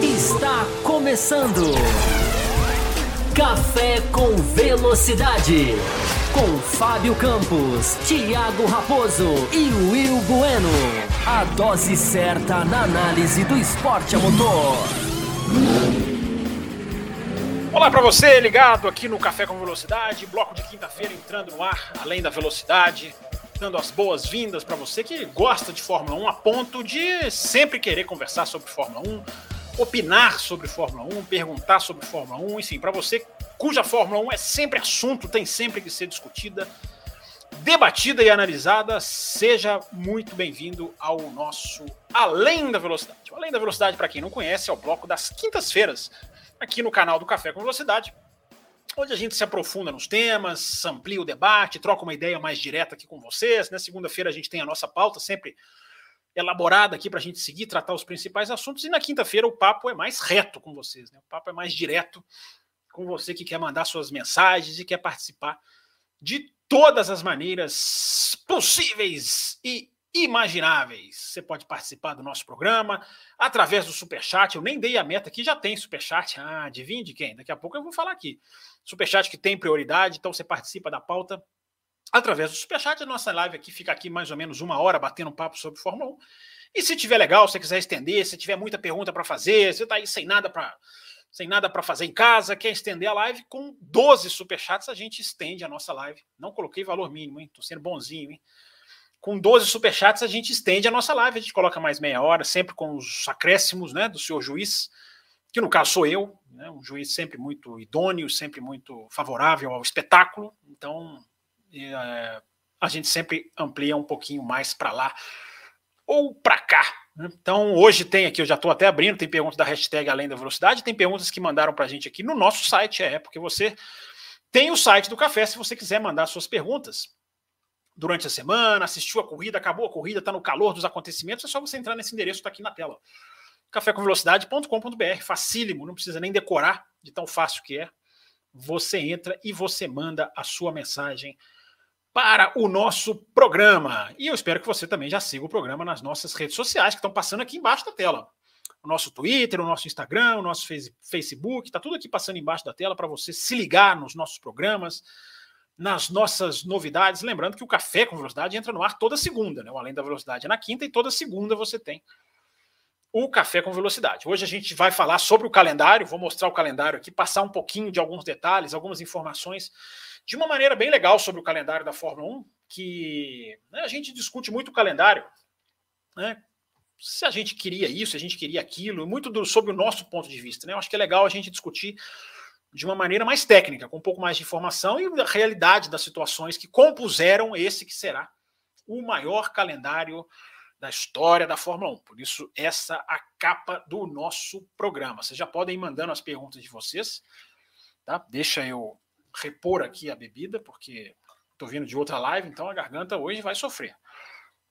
Está começando. Café com Velocidade. Com Fábio Campos, Thiago Raposo e Will Bueno. A dose certa na análise do esporte a motor. Olá para você ligado aqui no Café com Velocidade, bloco de quinta-feira entrando no ar, além da velocidade, dando as boas-vindas para você que gosta de Fórmula 1 a ponto de sempre querer conversar sobre Fórmula 1, opinar sobre Fórmula 1, perguntar sobre Fórmula 1, enfim, para você cuja Fórmula 1 é sempre assunto, tem sempre que ser discutida, debatida e analisada, seja muito bem-vindo ao nosso Além da Velocidade. O Além da Velocidade, para quem não conhece, é o bloco das quintas-feiras, aqui no canal do Café com Velocidade, onde a gente se aprofunda nos temas, amplia o debate, troca uma ideia mais direta aqui com vocês. Na né? segunda-feira a gente tem a nossa pauta sempre elaborada aqui para a gente seguir, tratar os principais assuntos, e na quinta-feira o papo é mais reto com vocês, né? o papo é mais direto com você que quer mandar suas mensagens e quer participar de todas as maneiras possíveis e imagináveis. Você pode participar do nosso programa através do Superchat. Eu nem dei a meta aqui, já tem Superchat. Ah, adivinha de quem? Daqui a pouco eu vou falar aqui. Superchat que tem prioridade, então você participa da pauta através do Superchat. A nossa live aqui fica aqui mais ou menos uma hora batendo um papo sobre Fórmula 1. E se tiver legal, se você quiser estender, se tiver muita pergunta para fazer, você está aí sem nada para sem nada para fazer em casa, quer estender a live, com 12 superchats a gente estende a nossa live. Não coloquei valor mínimo, hein? Tô sendo bonzinho, hein? Com 12 superchats a gente estende a nossa live, a gente coloca mais meia hora, sempre com os acréscimos né, do senhor juiz, que no caso sou eu, né, um juiz sempre muito idôneo, sempre muito favorável ao espetáculo. Então, é, a gente sempre amplia um pouquinho mais para lá ou para cá. Né? Então, hoje tem aqui, eu já estou até abrindo, tem perguntas da hashtag Além da Velocidade, tem perguntas que mandaram para a gente aqui no nosso site, é, porque você tem o site do Café, se você quiser mandar suas perguntas durante a semana, assistiu a corrida, acabou a corrida, está no calor dos acontecimentos, é só você entrar nesse endereço, está aqui na tela. cafécomvelocidade.com.br, facílimo, não precisa nem decorar de tão fácil que é. Você entra e você manda a sua mensagem para o nosso programa. E eu espero que você também já siga o programa nas nossas redes sociais, que estão passando aqui embaixo da tela. O nosso Twitter, o nosso Instagram, o nosso Facebook, está tudo aqui passando embaixo da tela para você se ligar nos nossos programas, nas nossas novidades. Lembrando que o Café com Velocidade entra no ar toda segunda, né? O Além da Velocidade é na quinta e toda segunda você tem o Café com Velocidade. Hoje a gente vai falar sobre o calendário, vou mostrar o calendário aqui, passar um pouquinho de alguns detalhes, algumas informações de uma maneira bem legal sobre o calendário da Fórmula 1, que né, a gente discute muito o calendário, né? Se a gente queria isso, se a gente queria aquilo, muito do, sobre o nosso ponto de vista. Né? Eu acho que é legal a gente discutir de uma maneira mais técnica, com um pouco mais de informação e da realidade das situações que compuseram esse que será o maior calendário da história da Fórmula 1. Por isso, essa a capa do nosso programa. Vocês já podem ir mandando as perguntas de vocês, tá? Deixa eu repor aqui a bebida, porque estou vindo de outra live, então a garganta hoje vai sofrer.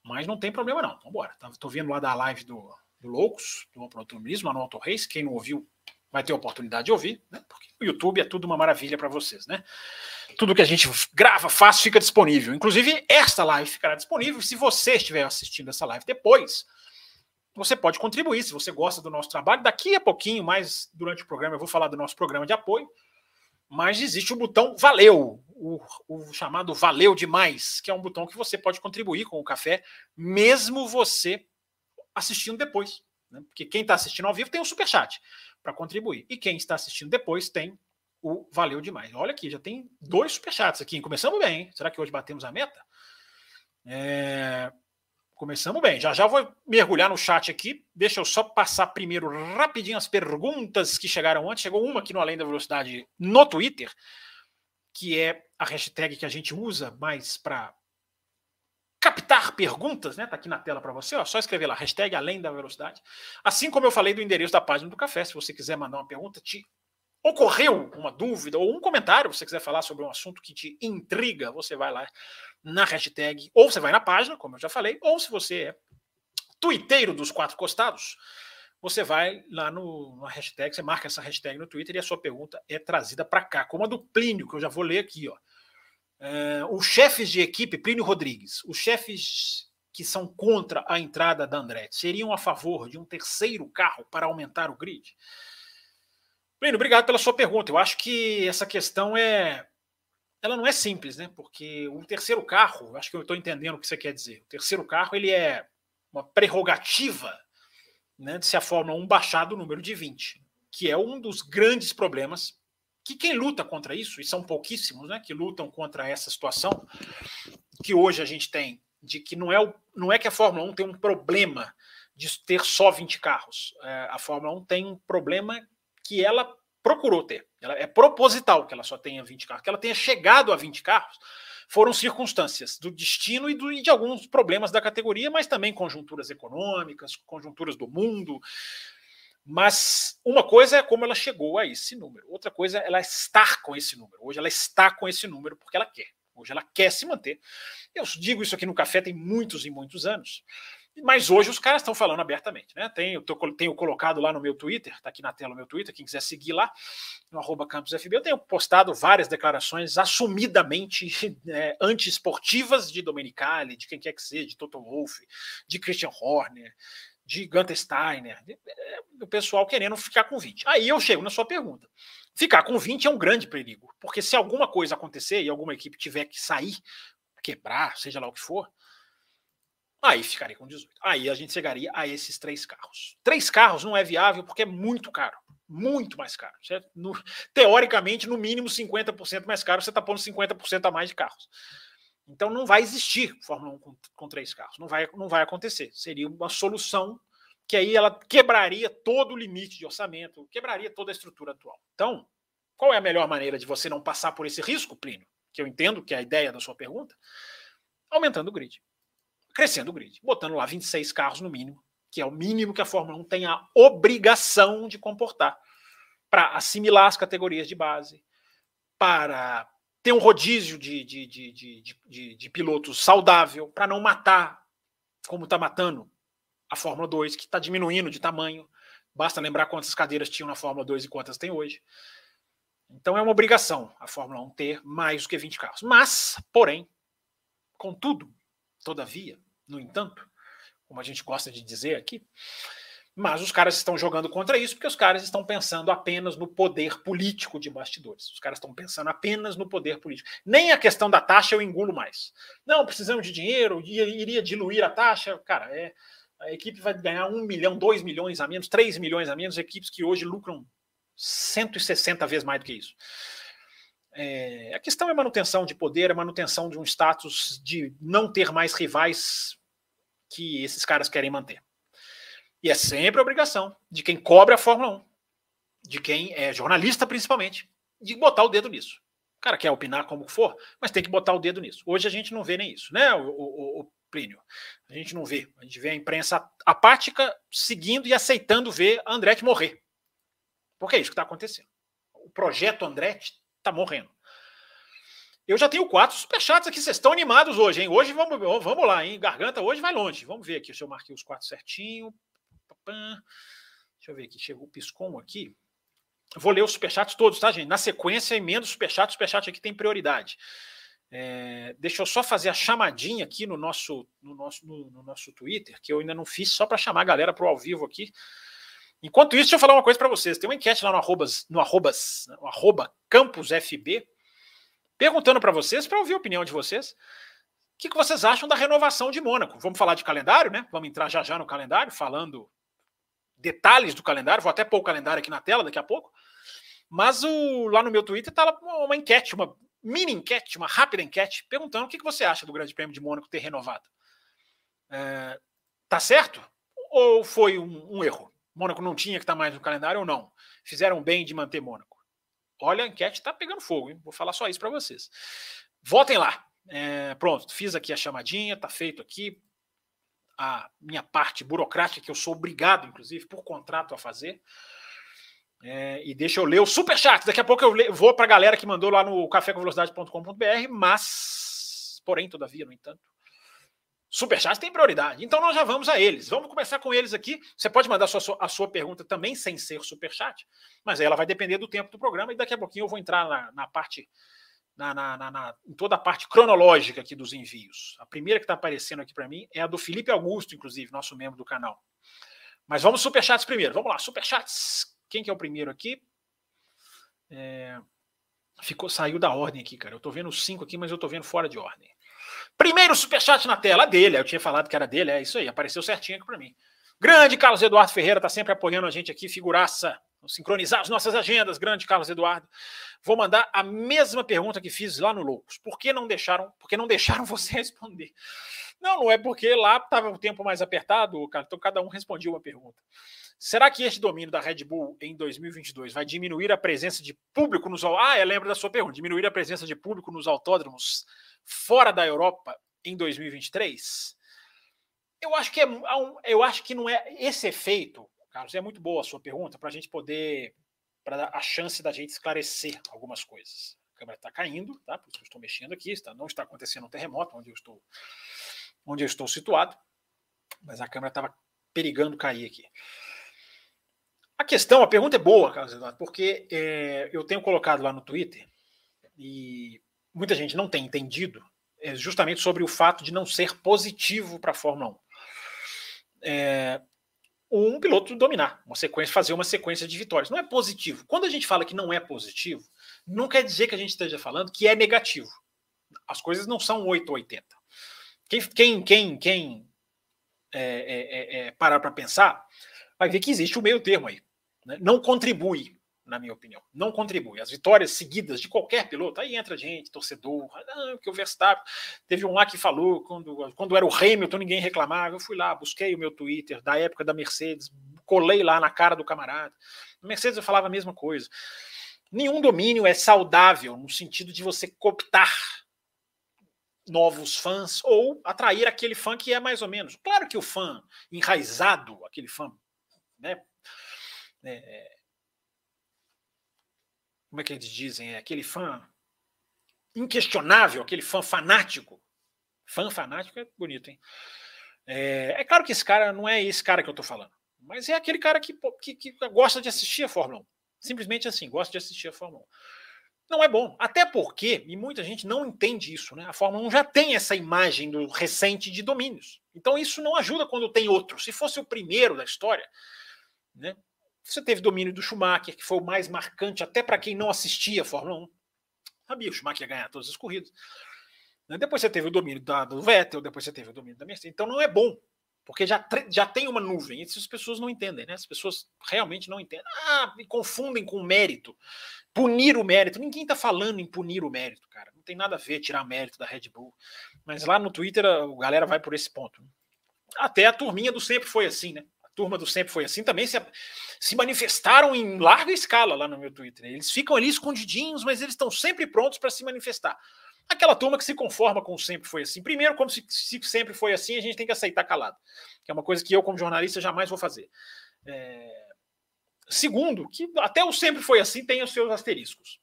Mas não tem problema não, vamos embora. Estou vindo lá da live do, do Loucos, do Automobilismo, Auto Race. Quem não ouviu vai ter a oportunidade de ouvir, né? porque o YouTube é tudo uma maravilha para vocês, né? Tudo que a gente grava, faz, fica disponível. Inclusive, esta live ficará disponível. Se você estiver assistindo essa live depois, você pode contribuir. Se você gosta do nosso trabalho, daqui a pouquinho, mais durante o programa, eu vou falar do nosso programa de apoio mas existe o botão Valeu, o, o, chamado Valeu Demais, que é um botão que você pode contribuir com o café, mesmo você assistindo depois. Né? Porque quem está assistindo ao vivo tem o superchat para contribuir. E quem está assistindo depois tem o Valeu Demais. Olha aqui, já tem dois superchats aqui. Começamos bem, hein? Será que hoje batemos a meta? É... Começamos bem. Já já vou mergulhar no chat aqui. Deixa eu só passar primeiro rapidinho as perguntas que chegaram antes. Chegou uma aqui no Além da Velocidade no Twitter, que é a hashtag que a gente usa mais para captar perguntas, né? Tá aqui na tela para você, ó. Só escrever lá, hashtag Além da Velocidade. Assim como eu falei do endereço da página do café, se você quiser mandar uma pergunta, te ocorreu uma dúvida ou um comentário, você quiser falar sobre um assunto que te intriga, você vai lá na hashtag, ou você vai na página, como eu já falei, ou se você é tuiteiro dos quatro costados, você vai lá no, na hashtag, você marca essa hashtag no Twitter e a sua pergunta é trazida para cá, como a do Plínio, que eu já vou ler aqui. Ó. É, os chefes de equipe, Plínio Rodrigues, os chefes que são contra a entrada da Andretti seriam a favor de um terceiro carro para aumentar o grid? Plínio, obrigado pela sua pergunta. Eu acho que essa questão é. Ela não é simples, né? Porque o terceiro carro, acho que eu estou entendendo o que você quer dizer. O terceiro carro ele é uma prerrogativa né, de se a Fórmula 1 baixar do número de 20, que é um dos grandes problemas que quem luta contra isso, e são pouquíssimos, né, que lutam contra essa situação, que hoje a gente tem de que não é, o, não é que a Fórmula 1 tem um problema de ter só 20 carros. É, a Fórmula 1 tem um problema que ela procurou ter. Ela, é proposital que ela só tenha 20 carros, que ela tenha chegado a 20 carros. Foram circunstâncias do destino e, do, e de alguns problemas da categoria, mas também conjunturas econômicas, conjunturas do mundo. Mas uma coisa é como ela chegou a esse número, outra coisa é ela estar com esse número. Hoje ela está com esse número porque ela quer. Hoje ela quer se manter. Eu digo isso aqui no café tem muitos e muitos anos. Mas hoje os caras estão falando abertamente, né? Tenho, tô, tenho colocado lá no meu Twitter, está aqui na tela o meu Twitter, quem quiser seguir lá, no arroba eu tenho postado várias declarações assumidamente é, anti-esportivas de Domenicali, de quem quer que seja, de Toto Wolff, de Christian Horner, de Gunter Steiner, é, o pessoal querendo ficar com 20. Aí eu chego na sua pergunta. Ficar com 20 é um grande perigo, porque se alguma coisa acontecer e alguma equipe tiver que sair, quebrar, seja lá o que for, aí ficaria com 18. Aí a gente chegaria a esses três carros. Três carros não é viável porque é muito caro. Muito mais caro. No, teoricamente, no mínimo 50% mais caro, você está pondo 50% a mais de carros. Então não vai existir Fórmula 1 com, com três carros. Não vai, não vai acontecer. Seria uma solução que aí ela quebraria todo o limite de orçamento, quebraria toda a estrutura atual. Então, qual é a melhor maneira de você não passar por esse risco, Plínio? Que eu entendo que é a ideia da sua pergunta. Aumentando o grid. Crescendo o grid. Botando lá 26 carros no mínimo, que é o mínimo que a Fórmula 1 tem a obrigação de comportar para assimilar as categorias de base, para ter um rodízio de, de, de, de, de, pilotos saudável, para não matar, como está matando a Fórmula 2, que está diminuindo de tamanho. Basta lembrar quantas cadeiras tinham na Fórmula 2 e quantas tem hoje. Então é uma obrigação a Fórmula 1 ter mais do que 20 carros. Mas, porém, contudo, todavia, no entanto, como a gente gosta de dizer aqui, mas os caras estão jogando contra isso porque os caras estão pensando apenas no poder político de bastidores. Os caras estão pensando apenas no poder político. Nem a questão da taxa eu engulo mais. Não, precisamos de dinheiro, iria diluir a taxa. Cara, é, a equipe vai ganhar um milhão, dois milhões a menos, três milhões a menos, equipes que hoje lucram 160 vezes mais do que isso. É, a questão é manutenção de poder, é manutenção de um status de não ter mais rivais que esses caras querem manter. E é sempre a obrigação de quem cobre a Fórmula 1, de quem é jornalista principalmente, de botar o dedo nisso. O cara quer opinar como for, mas tem que botar o dedo nisso. Hoje a gente não vê nem isso, né, o, o, o Plínio? A gente não vê. A gente vê a imprensa apática seguindo e aceitando ver a Andretti morrer. Porque é isso que está acontecendo. O projeto Andretti está morrendo. Eu já tenho quatro superchats aqui, vocês estão animados hoje, hein? Hoje vamos, vamos lá, hein? Garganta hoje vai longe. Vamos ver aqui se eu marquei os quatro certinho. Deixa eu ver aqui, chegou o Piscom aqui. Vou ler os superchats todos, tá, gente? Na sequência, emenda o superchat. O superchat aqui tem prioridade. É, deixa eu só fazer a chamadinha aqui no nosso, no nosso, no, no nosso Twitter, que eu ainda não fiz, só para chamar a galera para o ao vivo aqui. Enquanto isso, deixa eu falar uma coisa para vocês. Tem uma enquete lá no arrobas, no arrobas, no arroba campusfb, perguntando para vocês, para ouvir a opinião de vocês, o que, que vocês acham da renovação de Mônaco. Vamos falar de calendário, né? Vamos entrar já já no calendário, falando detalhes do calendário. Vou até pôr o calendário aqui na tela daqui a pouco. Mas o, lá no meu Twitter está uma enquete, uma mini enquete, uma rápida enquete, perguntando o que, que você acha do Grande Prêmio de Mônaco ter renovado. É, tá certo? Ou foi um, um erro? Mônaco não tinha que estar mais no calendário ou não? Fizeram bem de manter Mônaco? Olha, a enquete está pegando fogo, hein? Vou falar só isso para vocês. Votem lá. É, pronto, fiz aqui a chamadinha, está feito aqui a minha parte burocrática, que eu sou obrigado, inclusive, por contrato a fazer. É, e deixa eu ler o superchat. Daqui a pouco eu vou para a galera que mandou lá no cafécomvelocidade.com.br, mas, porém, todavia, no entanto, Superchat tem prioridade. Então nós já vamos a eles. Vamos começar com eles aqui. Você pode mandar a sua, a sua pergunta também sem ser superchat, mas aí ela vai depender do tempo do programa e daqui a pouquinho eu vou entrar na, na parte na, na, na, em toda a parte cronológica aqui dos envios. A primeira que está aparecendo aqui para mim é a do Felipe Augusto, inclusive, nosso membro do canal. Mas vamos superchats primeiro. Vamos lá, superchats. Quem que é o primeiro aqui? É... Ficou, saiu da ordem aqui, cara. Eu tô vendo cinco aqui, mas eu tô vendo fora de ordem. Primeiro superchat na tela dele. Eu tinha falado que era dele, é isso aí. Apareceu certinho aqui para mim. Grande Carlos Eduardo Ferreira tá sempre apoiando a gente aqui, figuraça. Vamos sincronizar as nossas agendas, grande Carlos Eduardo. Vou mandar a mesma pergunta que fiz lá no Loucos. Por que não deixaram? Por que não deixaram você responder? Não, não é porque lá estava o tempo mais apertado, cara. Então cada um respondia uma pergunta. Será que este domínio da Red Bull em 2022 vai diminuir a presença de público nos Ah, eu lembro da sua pergunta. Diminuir a presença de público nos autódromos fora da Europa em 2023? Eu acho que é, eu acho que não é esse efeito, Carlos. É muito boa a sua pergunta para a gente poder para a chance da gente esclarecer algumas coisas. A câmera está caindo, tá? Por isso eu estou mexendo aqui. Está, não está acontecendo um terremoto onde eu estou onde eu estou situado, mas a câmera estava perigando cair aqui. Questão, a pergunta é boa, Carlos Eduardo, porque é, eu tenho colocado lá no Twitter e muita gente não tem entendido é, justamente sobre o fato de não ser positivo para a Fórmula 1. É, um piloto dominar, uma sequência, fazer uma sequência de vitórias. Não é positivo. Quando a gente fala que não é positivo, não quer dizer que a gente esteja falando que é negativo. As coisas não são 8 ou 80. Quem, quem, quem, quem é, é, é, é parar para pensar, vai ver que existe o meio termo aí. Né? Não contribui, na minha opinião. Não contribui. As vitórias seguidas de qualquer piloto, aí entra gente, torcedor, ah, que o Verstappen. Teve um lá que falou, quando, quando era o Hamilton, ninguém reclamava. Eu fui lá, busquei o meu Twitter da época da Mercedes, colei lá na cara do camarada. Na Mercedes eu falava a mesma coisa. Nenhum domínio é saudável no sentido de você cooptar novos fãs ou atrair aquele fã que é mais ou menos. Claro que o fã enraizado, aquele fã, né? É, como é que eles dizem? É aquele fã inquestionável, aquele fã fanático. Fã fanático é bonito, hein? É, é claro que esse cara não é esse cara que eu tô falando, mas é aquele cara que, que, que gosta de assistir a Fórmula 1. Simplesmente assim, gosta de assistir a Fórmula 1 não é bom. Até porque, e muita gente não entende isso, né? A Fórmula 1 já tem essa imagem do recente de domínios. Então isso não ajuda quando tem outro. Se fosse o primeiro da história, né? Você teve domínio do Schumacher, que foi o mais marcante até para quem não assistia a Fórmula 1. Sabia o Schumacher ia ganhar todas as corridas. Né? Depois você teve o domínio da, do Vettel, depois você teve o domínio da Mercedes. Então não é bom, porque já, já tem uma nuvem. E as pessoas não entendem, né? As pessoas realmente não entendem. Ah, me confundem com mérito punir o mérito. Ninguém está falando em punir o mérito, cara. Não tem nada a ver tirar mérito da Red Bull. Mas lá no Twitter a galera vai por esse ponto. Até a turminha do sempre foi assim, né? Turma do sempre foi assim também se, se manifestaram em larga escala lá no meu Twitter. Eles ficam ali escondidinhos, mas eles estão sempre prontos para se manifestar. Aquela turma que se conforma com sempre foi assim. Primeiro, como se, se, sempre foi assim, a gente tem que aceitar calado. Que é uma coisa que eu, como jornalista, jamais vou fazer. É Segundo, que até o sempre foi assim, tem os seus asteriscos.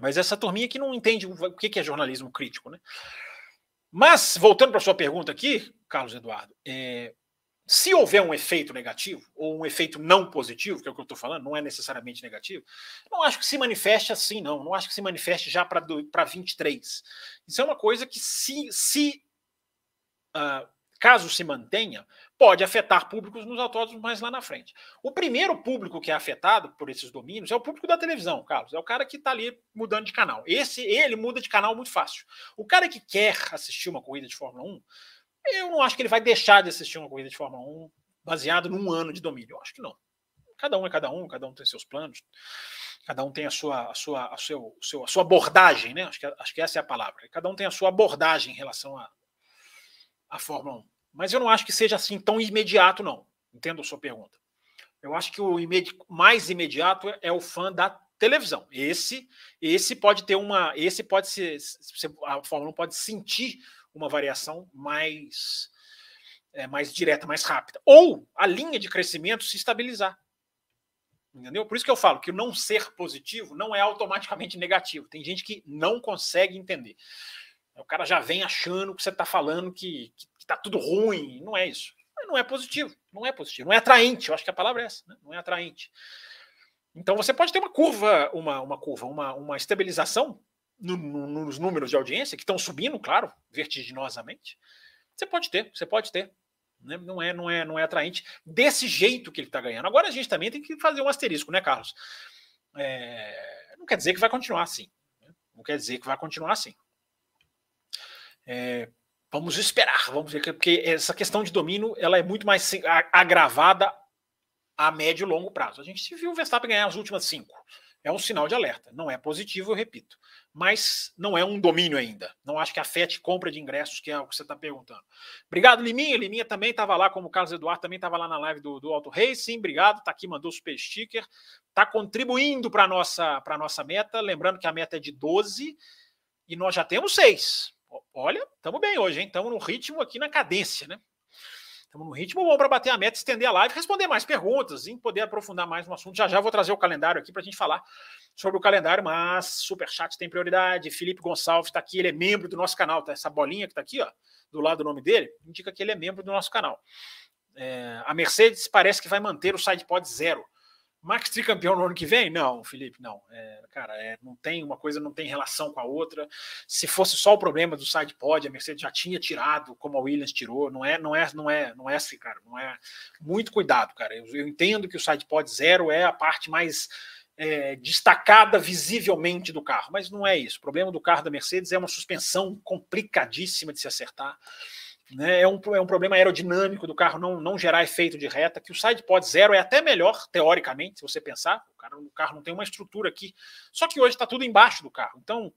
Mas essa turminha que não entende o que é jornalismo crítico, né? Mas, voltando para a sua pergunta aqui, Carlos Eduardo, é, se houver um efeito negativo, ou um efeito não positivo, que é o que eu estou falando, não é necessariamente negativo, não acho que se manifeste assim, não. Não acho que se manifeste já para 23. Isso é uma coisa que, se, se uh, caso se mantenha, pode afetar públicos nos autódromos mais lá na frente. O primeiro público que é afetado por esses domínios é o público da televisão, Carlos. É o cara que está ali mudando de canal. Esse, ele muda de canal muito fácil. O cara que quer assistir uma corrida de Fórmula 1, eu não acho que ele vai deixar de assistir uma corrida de Fórmula 1 baseado num ano de domínio. Eu acho que não. Cada um é cada um, cada um tem seus planos, cada um tem a sua, a sua, a seu, a sua abordagem, né? Acho que, acho que essa é a palavra. Cada um tem a sua abordagem em relação à a, a Fórmula 1. Mas eu não acho que seja assim tão imediato, não. Entendo a sua pergunta. Eu acho que o imedi mais imediato é o fã da televisão. Esse, esse pode ter uma, esse pode ser, a Fórmula 1 pode sentir uma variação mais, é, mais direta, mais rápida. Ou a linha de crescimento se estabilizar. Entendeu? Por isso que eu falo que o não ser positivo não é automaticamente negativo. Tem gente que não consegue entender. O cara já vem achando que você está falando que, está tudo ruim. Não é isso. Não é positivo. Não é positivo. Não é atraente. Eu acho que a palavra é essa. Né? Não é atraente. Então você pode ter uma curva, uma, uma curva, uma, uma estabilização no, no, nos números de audiência, que estão subindo, claro, vertiginosamente, você pode ter, você pode ter. Né? Não, é, não, é, não é atraente desse jeito que ele está ganhando. Agora a gente também tem que fazer um asterisco, né, Carlos? É, não quer dizer que vai continuar assim. Né? Não quer dizer que vai continuar assim. É, vamos esperar, vamos ver, porque essa questão de domínio ela é muito mais agravada a médio e longo prazo. A gente viu o Verstappen ganhar as últimas cinco. É um sinal de alerta. Não é positivo, eu repito. Mas não é um domínio ainda. Não acho que afete compra de ingressos, que é o que você está perguntando. Obrigado, Liminha. Liminha também estava lá, como o Carlos Eduardo também estava lá na live do, do Racing. Obrigado. Está aqui, mandou super sticker. Está contribuindo para a nossa, nossa meta. Lembrando que a meta é de 12 e nós já temos seis. Olha, estamos bem hoje, hein? Estamos no ritmo aqui na cadência, né? Estamos no ritmo bom para bater a meta, estender a live, responder mais perguntas e poder aprofundar mais no assunto. Já já vou trazer o calendário aqui para a gente falar sobre o calendário, mas Superchat tem prioridade. Felipe Gonçalves está aqui, ele é membro do nosso canal. Tá? Essa bolinha que está aqui, ó, do lado do nome dele, indica que ele é membro do nosso canal. É, a Mercedes parece que vai manter o SidePod zero. Max tricampeão no ano que vem? Não, Felipe, não. É, cara, é, não tem uma coisa, não tem relação com a outra. Se fosse só o problema do side pod, a Mercedes já tinha tirado, como a Williams tirou. Não é, não é, não é, não é assim, cara. Não é. Muito cuidado, cara. Eu, eu entendo que o side pod zero é a parte mais é, destacada visivelmente do carro, mas não é isso. O problema do carro da Mercedes é uma suspensão complicadíssima de se acertar. Né? É, um, é um problema aerodinâmico do carro não, não gerar efeito de reta, que o side pod zero é até melhor, teoricamente, se você pensar. O, cara, o carro não tem uma estrutura aqui. Só que hoje está tudo embaixo do carro. Então,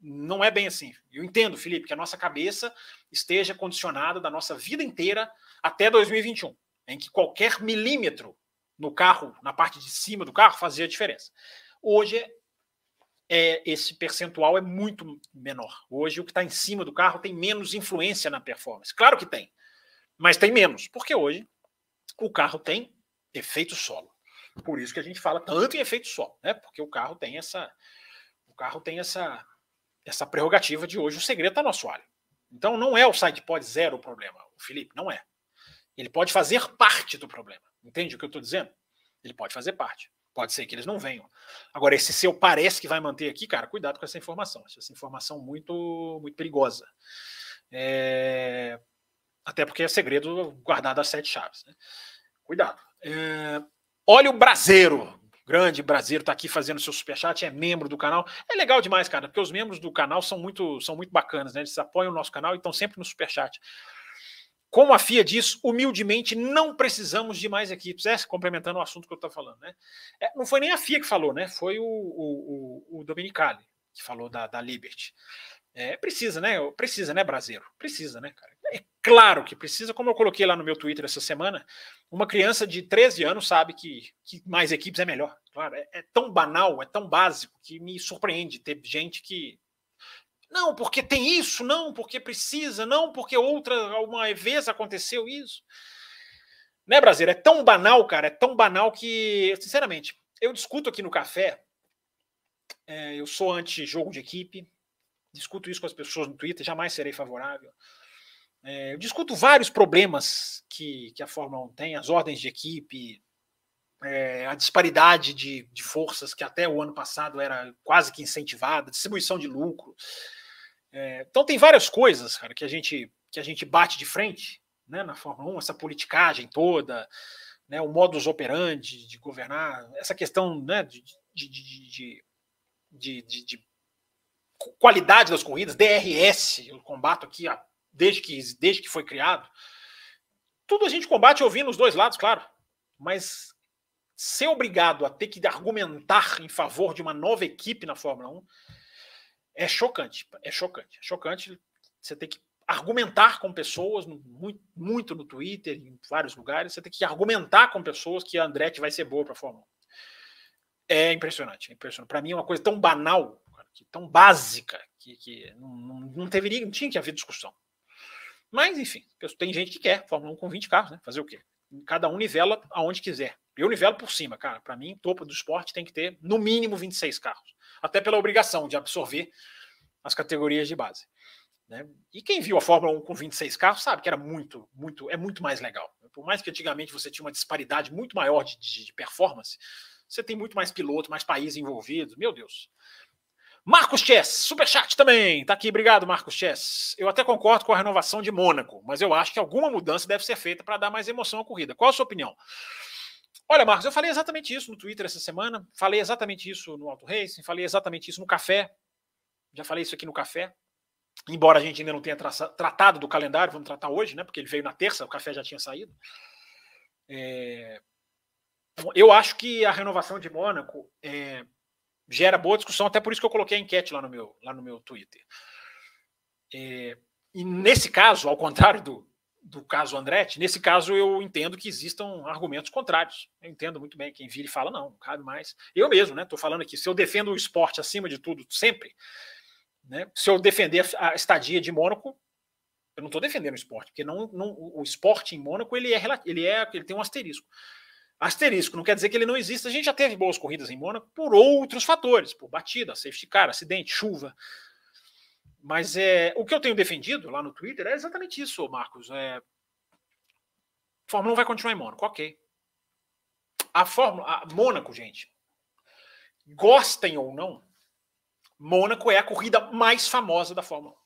não é bem assim. Eu entendo, Felipe, que a nossa cabeça esteja condicionada da nossa vida inteira até 2021, em que qualquer milímetro no carro, na parte de cima do carro, fazia diferença. Hoje é, esse percentual é muito menor. Hoje, o que está em cima do carro tem menos influência na performance. Claro que tem, mas tem menos, porque hoje o carro tem efeito solo. Por isso que a gente fala tanto em efeito solo, né? Porque o carro tem essa, o carro tem essa, essa prerrogativa de hoje o segredo está no assoalho. Então não é o side pod zero o problema, o Felipe, não é. Ele pode fazer parte do problema. Entende o que eu estou dizendo? Ele pode fazer parte. Pode ser que eles não venham. Agora, esse seu parece que vai manter aqui, cara, cuidado com essa informação. Essa informação muito, muito perigosa. É... Até porque é segredo guardado às sete chaves. Né? Cuidado. É... Olha o Braseiro. Grande Brasileiro está aqui fazendo seu superchat, é membro do canal. É legal demais, cara, porque os membros do canal são muito, são muito bacanas, né? Eles apoiam o nosso canal e estão sempre no superchat. Como a FIA diz, humildemente, não precisamos de mais equipes. É, complementando o assunto que eu estou falando. Né? É, não foi nem a FIA que falou, né? foi o, o, o Dominicali que falou da, da Liberty. É, precisa, né? Precisa, né, Brasileiro? Precisa, né, cara? É claro que precisa, como eu coloquei lá no meu Twitter essa semana, uma criança de 13 anos sabe que, que mais equipes é melhor. Claro, é, é tão banal, é tão básico que me surpreende ter gente que não, porque tem isso, não, porque precisa, não, porque outra, uma vez aconteceu isso. Né, Brasileiro? É tão banal, cara, é tão banal que, sinceramente, eu discuto aqui no café, é, eu sou anti-jogo de equipe, discuto isso com as pessoas no Twitter, jamais serei favorável. É, eu discuto vários problemas que, que a Fórmula 1 tem, as ordens de equipe, é, a disparidade de, de forças que até o ano passado era quase que incentivada, distribuição de lucro. É, então tem várias coisas, cara, que a gente que a gente bate de frente, né, na Fórmula 1, essa politicagem toda, né, o modus operandi de governar, essa questão, né, de, de, de, de, de qualidade das corridas, DRS, eu combato aqui desde que desde que foi criado. Tudo a gente combate ouvindo os dois lados, claro, mas ser obrigado a ter que argumentar em favor de uma nova equipe na Fórmula 1 é chocante, é chocante, é chocante. Você tem que argumentar com pessoas, muito, muito no Twitter, em vários lugares, você tem que argumentar com pessoas que a Andretti vai ser boa para a Fórmula 1. É impressionante, é impressionante. Para mim é uma coisa tão banal, tão básica, que, que não, não, não, não tinha que haver discussão. Mas, enfim, tem gente que quer Fórmula 1 com 20 carros, né? Fazer o quê? Cada um nivela aonde quiser. Eu nivelo por cima, cara. Para mim, topo do esporte tem que ter no mínimo 26 carros até pela obrigação de absorver as categorias de base. Né? E quem viu a Fórmula 1 com 26 carros sabe que era muito, muito, é muito mais legal. Por mais que antigamente você tinha uma disparidade muito maior de, de, de performance, você tem muito mais piloto, mais países envolvidos, meu Deus. Marcos Chess, superchat também. Tá aqui, obrigado, Marcos Chess. Eu até concordo com a renovação de Mônaco, mas eu acho que alguma mudança deve ser feita para dar mais emoção à corrida. Qual a sua opinião? Olha, Marcos, eu falei exatamente isso no Twitter essa semana, falei exatamente isso no Auto Racing, falei exatamente isso no café. Já falei isso aqui no café. Embora a gente ainda não tenha tratado do calendário, vamos tratar hoje, né? Porque ele veio na terça, o café já tinha saído. É... Eu acho que a renovação de Mônaco é gera boa discussão, até por isso que eu coloquei a enquete lá no meu, lá no meu Twitter. É, e nesse caso, ao contrário do, do caso Andretti, nesse caso eu entendo que existam argumentos contrários. Eu entendo muito bem quem vira e fala, não, não cabe mais. Eu mesmo, né? Estou falando aqui, se eu defendo o esporte acima de tudo, sempre, né? Se eu defender a estadia de Mônaco, eu não estou defendendo o esporte, porque não, não, o esporte em Mônaco ele é, ele é ele tem um asterisco. Asterisco não quer dizer que ele não exista. A gente já teve boas corridas em Mônaco por outros fatores, por batida, safety car, acidente, chuva. Mas é, o que eu tenho defendido lá no Twitter é exatamente isso, Marcos. É, Fórmula 1 vai continuar em Mônaco, ok. A Fórmula, a Mônaco, gente, gostem ou não, Mônaco é a corrida mais famosa da Fórmula 1.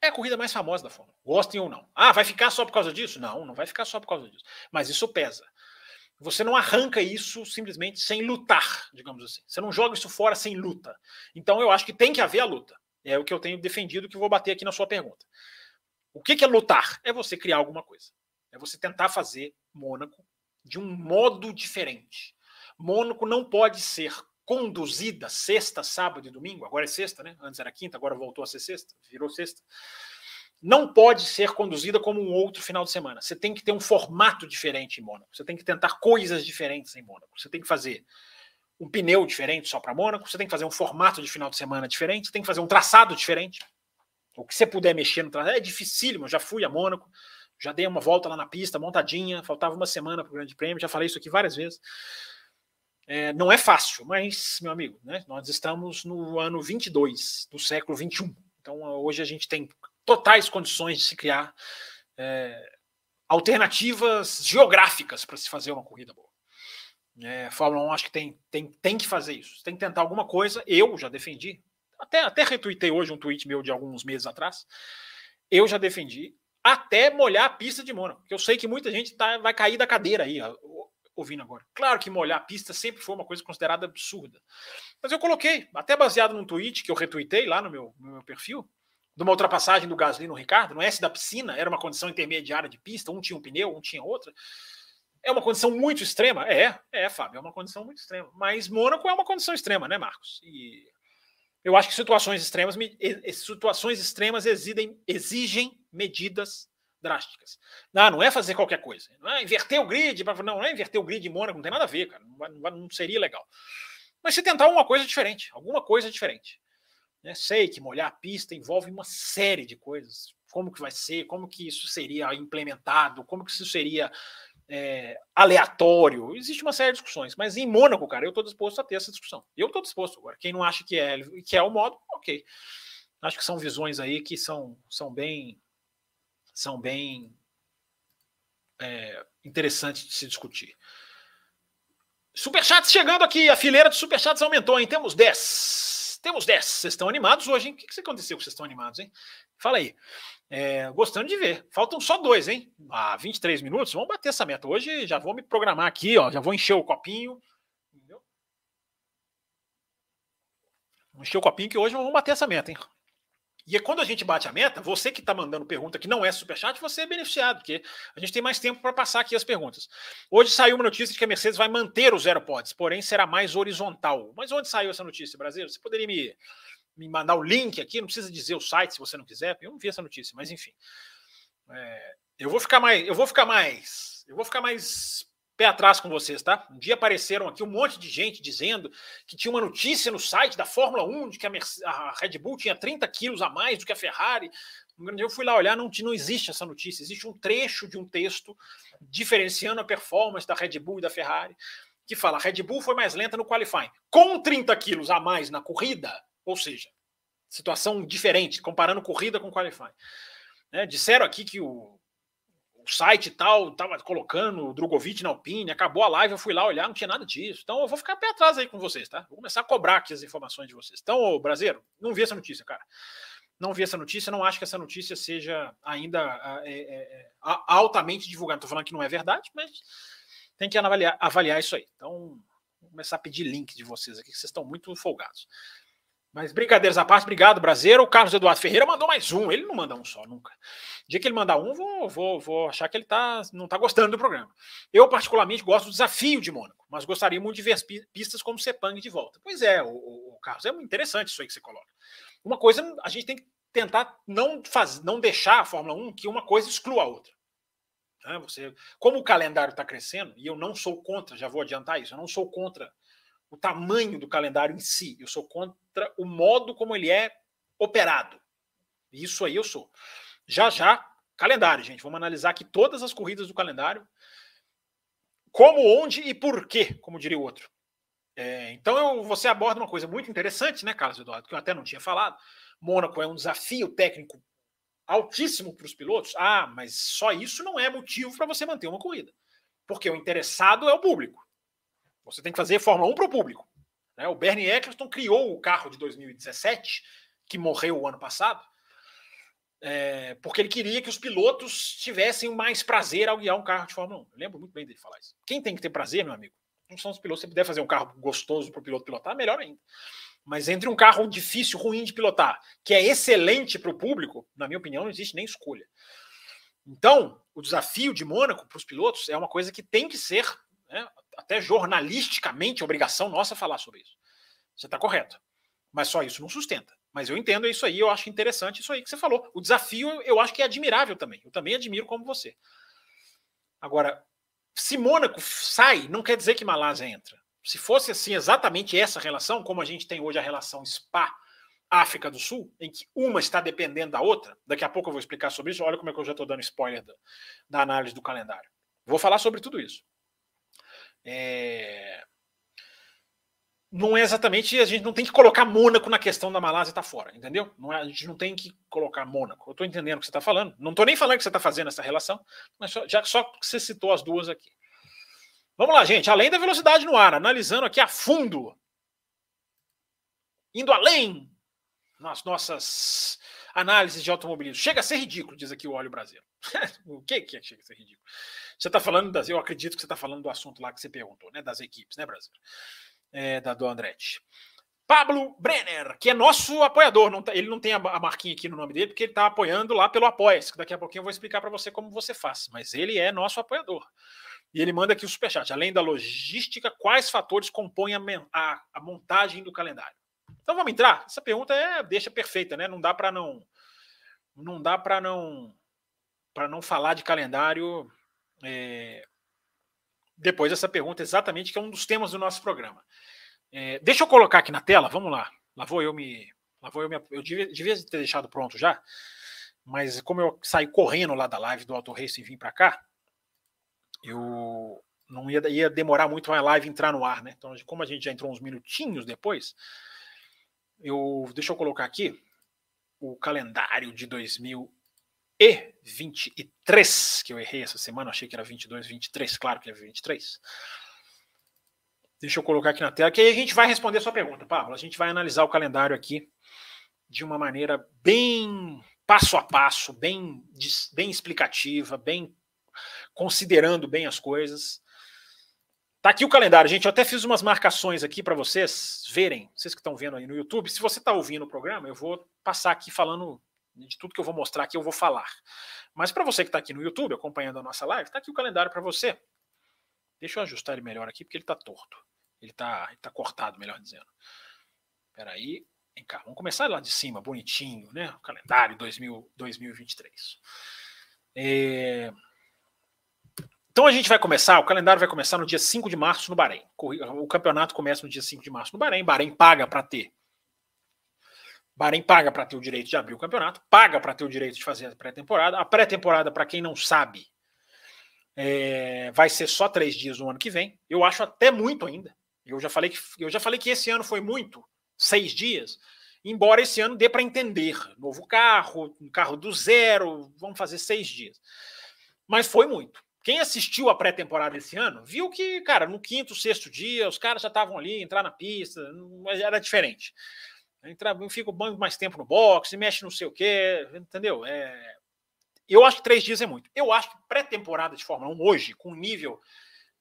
É a corrida mais famosa da Fórmula 1. Gostem ou não. Ah, vai ficar só por causa disso? Não, não vai ficar só por causa disso. Mas isso pesa. Você não arranca isso simplesmente sem lutar, digamos assim. Você não joga isso fora sem luta. Então eu acho que tem que haver a luta. É o que eu tenho defendido que vou bater aqui na sua pergunta. O que é lutar? É você criar alguma coisa. É você tentar fazer Mônaco de um modo diferente. Mônaco não pode ser conduzida sexta, sábado e domingo. Agora é sexta, né? Antes era quinta, agora voltou a ser sexta, virou sexta não pode ser conduzida como um outro final de semana. Você tem que ter um formato diferente em Mônaco. Você tem que tentar coisas diferentes em Mônaco. Você tem que fazer um pneu diferente só para Mônaco. Você tem que fazer um formato de final de semana diferente. Você tem que fazer um traçado diferente. O que você puder mexer no traçado é dificílimo. Eu já fui a Mônaco, já dei uma volta lá na pista, montadinha. Faltava uma semana para o Grande Prêmio. Já falei isso aqui várias vezes. É, não é fácil, mas, meu amigo, né, nós estamos no ano 22 do século 21. Então, hoje a gente tem totais condições de se criar é, alternativas geográficas para se fazer uma corrida boa. É, Fórmula 1 acho que tem, tem, tem que fazer isso. Tem que tentar alguma coisa. Eu já defendi. Até, até retuitei hoje um tweet meu de alguns meses atrás. Eu já defendi até molhar a pista de Mônaco. Eu sei que muita gente tá, vai cair da cadeira aí, ouvindo agora. Claro que molhar a pista sempre foi uma coisa considerada absurda. Mas eu coloquei, até baseado num tweet que eu retuitei lá no meu, no meu perfil, de uma ultrapassagem do Gasly no Ricardo, no S da piscina, era uma condição intermediária de pista, um tinha um pneu, um tinha outra. É uma condição muito extrema? É, é, Fábio, é uma condição muito extrema. Mas Mônaco é uma condição extrema, né, Marcos? E eu acho que situações extremas, situações extremas exigem, exigem medidas drásticas. Não, não é fazer qualquer coisa. Não é inverter o grid, não, não é inverter o grid em Mônaco, não tem nada a ver, cara. Não, não seria legal. Mas se tentar uma coisa diferente, alguma coisa diferente. Né? Sei que molhar a pista envolve uma série de coisas. Como que vai ser, como que isso seria implementado, como que isso seria é, aleatório. Existe uma série de discussões, mas em Mônaco, cara, eu estou disposto a ter essa discussão. Eu estou disposto. Agora, quem não acha que é, que é o modo, ok. Acho que são visões aí que são, são bem são bem é, interessantes de se discutir. Superchats chegando aqui, a fileira de superchats aumentou, hein? Temos 10. Temos 10. Vocês estão animados hoje, hein? O que, que aconteceu que vocês estão animados, hein? Fala aí. É, gostando de ver. Faltam só dois, hein? Ah, 23 minutos. Vamos bater essa meta. Hoje já vou me programar aqui, ó. Já vou encher o copinho. Entendeu? Encher o copinho que hoje vamos bater essa meta, hein? E é quando a gente bate a meta, você que está mandando pergunta que não é superchat, você é beneficiado, porque a gente tem mais tempo para passar aqui as perguntas. Hoje saiu uma notícia de que a Mercedes vai manter os zero pods, porém será mais horizontal. Mas onde saiu essa notícia, Brasil? Você poderia me, me mandar o link aqui? Não precisa dizer o site se você não quiser. Eu não vi essa notícia, mas enfim. É, eu vou ficar mais, eu vou ficar mais, eu vou ficar mais pé atrás com vocês, tá? Um dia apareceram aqui um monte de gente dizendo que tinha uma notícia no site da Fórmula 1 de que a, Mercedes, a Red Bull tinha 30 quilos a mais do que a Ferrari. Eu fui lá olhar, não, não existe essa notícia. Existe um trecho de um texto diferenciando a performance da Red Bull e da Ferrari, que fala: a Red Bull foi mais lenta no qualifying, com 30 quilos a mais na corrida, ou seja, situação diferente, comparando corrida com qualifying. Né? Disseram aqui que o site tal tava colocando o Drogovic na Alpine, acabou a live, eu fui lá olhar, não tinha nada disso. Então eu vou ficar pé atrás aí com vocês, tá? Vou começar a cobrar aqui as informações de vocês. Então, ô, brasileiro, não vi essa notícia, cara. Não vi essa notícia, não acho que essa notícia seja ainda é, é, é, altamente divulgada. Estou falando que não é verdade, mas tem que avaliar, avaliar isso aí. Então, vou começar a pedir link de vocês aqui, que vocês estão muito folgados. Mas brincadeiras à parte, obrigado, Brasileiro. O Carlos Eduardo Ferreira mandou mais um. Ele não manda um só, nunca. O dia que ele mandar um, vou, vou, vou achar que ele tá, não está gostando do programa. Eu, particularmente, gosto do desafio de Mônaco, mas gostaria muito de ver pistas como Sepang de volta. Pois é, o, o, Carlos, é muito interessante isso aí que você coloca. Uma coisa, a gente tem que tentar não, faz, não deixar a Fórmula 1 que uma coisa exclua a outra. Né? Você, como o calendário está crescendo, e eu não sou contra, já vou adiantar isso, eu não sou contra o tamanho do calendário em si, eu sou contra o modo como ele é operado. Isso aí eu sou. Já já, calendário, gente. Vamos analisar aqui todas as corridas do calendário. Como, onde e por quê, como diria o outro. É, então eu, você aborda uma coisa muito interessante, né, Carlos Eduardo, que eu até não tinha falado. Mônaco é um desafio técnico altíssimo para os pilotos. Ah, mas só isso não é motivo para você manter uma corrida. Porque o interessado é o público. Você tem que fazer Fórmula 1 para o público. Né? O Bernie Eccleston criou o carro de 2017, que morreu o ano passado, é, porque ele queria que os pilotos tivessem mais prazer ao guiar um carro de Fórmula 1. Eu lembro muito bem dele falar isso. Quem tem que ter prazer, meu amigo, não são os pilotos. Se puder fazer um carro gostoso para o piloto pilotar, melhor ainda. Mas entre um carro difícil, ruim de pilotar, que é excelente para o público, na minha opinião, não existe nem escolha. Então, o desafio de Mônaco para os pilotos é uma coisa que tem que ser né, até jornalisticamente, obrigação nossa falar sobre isso. Você está correto. Mas só isso não sustenta. Mas eu entendo isso aí, eu acho interessante isso aí que você falou. O desafio eu acho que é admirável também. Eu também admiro como você. Agora, se Mônaco sai, não quer dizer que Malásia entra. Se fosse assim exatamente essa relação, como a gente tem hoje a relação Spa África do Sul, em que uma está dependendo da outra, daqui a pouco eu vou explicar sobre isso. Olha como é que eu já estou dando spoiler da, da análise do calendário. Vou falar sobre tudo isso. É... Não é exatamente, a gente não tem que colocar Mônaco na questão da Malásia estar tá fora, entendeu? Não é, a gente não tem que colocar Mônaco. Eu estou entendendo o que você está falando. Não estou nem falando que você está fazendo essa relação, mas só, já só que você citou as duas aqui. Vamos lá, gente. Além da velocidade no ar, analisando aqui a fundo, indo além nas nossas análises de automobilismo. Chega a ser ridículo, diz aqui o Óleo Brasileiro. o que, que é chega a ser ridículo? Você está falando das. Eu acredito que você está falando do assunto lá que você perguntou, né? Das equipes, né, Brasil? É, da do Andretti. Pablo Brenner, que é nosso apoiador. Não tá, ele não tem a, marquinha aqui no nome dele, porque ele está apoiando lá pelo apoia que daqui a pouquinho eu vou explicar para você como você faz. Mas ele é nosso apoiador. E ele manda aqui o superchat. Além da logística, quais fatores compõem a, a, a montagem do calendário? Então vamos entrar? Essa pergunta é deixa perfeita, né? Não dá para não não dá para não para não falar de calendário é, depois dessa pergunta, exatamente, que é um dos temas do nosso programa. É, deixa eu colocar aqui na tela, vamos lá. Lá vou eu me. Lá vou eu me. Eu devia, devia ter deixado pronto já, mas como eu saí correndo lá da live do Auto Racing e vim para cá, eu não ia, ia demorar muito a live entrar no ar, né? Então, como a gente já entrou uns minutinhos depois, eu deixa eu colocar aqui o calendário de 2000 e 23, que eu errei essa semana, achei que era 22, 23, claro que é 23. Deixa eu colocar aqui na tela, que aí a gente vai responder a sua pergunta, Pablo. A gente vai analisar o calendário aqui de uma maneira bem passo a passo, bem, bem explicativa, bem considerando bem as coisas. Tá aqui o calendário, gente. Eu até fiz umas marcações aqui para vocês verem, vocês que estão vendo aí no YouTube. Se você está ouvindo o programa, eu vou passar aqui falando de tudo que eu vou mostrar aqui, eu vou falar. Mas para você que está aqui no YouTube acompanhando a nossa live, está aqui o calendário para você. Deixa eu ajustar ele melhor aqui, porque ele está torto. Ele está tá cortado, melhor dizendo. Espera aí. Vem cá, vamos começar lá de cima, bonitinho, né? O calendário 2000, 2023. É... Então a gente vai começar, o calendário vai começar no dia 5 de março no Bahrein. O campeonato começa no dia 5 de março no Bahrein. Bahrein paga para ter Bahrein paga para ter o direito de abrir o campeonato, paga para ter o direito de fazer a pré-temporada. A pré-temporada, para quem não sabe, é, vai ser só três dias no ano que vem. Eu acho até muito ainda. Eu já falei que, eu já falei que esse ano foi muito, seis dias, embora esse ano dê para entender. Novo carro, um carro do zero, vamos fazer seis dias. Mas foi muito. Quem assistiu a pré-temporada esse ano viu que, cara, no quinto, sexto dia, os caras já estavam ali, entrar na pista, era diferente. Entra, fica mais tempo no boxe, mexe não sei o quê, entendeu? É, eu acho que três dias é muito. Eu acho que pré-temporada de Fórmula 1 hoje, com o nível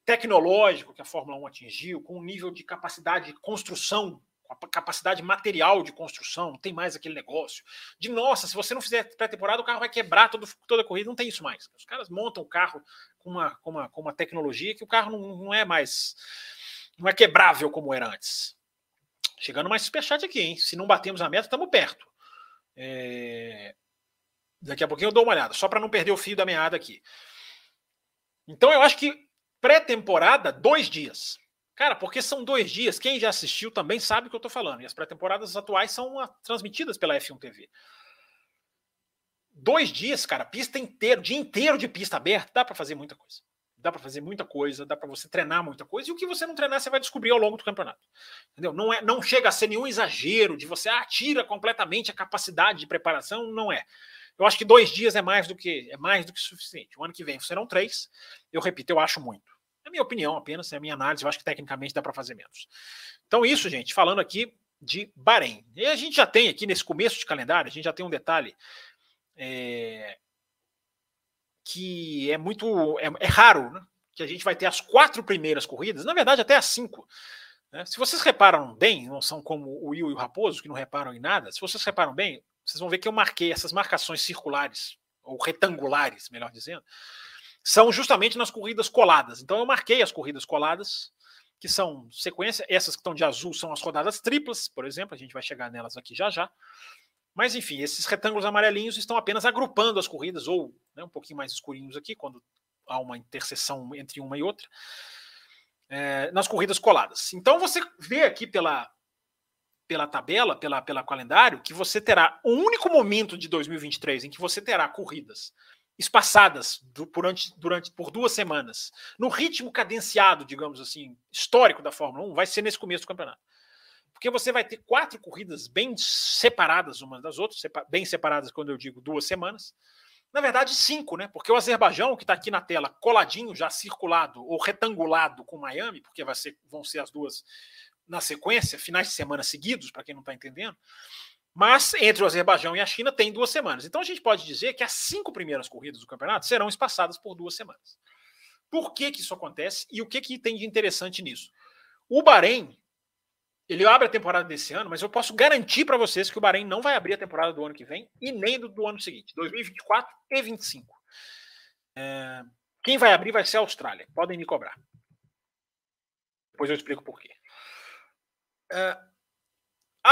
tecnológico que a Fórmula 1 atingiu, com o nível de capacidade de construção, a capacidade material de construção, não tem mais aquele negócio de nossa, se você não fizer pré-temporada, o carro vai quebrar todo, toda a corrida, não tem isso mais. Os caras montam o carro com uma, com uma, com uma tecnologia que o carro não, não é mais não é quebrável como era antes. Chegando mais superchat aqui, hein? Se não batemos a meta, estamos perto. É... Daqui a pouquinho eu dou uma olhada, só para não perder o fio da meada aqui. Então eu acho que pré-temporada, dois dias. Cara, porque são dois dias. Quem já assistiu também sabe o que eu estou falando. E as pré-temporadas atuais são ah, transmitidas pela F1 TV. Dois dias, cara, pista inteira, dia inteiro de pista aberta, dá para fazer muita coisa. Dá para fazer muita coisa, dá para você treinar muita coisa. E o que você não treinar, você vai descobrir ao longo do campeonato. Entendeu? Não, é, não chega a ser nenhum exagero de você ah, tira completamente a capacidade de preparação, não é. Eu acho que dois dias é mais do que é mais do que suficiente. O ano que vem serão três. Eu repito, eu acho muito. É minha opinião apenas, é a minha análise. Eu acho que tecnicamente dá para fazer menos. Então, isso, gente, falando aqui de Bahrein. E a gente já tem aqui nesse começo de calendário, a gente já tem um detalhe é, que é muito. É, é raro, né? Que a gente vai ter as quatro primeiras corridas, na verdade, até as cinco. Né? Se vocês reparam bem, não são como o Will e o Raposo, que não reparam em nada, se vocês reparam bem, vocês vão ver que eu marquei essas marcações circulares, ou retangulares, melhor dizendo, são justamente nas corridas coladas. Então eu marquei as corridas coladas, que são sequência, essas que estão de azul são as rodadas triplas, por exemplo, a gente vai chegar nelas aqui já já. Mas enfim, esses retângulos amarelinhos estão apenas agrupando as corridas, ou né, um pouquinho mais escurinhos aqui, quando há uma interseção entre uma e outra, é, nas corridas coladas. Então você vê aqui pela, pela tabela, pela, pela calendário, que você terá um único momento de 2023 em que você terá corridas espaçadas durante, durante por duas semanas, no ritmo cadenciado, digamos assim, histórico da Fórmula 1, vai ser nesse começo do campeonato. Porque você vai ter quatro corridas bem separadas umas das outras, bem separadas quando eu digo duas semanas. Na verdade, cinco, né? Porque o Azerbaijão, que está aqui na tela, coladinho, já circulado ou retangulado com Miami, porque vai ser, vão ser as duas na sequência, finais de semana seguidos, para quem não está entendendo. Mas entre o Azerbaijão e a China tem duas semanas. Então a gente pode dizer que as cinco primeiras corridas do campeonato serão espaçadas por duas semanas. Por que, que isso acontece e o que, que tem de interessante nisso? O Bahrein, ele abre a temporada desse ano, mas eu posso garantir para vocês que o Bahrein não vai abrir a temporada do ano que vem e nem do, do ano seguinte, 2024 e 2025. É, quem vai abrir vai ser a Austrália. Podem me cobrar. Depois eu explico por quê. É,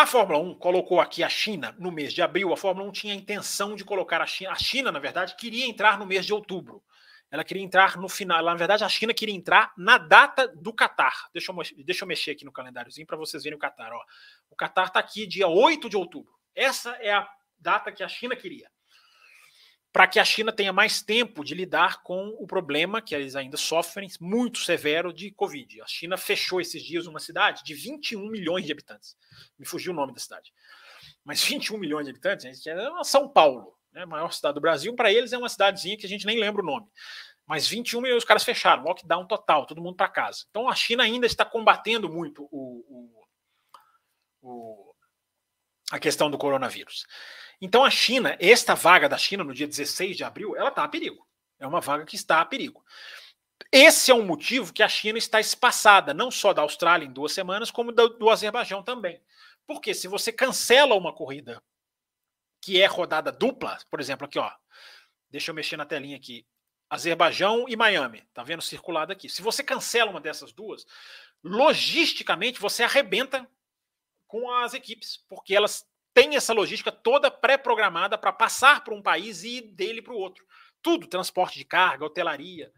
a Fórmula 1 colocou aqui a China no mês de abril. A Fórmula 1 tinha a intenção de colocar a China. A China, na verdade, queria entrar no mês de outubro. Ela queria entrar no final. Na verdade, a China queria entrar na data do Catar. Deixa eu, deixa eu mexer aqui no calendáriozinho para vocês verem o Catar. Ó. O Catar está aqui dia 8 de outubro. Essa é a data que a China queria para que a China tenha mais tempo de lidar com o problema que eles ainda sofrem, muito severo, de Covid. A China fechou esses dias uma cidade de 21 milhões de habitantes. Me fugiu o nome da cidade. Mas 21 milhões de habitantes, é uma São Paulo, né, maior cidade do Brasil. Para eles é uma cidadezinha que a gente nem lembra o nome. Mas 21 milhões, os caras fecharam, lockdown total, todo mundo para casa. Então a China ainda está combatendo muito o, o, o, a questão do coronavírus. Então a China, esta vaga da China no dia 16 de abril, ela está a perigo. É uma vaga que está a perigo. Esse é um motivo que a China está espaçada, não só da Austrália em duas semanas, como do, do Azerbaijão também. Porque se você cancela uma corrida que é rodada dupla, por exemplo, aqui, ó. Deixa eu mexer na telinha aqui. Azerbaijão e Miami. Tá vendo circulado aqui. Se você cancela uma dessas duas, logisticamente você arrebenta com as equipes, porque elas tem essa logística toda pré-programada para passar para um país e dele para o outro. Tudo, transporte de carga, hotelaria.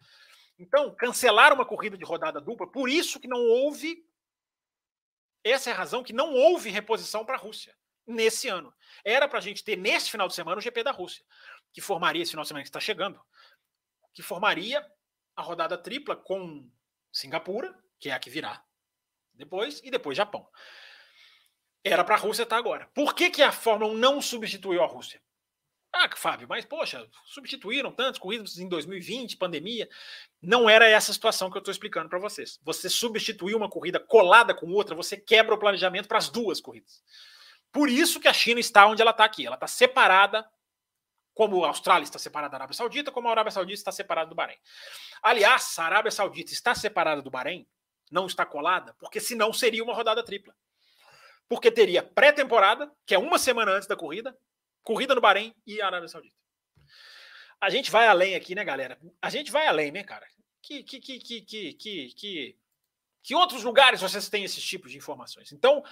Então, cancelar uma corrida de rodada dupla, por isso que não houve. Essa é a razão que não houve reposição para a Rússia nesse ano. Era para a gente ter nesse final de semana o GP da Rússia, que formaria esse final de semana que está chegando, que formaria a rodada tripla com Singapura, que é a que virá depois, e depois Japão. Era para a Rússia estar tá agora. Por que, que a Fórmula 1 não substituiu a Rússia? Ah, Fábio, mas poxa, substituíram tantos corridas em 2020, pandemia. Não era essa situação que eu estou explicando para vocês. Você substituir uma corrida colada com outra, você quebra o planejamento para as duas corridas. Por isso que a China está onde ela está aqui. Ela está separada, como a Austrália está separada da Arábia Saudita, como a Arábia Saudita está separada do Bahrein. Aliás, a Arábia Saudita está separada do Bahrein, não está colada, porque senão seria uma rodada tripla. Porque teria pré-temporada, que é uma semana antes da corrida, corrida no Bahrein e Arábia Saudita. A gente vai além aqui, né, galera? A gente vai além, né, cara? Que, que, que, que, que, que, que, que outros lugares vocês têm esses tipos de informações? Então,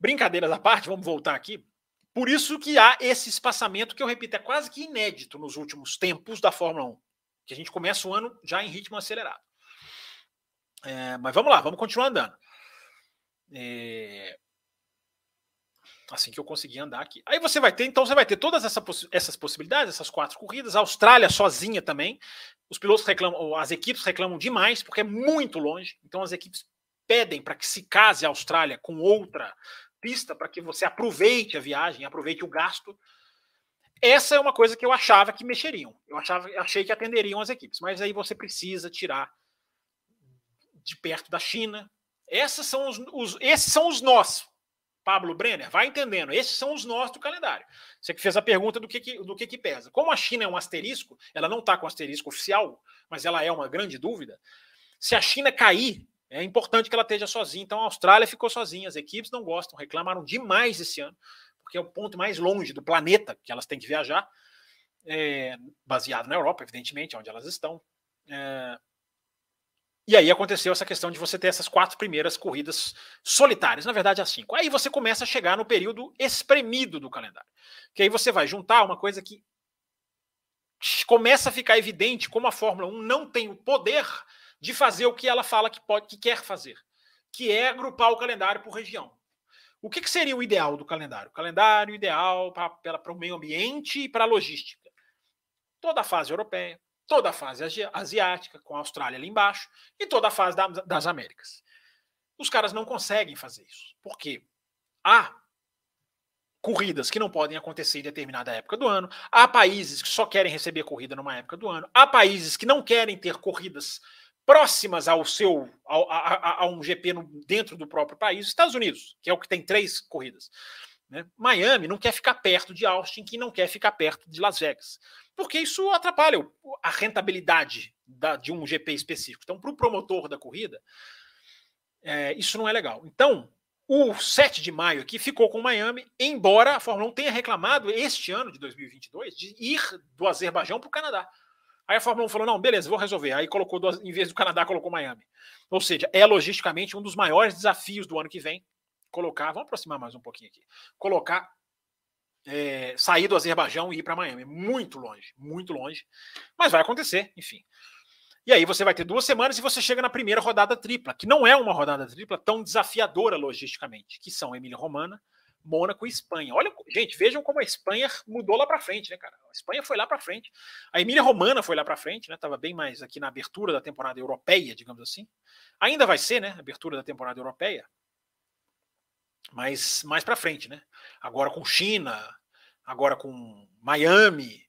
brincadeiras à parte, vamos voltar aqui. Por isso que há esse espaçamento que eu repito, é quase que inédito nos últimos tempos da Fórmula 1. Que a gente começa o ano já em ritmo acelerado. É, mas vamos lá, vamos continuar andando. É, assim que eu conseguir andar aqui. Aí você vai ter, então você vai ter todas essa, essas possibilidades, essas quatro corridas, a Austrália sozinha também. Os pilotos reclamam, as equipes reclamam demais porque é muito longe. Então as equipes pedem para que se case a Austrália com outra pista para que você aproveite a viagem, aproveite o gasto. Essa é uma coisa que eu achava que mexeriam. Eu achava, achei que atenderiam as equipes, mas aí você precisa tirar de perto da China. Essas são os, os esses são os nossos Pablo Brenner, vai entendendo. Esses são os nossos do calendário. Você que fez a pergunta do que, que do que, que pesa. Como a China é um asterisco, ela não está com asterisco oficial, mas ela é uma grande dúvida. Se a China cair, é importante que ela esteja sozinha. Então a Austrália ficou sozinha, as equipes não gostam, reclamaram demais esse ano, porque é o ponto mais longe do planeta que elas têm que viajar, é, baseado na Europa, evidentemente, onde elas estão. É, e aí aconteceu essa questão de você ter essas quatro primeiras corridas solitárias, na verdade as cinco. Aí você começa a chegar no período espremido do calendário. Que aí você vai juntar uma coisa que começa a ficar evidente como a Fórmula 1 não tem o poder de fazer o que ela fala que pode, que quer fazer, que é agrupar o calendário por região. O que, que seria o ideal do calendário? O calendário ideal para o meio ambiente e para a logística. Toda a fase europeia, toda a fase asiática, com a Austrália ali embaixo, e toda a fase das Américas. Os caras não conseguem fazer isso. Por quê? Há corridas que não podem acontecer em determinada época do ano, há países que só querem receber corrida numa época do ano, há países que não querem ter corridas próximas ao seu ao, a, a, a um GP no, dentro do próprio país, Estados Unidos, que é o que tem três corridas. Né? Miami não quer ficar perto de Austin, que não quer ficar perto de Las Vegas porque isso atrapalha a rentabilidade da, de um GP específico. Então, para o promotor da corrida, é, isso não é legal. Então, o 7 de maio aqui ficou com Miami, embora a Fórmula 1 tenha reclamado este ano de 2022 de ir do Azerbaijão para o Canadá. Aí a Fórmula 1 falou: não, beleza, vou resolver. Aí colocou, em vez do Canadá, colocou Miami. Ou seja, é logisticamente um dos maiores desafios do ano que vem. Colocar, vamos aproximar mais um pouquinho aqui. Colocar é, sair do Azerbaijão e ir para Miami. Muito longe, muito longe. Mas vai acontecer, enfim. E aí você vai ter duas semanas e você chega na primeira rodada tripla, que não é uma rodada tripla tão desafiadora logisticamente, que são Emília Romana, Mônaco e Espanha. Olha, gente, vejam como a Espanha mudou lá para frente, né, cara? A Espanha foi lá para frente. A Emília Romana foi lá para frente, né? Tava bem mais aqui na abertura da temporada europeia, digamos assim. Ainda vai ser, né? Abertura da temporada europeia. Mas mais para frente, né? Agora com China, agora com Miami.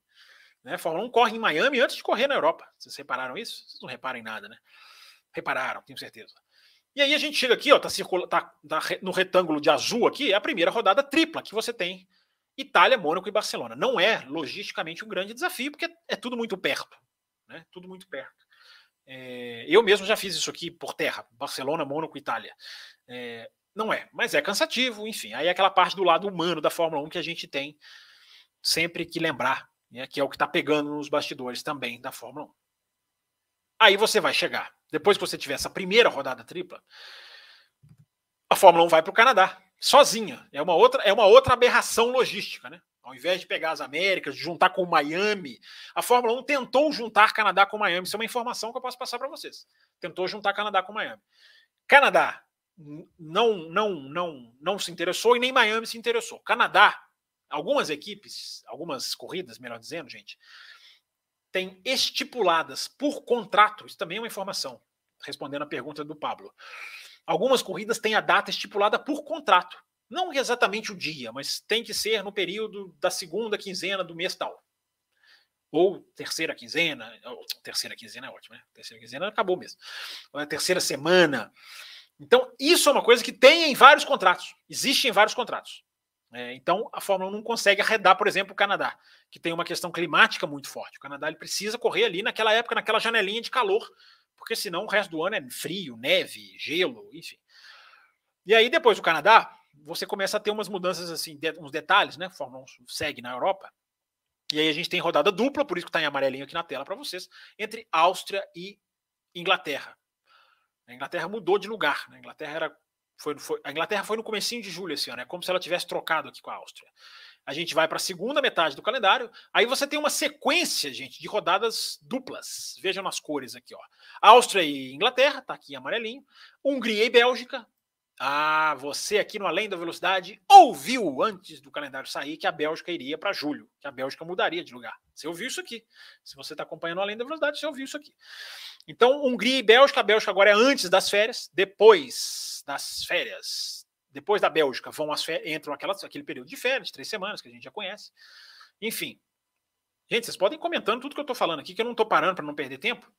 Né? Fórmula 1 corre em Miami antes de correr na Europa. Vocês repararam isso? Vocês não reparam em nada, né? Repararam, tenho certeza. E aí a gente chega aqui, ó, tá, circula, tá, tá no retângulo de azul aqui, é a primeira rodada tripla que você tem. Itália, Mônaco e Barcelona. Não é logisticamente um grande desafio, porque é tudo muito perto. Né? Tudo muito perto. É, eu mesmo já fiz isso aqui por terra: Barcelona, Mônaco, Itália. É, não é, mas é cansativo, enfim. Aí é aquela parte do lado humano da Fórmula 1 que a gente tem sempre que lembrar, né, que é o que está pegando nos bastidores também da Fórmula 1. Aí você vai chegar, depois que você tiver essa primeira rodada tripla, a Fórmula 1 vai para o Canadá, sozinha. É uma outra, é uma outra aberração logística, né? Ao invés de pegar as Américas, de juntar com Miami, a Fórmula 1 tentou juntar Canadá com Miami. Isso é uma informação que eu posso passar para vocês. Tentou juntar Canadá com Miami. Canadá não, não, não, não se interessou e nem Miami se interessou. Canadá, algumas equipes, algumas corridas, melhor dizendo, gente, têm estipuladas por contrato, isso também é uma informação, respondendo a pergunta do Pablo. Algumas corridas têm a data estipulada por contrato. Não exatamente o dia, mas tem que ser no período da segunda quinzena do mês tal. ou terceira quinzena, terceira quinzena é ótimo, né? Terceira quinzena acabou mesmo. Ou a terceira semana. Então, isso é uma coisa que tem em vários contratos, existe em vários contratos. É, então, a Fórmula 1 não consegue arredar, por exemplo, o Canadá, que tem uma questão climática muito forte. O Canadá ele precisa correr ali naquela época, naquela janelinha de calor, porque senão o resto do ano é frio, neve, gelo, enfim. E aí, depois do Canadá, você começa a ter umas mudanças, assim, uns detalhes, né? A Fórmula 1 segue na Europa. E aí a gente tem rodada dupla, por isso que está em amarelinho aqui na tela para vocês, entre Áustria e Inglaterra. A Inglaterra mudou de lugar. Né? A Inglaterra era foi, foi, a Inglaterra foi no comecinho de julho esse ano, é como se ela tivesse trocado aqui com a Áustria. A gente vai para a segunda metade do calendário. Aí você tem uma sequência, gente, de rodadas duplas. Vejam nas cores aqui, ó. Áustria e Inglaterra, tá aqui amarelinho. Hungria e Bélgica. Ah, você aqui no Além da Velocidade ouviu antes do calendário sair que a Bélgica iria para julho, que a Bélgica mudaria de lugar. Você ouviu isso aqui. Se você está acompanhando Além da Velocidade, você ouviu isso aqui. Então, Hungria e Bélgica, a Bélgica agora é antes das férias, depois das férias, depois da Bélgica, vão as férias, entram aquelas, aquele período de férias, três semanas, que a gente já conhece. Enfim. Gente, vocês podem ir comentando tudo que eu estou falando aqui, que eu não estou parando para não perder tempo.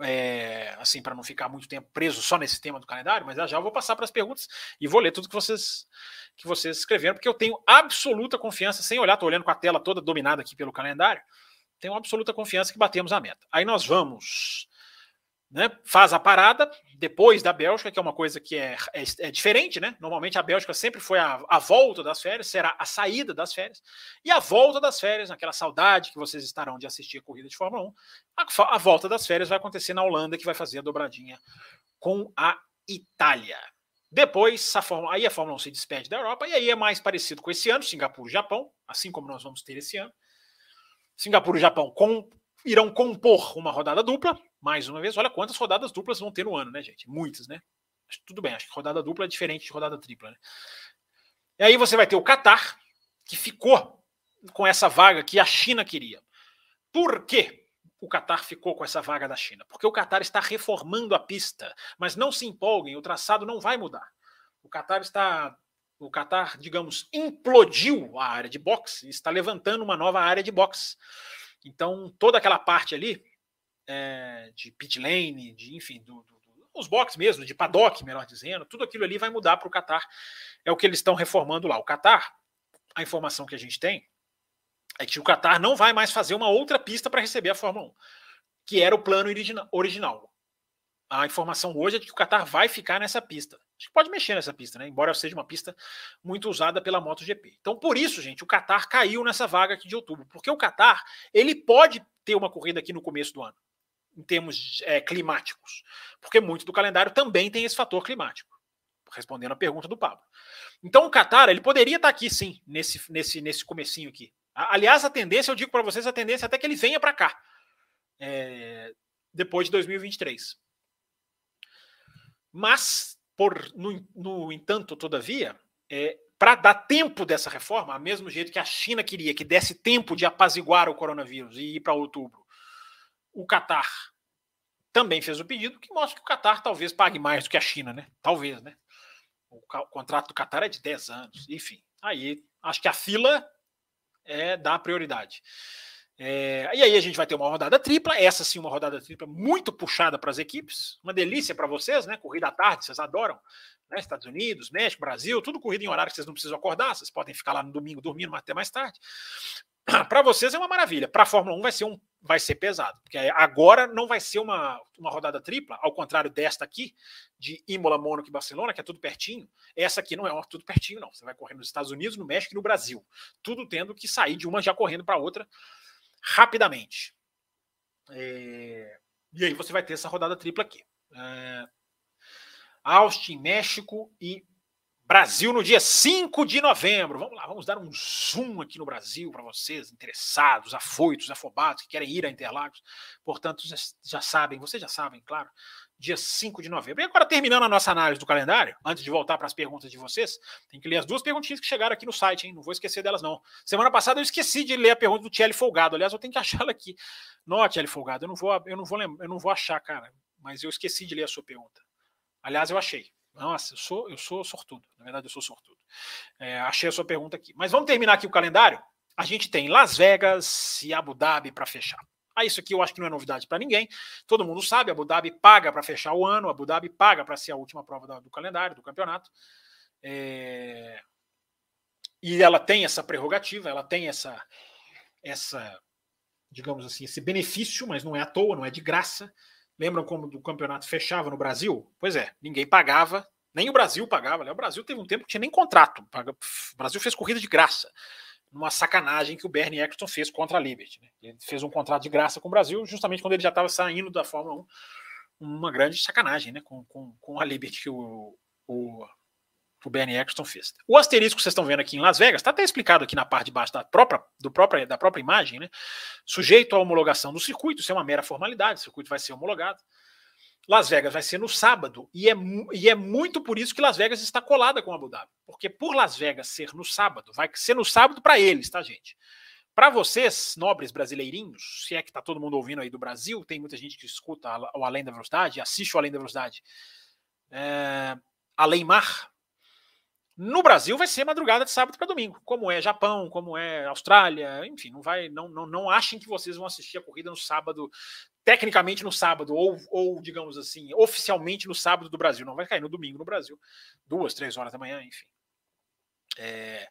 É, assim, para não ficar muito tempo preso só nesse tema do calendário, mas já já eu vou passar para as perguntas e vou ler tudo que vocês que vocês escreveram, porque eu tenho absoluta confiança, sem olhar, estou olhando com a tela toda dominada aqui pelo calendário, tenho absoluta confiança que batemos a meta. Aí nós vamos né, faz a parada depois da Bélgica, que é uma coisa que é, é, é diferente, né? Normalmente a Bélgica sempre foi a, a, volta das férias, será a saída das férias, e a volta das férias, aquela saudade que vocês estarão de assistir a corrida de Fórmula 1, a, a volta das férias vai acontecer na Holanda, que vai fazer a dobradinha com a Itália. Depois, a Fórmula, aí a Fórmula 1 se despede da Europa, e aí é mais parecido com esse ano, Singapura e Japão, assim como nós vamos ter esse ano. Singapura e Japão com, irão compor uma rodada dupla, mais uma vez. Olha quantas rodadas duplas vão ter no ano, né, gente? Muitas, né? Tudo bem, acho que rodada dupla é diferente de rodada tripla, né? E aí você vai ter o Qatar, que ficou com essa vaga que a China queria. Por quê? O Qatar ficou com essa vaga da China? Porque o Qatar está reformando a pista, mas não se empolguem, o traçado não vai mudar. O Qatar está o Qatar, digamos, implodiu a área de boxe e está levantando uma nova área de boxe. Então, toda aquela parte ali é, de pit lane, de enfim, do, do, os boxes mesmo, de paddock, melhor dizendo, tudo aquilo ali vai mudar para o Qatar. É o que eles estão reformando lá. O Qatar, a informação que a gente tem é que o Qatar não vai mais fazer uma outra pista para receber a Fórmula 1, que era o plano original. A informação hoje é que o Qatar vai ficar nessa pista. Acho que pode mexer nessa pista, né? Embora seja uma pista muito usada pela MotoGP. Então, por isso, gente, o Qatar caiu nessa vaga aqui de outubro, porque o Qatar ele pode ter uma corrida aqui no começo do ano em termos é, climáticos, porque muito do calendário também tem esse fator climático, respondendo a pergunta do Pablo. Então o Qatar, ele poderia estar aqui sim, nesse, nesse, nesse comecinho aqui. Aliás, a tendência, eu digo para vocês, a tendência é até que ele venha para cá, é, depois de 2023. Mas, por no, no entanto, todavia, é, para dar tempo dessa reforma, ao mesmo jeito que a China queria que desse tempo de apaziguar o coronavírus e ir para outubro, o Catar também fez o pedido, que mostra que o Catar talvez pague mais do que a China, né? Talvez, né? O, o contrato do Catar é de 10 anos, enfim. Aí acho que a fila é dar prioridade. É, e aí a gente vai ter uma rodada tripla, essa sim, uma rodada tripla muito puxada para as equipes, uma delícia para vocês, né? Corrida à tarde, vocês adoram, né? Estados Unidos, México, Brasil, tudo corrida em horário que vocês não precisam acordar, vocês podem ficar lá no domingo dormindo até mais tarde. para vocês é uma maravilha. Para a Fórmula 1 vai ser, um, vai ser pesado, porque agora não vai ser uma, uma rodada tripla, ao contrário desta aqui, de Imola, Mônaco e Barcelona, que é tudo pertinho. Essa aqui não é tudo pertinho, não. Você vai correr nos Estados Unidos, no México e no Brasil. Tudo tendo que sair de uma já correndo para outra rapidamente. É... E aí você vai ter essa rodada tripla aqui. É... Austin, México e Brasil no dia 5 de novembro. Vamos lá, vamos dar um zoom aqui no Brasil para vocês, interessados, afoitos, afobados, que querem ir a Interlagos. Portanto, já, já, sabem, vocês já sabem, claro, dia 5 de novembro. E agora, terminando a nossa análise do calendário, antes de voltar para as perguntas de vocês, tem que ler as duas perguntinhas que chegaram aqui no site, hein? Não vou esquecer delas, não. Semana passada eu esqueci de ler a pergunta do Thierry Folgado. Aliás, eu tenho que achá-la aqui. Não, Thierry Folgado, eu não vou, eu não vou lembrar, eu não vou achar, cara. Mas eu esqueci de ler a sua pergunta. Aliás, eu achei. Nossa, eu sou, eu sou sortudo. Na verdade, eu sou sortudo. É, achei a sua pergunta aqui. Mas vamos terminar aqui o calendário. a gente tem Las Vegas e Abu Dhabi para fechar. Ah, isso aqui eu acho que não é novidade para ninguém. Todo mundo sabe, Abu Dhabi paga para fechar o ano, Abu Dhabi paga para ser a última prova do calendário, do campeonato. É... E ela tem essa prerrogativa, ela tem essa, essa, digamos assim, esse benefício, mas não é à toa, não é de graça. Lembram como o campeonato fechava no Brasil? Pois é, ninguém pagava, nem o Brasil pagava. Né? O Brasil teve um tempo que tinha nem contrato. O Brasil fez corrida de graça numa sacanagem que o Bernie Eccleston fez contra a Liberty. Né? Ele fez um contrato de graça com o Brasil, justamente quando ele já estava saindo da Fórmula 1. Uma grande sacanagem né? com, com, com a Liberty que o, o, o Bernie Eccleston fez. O asterisco que vocês estão vendo aqui em Las Vegas está até explicado aqui na parte de baixo da própria, do própria, da própria imagem, né? sujeito à homologação do circuito, isso é uma mera formalidade, o circuito vai ser homologado. Las Vegas vai ser no sábado, e é, e é muito por isso que Las Vegas está colada com Abu Dhabi. Porque por Las Vegas ser no sábado, vai ser no sábado para eles, tá, gente? Para vocês, nobres brasileirinhos, se é que está todo mundo ouvindo aí do Brasil, tem muita gente que escuta o Além da Velocidade, assiste o Além da Velocidade. É, Além Mar, no Brasil vai ser madrugada de sábado para domingo, como é Japão, como é Austrália, enfim, não vai, não, não, não achem que vocês vão assistir a corrida no sábado, tecnicamente no sábado, ou, ou digamos assim, oficialmente no sábado do Brasil, não vai cair no domingo no Brasil, duas, três horas da manhã, enfim. É,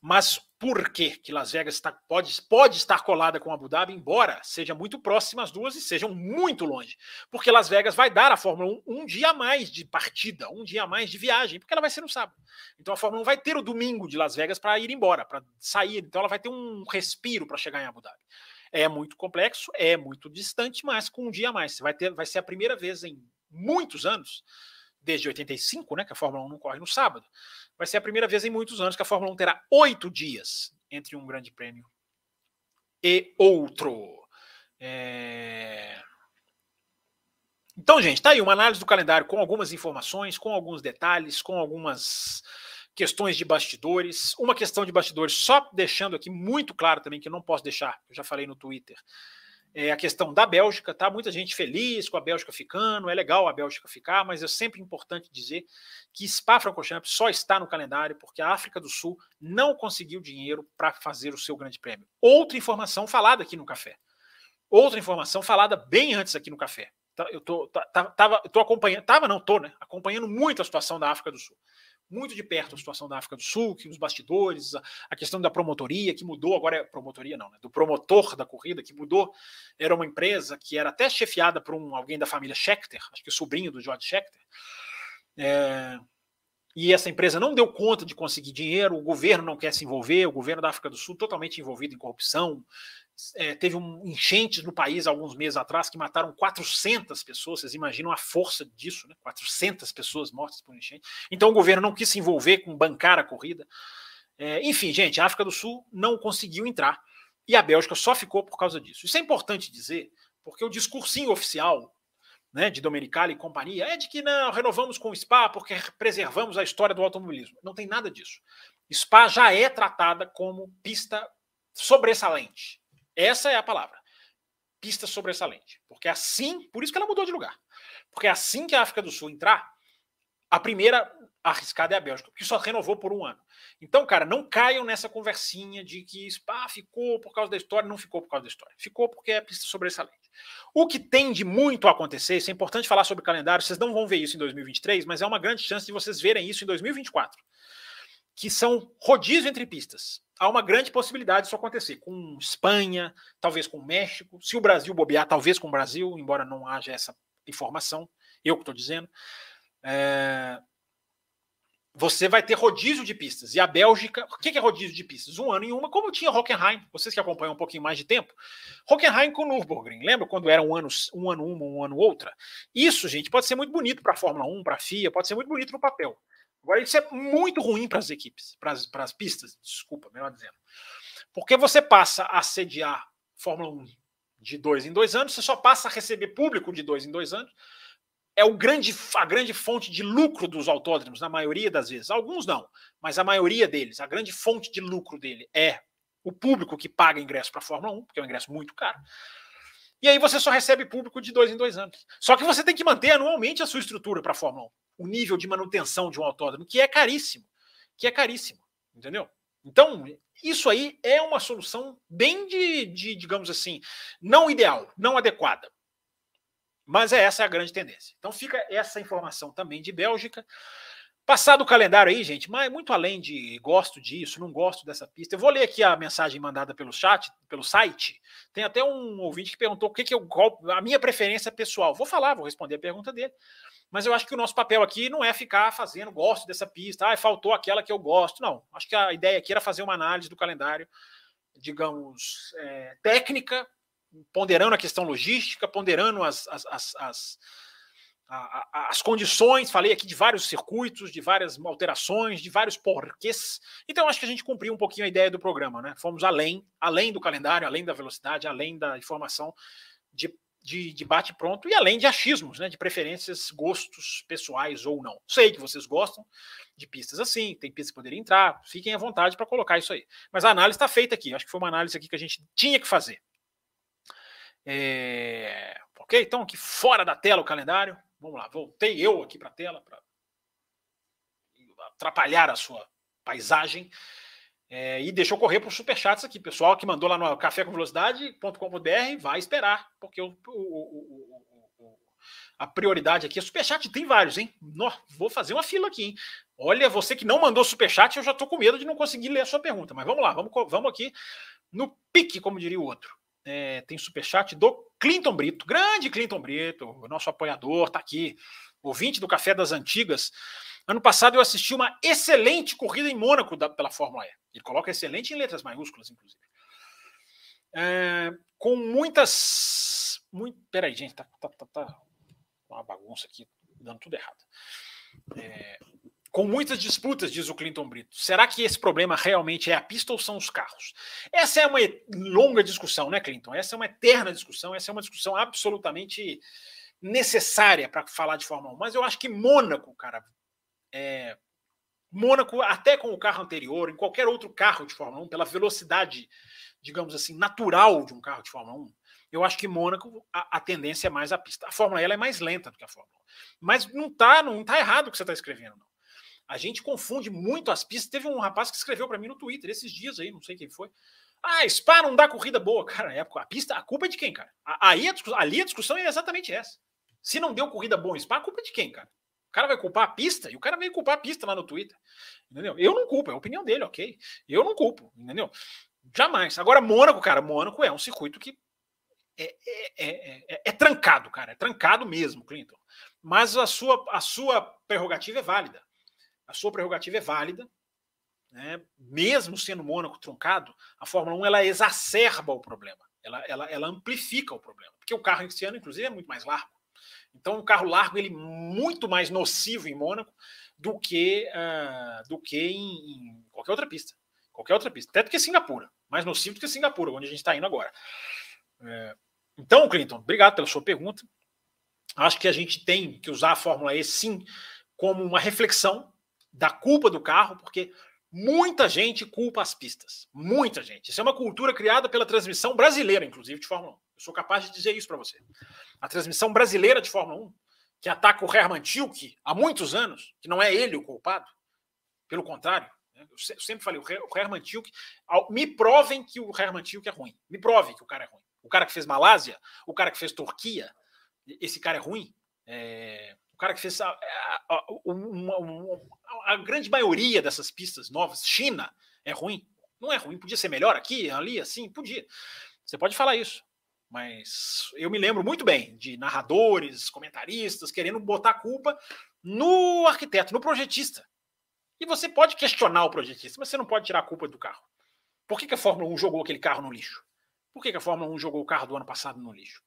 mas por que que Las Vegas está, pode, pode estar colada com Abu Dhabi, embora seja muito próxima as duas e sejam muito longe? Porque Las Vegas vai dar à Fórmula 1 um dia a mais de partida, um dia a mais de viagem, porque ela vai ser no sábado. Então a Fórmula 1 vai ter o domingo de Las Vegas para ir embora, para sair. Então ela vai ter um respiro para chegar em Abu Dhabi. É muito complexo, é muito distante, mas com um dia a mais. Vai, ter, vai ser a primeira vez em muitos anos desde 85, né, que a Fórmula 1 não corre no sábado, vai ser a primeira vez em muitos anos que a Fórmula 1 terá oito dias entre um grande prêmio e outro. É... Então, gente, tá aí uma análise do calendário com algumas informações, com alguns detalhes, com algumas questões de bastidores. Uma questão de bastidores, só deixando aqui muito claro também, que eu não posso deixar, eu já falei no Twitter, é a questão da Bélgica, tá? Muita gente feliz com a Bélgica ficando, é legal a Bélgica ficar, mas é sempre importante dizer que Spa-Francorchamps só está no calendário porque a África do Sul não conseguiu dinheiro para fazer o seu Grande Prêmio. Outra informação falada aqui no café. Outra informação falada bem antes aqui no café. Tá, eu tô, tá, tava, eu tô acompanhando, tava não, tô, né? Acompanhando muito a situação da África do Sul muito de perto a situação da África do Sul, que os bastidores, a, a questão da promotoria, que mudou, agora é promotoria não, né, do promotor da corrida, que mudou, era uma empresa que era até chefiada por um, alguém da família Schechter, acho que o sobrinho do George Schechter, é, e essa empresa não deu conta de conseguir dinheiro, o governo não quer se envolver, o governo da África do Sul totalmente envolvido em corrupção, é, teve um enchentes no país alguns meses atrás que mataram 400 pessoas. Vocês imaginam a força disso, né? 400 pessoas mortas por enchente. Então o governo não quis se envolver com bancar a corrida. É, enfim, gente, a África do Sul não conseguiu entrar e a Bélgica só ficou por causa disso. Isso é importante dizer, porque o discursinho oficial né, de Domenicali e companhia é de que não renovamos com o SPA porque preservamos a história do automobilismo. Não tem nada disso. SPA já é tratada como pista sobressalente essa é a palavra. Pista sobressalente. Porque assim, por isso que ela mudou de lugar. Porque assim que a África do Sul entrar, a primeira arriscada é a Bélgica, que só renovou por um ano. Então, cara, não caiam nessa conversinha de que ah, ficou por causa da história, não ficou por causa da história. Ficou porque é pista sobressalente. O que tende muito a acontecer, isso é importante falar sobre calendário, vocês não vão ver isso em 2023, mas é uma grande chance de vocês verem isso em 2024, que são rodízio entre pistas há uma grande possibilidade disso acontecer com Espanha, talvez com México, se o Brasil bobear, talvez com o Brasil, embora não haja essa informação, eu que estou dizendo. É... Você vai ter rodízio de pistas. E a Bélgica, o que é rodízio de pistas? Um ano em uma, como tinha Hockenheim, vocês que acompanham um pouquinho mais de tempo. Hockenheim com Nürburgring, lembra quando era um ano, um ano uma, um ano outra? Isso, gente, pode ser muito bonito para a Fórmula 1, para a FIA, pode ser muito bonito no papel. Agora, isso é muito ruim para as equipes, para as pistas, desculpa, melhor dizendo. Porque você passa a sediar Fórmula 1 de dois em dois anos, você só passa a receber público de dois em dois anos. É o grande, a grande fonte de lucro dos autódromos, na maioria das vezes. Alguns não, mas a maioria deles, a grande fonte de lucro dele é o público que paga ingresso para a Fórmula 1, porque é um ingresso muito caro. E aí você só recebe público de dois em dois anos. Só que você tem que manter anualmente a sua estrutura para a Fórmula 1 o nível de manutenção de um autódromo, que é caríssimo, que é caríssimo, entendeu? Então, Isso aí é uma solução bem de, de digamos assim, não ideal, não adequada. Mas é essa a grande tendência. Então fica essa informação também de Bélgica. Passado o calendário aí, gente, mas muito além de gosto disso, não gosto dessa pista. Eu vou ler aqui a mensagem mandada pelo chat, pelo site. Tem até um ouvinte que perguntou o que, que eu a minha preferência pessoal. Vou falar, vou responder a pergunta dele. Mas eu acho que o nosso papel aqui não é ficar fazendo gosto dessa pista, ah, faltou aquela que eu gosto. Não, acho que a ideia aqui era fazer uma análise do calendário, digamos, é, técnica, ponderando a questão logística, ponderando as, as, as, as as condições, falei aqui de vários circuitos, de várias alterações, de vários porquês. Então, acho que a gente cumpriu um pouquinho a ideia do programa, né? Fomos além, além do calendário, além da velocidade, além da informação de, de, de bate pronto e além de achismos, né? De preferências, gostos pessoais ou não. Sei que vocês gostam de pistas assim, tem pistas que poderiam entrar, fiquem à vontade para colocar isso aí. Mas a análise está feita aqui, acho que foi uma análise aqui que a gente tinha que fazer. É... Ok? Então, aqui fora da tela o calendário. Vamos lá, voltei eu aqui para a tela para atrapalhar a sua paisagem. É, e deixa eu correr para os superchats aqui. Pessoal que mandou lá no cafécomvelocidade.com.br vai esperar, porque o, o, o, a prioridade aqui é superchat. Tem vários, hein? No, vou fazer uma fila aqui, hein? Olha, você que não mandou superchat, eu já estou com medo de não conseguir ler a sua pergunta. Mas vamos lá, vamos, vamos aqui no pique, como diria o outro. É, tem superchat do Clinton Brito, grande Clinton Brito, nosso apoiador, está aqui, ouvinte do Café das Antigas. Ano passado eu assisti uma excelente corrida em Mônaco da, pela Fórmula E. Ele coloca excelente em letras maiúsculas, inclusive. É, com muitas. Muito, peraí, gente, tá, tá, tá, tá uma bagunça aqui, dando tudo errado. É, com muitas disputas, diz o Clinton Brito. Será que esse problema realmente é a pista ou são os carros? Essa é uma longa discussão, né, Clinton? Essa é uma eterna discussão, essa é uma discussão absolutamente necessária para falar de Fórmula 1. Mas eu acho que Mônaco, cara, é... Mônaco, até com o carro anterior, em qualquer outro carro de Fórmula 1, pela velocidade, digamos assim, natural de um carro de Fórmula 1, eu acho que Mônaco, a, a tendência é mais a pista. A Fórmula E é mais lenta do que a Fórmula 1. Mas não está não tá errado o que você está escrevendo, não. A gente confunde muito as pistas. Teve um rapaz que escreveu para mim no Twitter esses dias aí, não sei quem foi. Ah, Spa não dá corrida boa. Cara, é a pista, a culpa é de quem, cara? Aí a ali a discussão é exatamente essa. Se não deu corrida boa em Spa, a culpa é de quem, cara? O cara vai culpar a pista e o cara veio culpar a pista lá no Twitter. Entendeu? Eu não culpo, é a opinião dele, ok? Eu não culpo, entendeu? Jamais. Agora, Mônaco, cara, Mônaco é um circuito que é, é, é, é, trancado, cara. É trancado mesmo, Clinton. Mas a sua, a sua prerrogativa é válida a sua prerrogativa é válida, né? mesmo sendo Mônaco truncado, a Fórmula 1 ela exacerba o problema, ela, ela, ela amplifica o problema, porque o carro esse ano, inclusive, é muito mais largo. Então, o carro largo ele é muito mais nocivo em Mônaco do que, uh, do que em, em, qualquer outra pista. Qualquer outra pista. Até do que Singapura. Mais nocivo do que Singapura, onde a gente está indo agora. É, então, Clinton, obrigado pela sua pergunta. Acho que a gente tem que usar a Fórmula E sim como uma reflexão da culpa do carro, porque muita gente culpa as pistas. Muita gente. Isso é uma cultura criada pela transmissão brasileira, inclusive, de Fórmula 1. Eu sou capaz de dizer isso para você. A transmissão brasileira de Fórmula 1, que ataca o Hermann Tilke há muitos anos, que não é ele o culpado, pelo contrário. Né? Eu sempre falei, o Hermann Tilke, me provem que o Hermann Tilke é ruim. Me provem que o cara é ruim. O cara que fez Malásia, o cara que fez Turquia, esse cara é ruim. É, o cara que fez a, a, a, uma, uma, a, grande maioria dessas pistas novas, China, é ruim. Não é ruim, podia ser melhor aqui, ali, assim, podia. Você pode falar isso. Mas eu me lembro muito bem de narradores, comentaristas querendo botar a culpa no arquiteto, no projetista. E você pode questionar o projetista, mas você não pode tirar a culpa do carro. Por que, que a Fórmula 1 jogou aquele carro no lixo? Por que, que a Fórmula 1 jogou o carro do ano passado no lixo?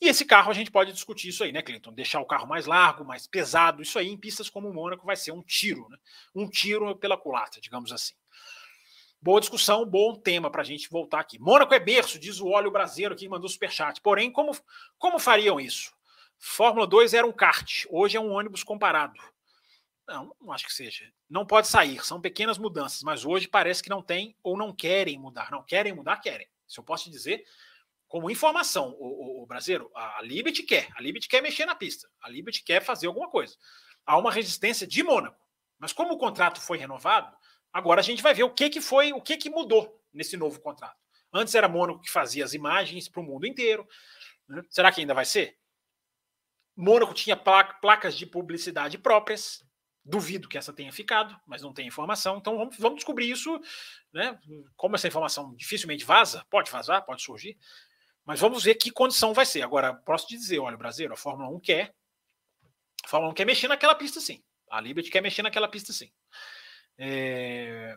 E esse carro a gente pode discutir isso aí, né, Clinton? Deixar o carro mais largo, mais pesado, isso aí em pistas como o Mônaco vai ser um tiro, né? Um tiro pela culatra, digamos assim. Boa discussão, bom tema para a gente voltar aqui. Mônaco é berço, diz o óleo brasileiro que mandou superchat. Porém, como, como fariam isso? Fórmula 2 era um kart, hoje é um ônibus comparado. Não, não acho que seja. Não pode sair, são pequenas mudanças, mas hoje parece que não tem ou não querem mudar. Não querem mudar, querem. Se eu posso te dizer, como informação, o brasileiro, a, Liberty quer, a Liberty quer mexer na pista, a Liberty quer fazer alguma coisa. Há uma resistência de Mônaco, mas como o contrato foi renovado, Agora a gente vai ver o que, que foi, o que, que mudou nesse novo contrato. Antes era Mônaco que fazia as imagens para o mundo inteiro. Né? Será que ainda vai ser? Mônaco tinha placas de publicidade próprias. Duvido que essa tenha ficado, mas não tem informação. Então vamos, vamos descobrir isso. Né? Como essa informação dificilmente vaza, pode vazar, pode surgir. Mas vamos ver que condição vai ser. Agora, posso te dizer, olha, Brasileiro, a Fórmula 1 quer. A Fórmula 1 quer mexer naquela pista sim. A Liberty quer mexer naquela pista sim. É...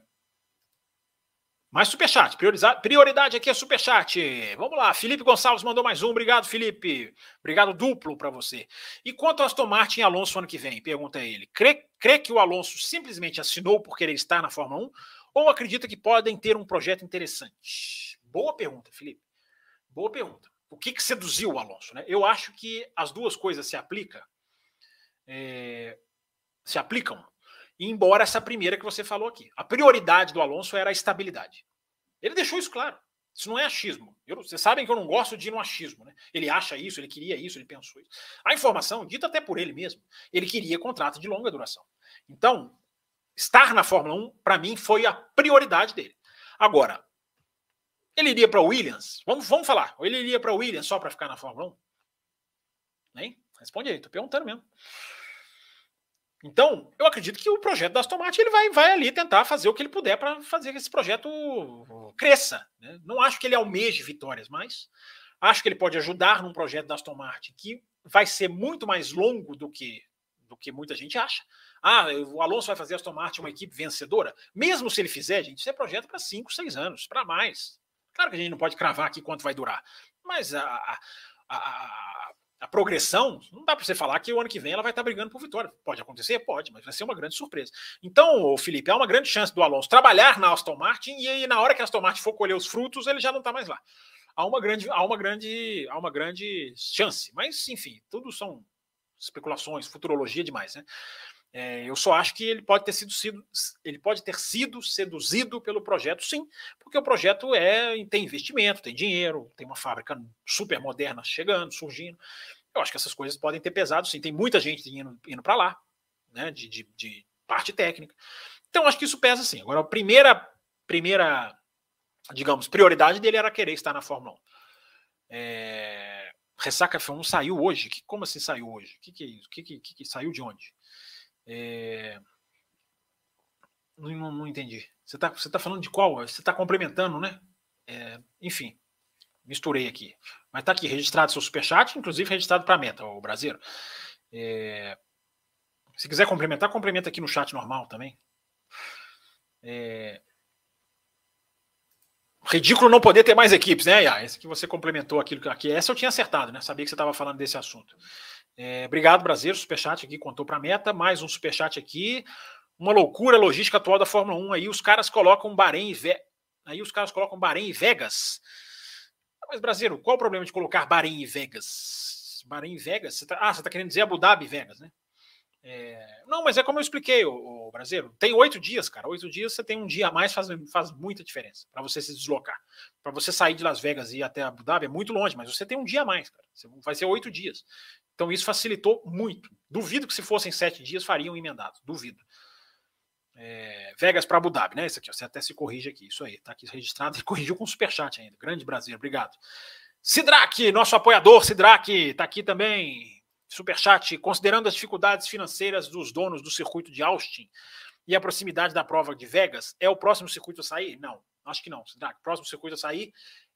Mais superchat. Prioridade aqui é superchat. Vamos lá. Felipe Gonçalves mandou mais um. Obrigado, Felipe. Obrigado duplo para você. E quanto ao Aston Martin e Alonso ano que vem? Pergunta ele. Crê, crê que o Alonso simplesmente assinou por querer estar na Fórmula 1? Ou acredita que podem ter um projeto interessante? Boa pergunta, Felipe. Boa pergunta. O que, que seduziu o Alonso? Né? Eu acho que as duas coisas se aplicam. É, se aplicam embora essa primeira que você falou aqui. A prioridade do Alonso era a estabilidade. Ele deixou isso claro. Isso não é achismo. Eu, vocês sabem que eu não gosto de ir no achismo. Né? Ele acha isso, ele queria isso, ele pensou isso. A informação, dita até por ele mesmo, ele queria contrato de longa duração. Então, estar na Fórmula 1, para mim, foi a prioridade dele. Agora, ele iria para Williams? Vamos, vamos falar. Ou ele iria para Williams só para ficar na Fórmula 1? Nem? Responde aí, estou perguntando mesmo. Então, eu acredito que o projeto da Aston Martin ele vai, vai ali tentar fazer o que ele puder para fazer que esse projeto cresça. Né? Não acho que ele almeje vitórias, mas acho que ele pode ajudar num projeto da Aston Martin que vai ser muito mais longo do que, do que muita gente acha. Ah, o Alonso vai fazer a Aston Martin uma equipe vencedora? Mesmo se ele fizer, gente, isso é projeto para 5, 6 anos, para mais. Claro que a gente não pode cravar aqui quanto vai durar, mas a, a, a, a progressão, não dá para você falar que o ano que vem ela vai estar tá brigando por vitória. Pode acontecer? Pode, mas vai ser uma grande surpresa. Então, Felipe, há uma grande chance do Alonso trabalhar na Aston Martin e aí, na hora que a Aston Martin for colher os frutos, ele já não está mais lá. Há uma grande, há uma grande, há uma grande chance. Mas, enfim, tudo são especulações, futurologia demais, né? É, eu só acho que ele pode ter sido, sido, ele pode ter sido seduzido pelo projeto, sim, porque o projeto é tem investimento, tem dinheiro, tem uma fábrica super moderna chegando, surgindo. Eu acho que essas coisas podem ter pesado, sim. Tem muita gente indo, indo para lá, né, de, de, de, parte técnica. Então acho que isso pesa, sim. Agora a primeira, primeira, digamos, prioridade dele era querer estar na Fórmula 1. É... Ressaca F1 saiu hoje. Que, como assim saiu hoje? O que, que é isso? Que, que, que, saiu de onde? É... Não, não, entendi. Você está você tá falando de qual? Você está complementando, né? É, enfim, misturei aqui. Mas está aqui, registrado seu superchat, inclusive registrado para a meta, o brasileiro. É... Se quiser complementar, complementa aqui no chat normal também. É... Ridículo não poder ter mais equipes, né, Iá? Esse que você complementou aquilo aqui. Essa eu tinha acertado, né? Sabia que você estava falando desse assunto. É, obrigado, Brasileiro. Superchat aqui contou para a meta. Mais um superchat aqui. Uma loucura logística atual da Fórmula 1. Aí os caras colocam Bahrein e Ve... Aí os caras colocam Bahrein e Vegas. Mas, Brasileiro, qual o problema de colocar Bahrein e Vegas? Bahrein e Vegas? Você tá... Ah, você está querendo dizer Abu Dhabi e Vegas, né? É... Não, mas é como eu expliquei, o, Brasileiro. Tem oito dias, cara. Oito dias você tem um dia a mais, faz, faz muita diferença para você se deslocar. Para você sair de Las Vegas e ir até Abu Dhabi é muito longe, mas você tem um dia a mais, cara. Vai ser oito dias. Então isso facilitou muito. Duvido que se fossem sete dias fariam emendado. Duvido. É, Vegas para Abu Dhabi, né? Isso aqui, você até se corrige aqui. Isso aí, tá aqui registrado e corrigiu com superchat ainda. Grande Brasil, obrigado. Sidraque, nosso apoiador, Sidraque, tá aqui também. Superchat, considerando as dificuldades financeiras dos donos do circuito de Austin e a proximidade da prova de Vegas, é o próximo circuito a sair? Não, acho que não. Sidraque, próximo circuito a sair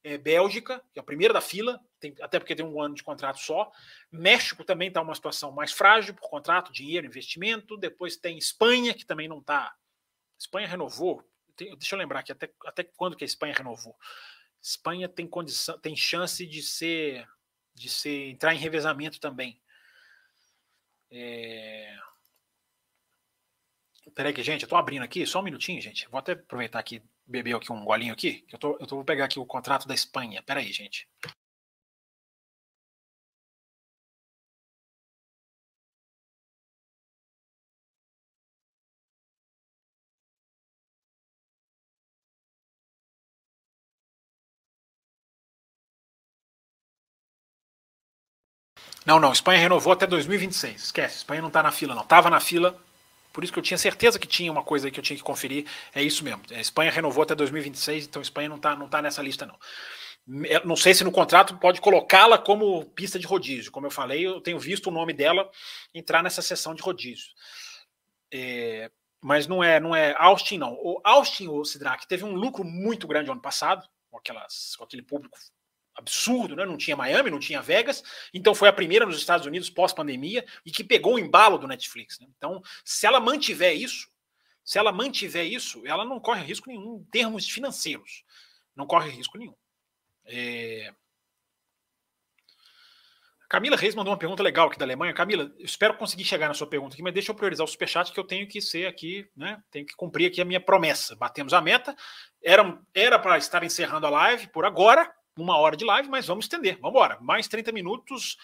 é, Bélgica, que é a primeira da fila, tem, até porque tem um ano de contrato só. México também está uma situação mais frágil por contrato, dinheiro, investimento. Depois tem Espanha, que também não está. Espanha renovou. Tem, deixa eu lembrar aqui, até, até quando que a Espanha renovou? Espanha tem condição, tem chance de ser, de ser entrar em revezamento também. É... Peraí que, gente, eu tô abrindo aqui, só um minutinho, gente. Vou até aproveitar aqui beber aqui um golinho aqui. Eu, tô, eu tô, vou pegar aqui o contrato da Espanha. Pera aí, gente. Não, não. Espanha renovou até 2026. Esquece. Espanha não está na fila, não. Tava na fila, Por isso que eu tinha certeza que tinha uma coisa aí que eu tinha que conferir. É isso mesmo. A Espanha renovou até 2026, então a Espanha não está não tá nessa lista, não. Não sei se no contrato pode colocá-la como pista de rodízio. Como eu falei, eu tenho visto o nome dela entrar nessa sessão de rodízio. É, mas não é, não é Austin, não. O Austin, o Sidraque, teve um lucro muito grande ano passado, com, aquelas, com aquele público absurdo, né? não tinha Miami, não tinha Vegas, então foi a primeira nos Estados Unidos pós-pandemia e que pegou o embalo do Netflix. Né? Então, se ela mantiver isso, se ela mantiver isso, ela não corre risco nenhum em termos financeiros. Não corre risco nenhum. É... Camila Reis mandou uma pergunta legal aqui da Alemanha. Camila, espero conseguir chegar na sua pergunta aqui, mas deixa eu priorizar o superchat que eu tenho que ser aqui, né? Tenho que cumprir aqui a minha promessa. Batemos a meta. Era para estar encerrando a live por agora, uma hora de live, mas vamos estender. Vamos embora. Mais 30 minutos.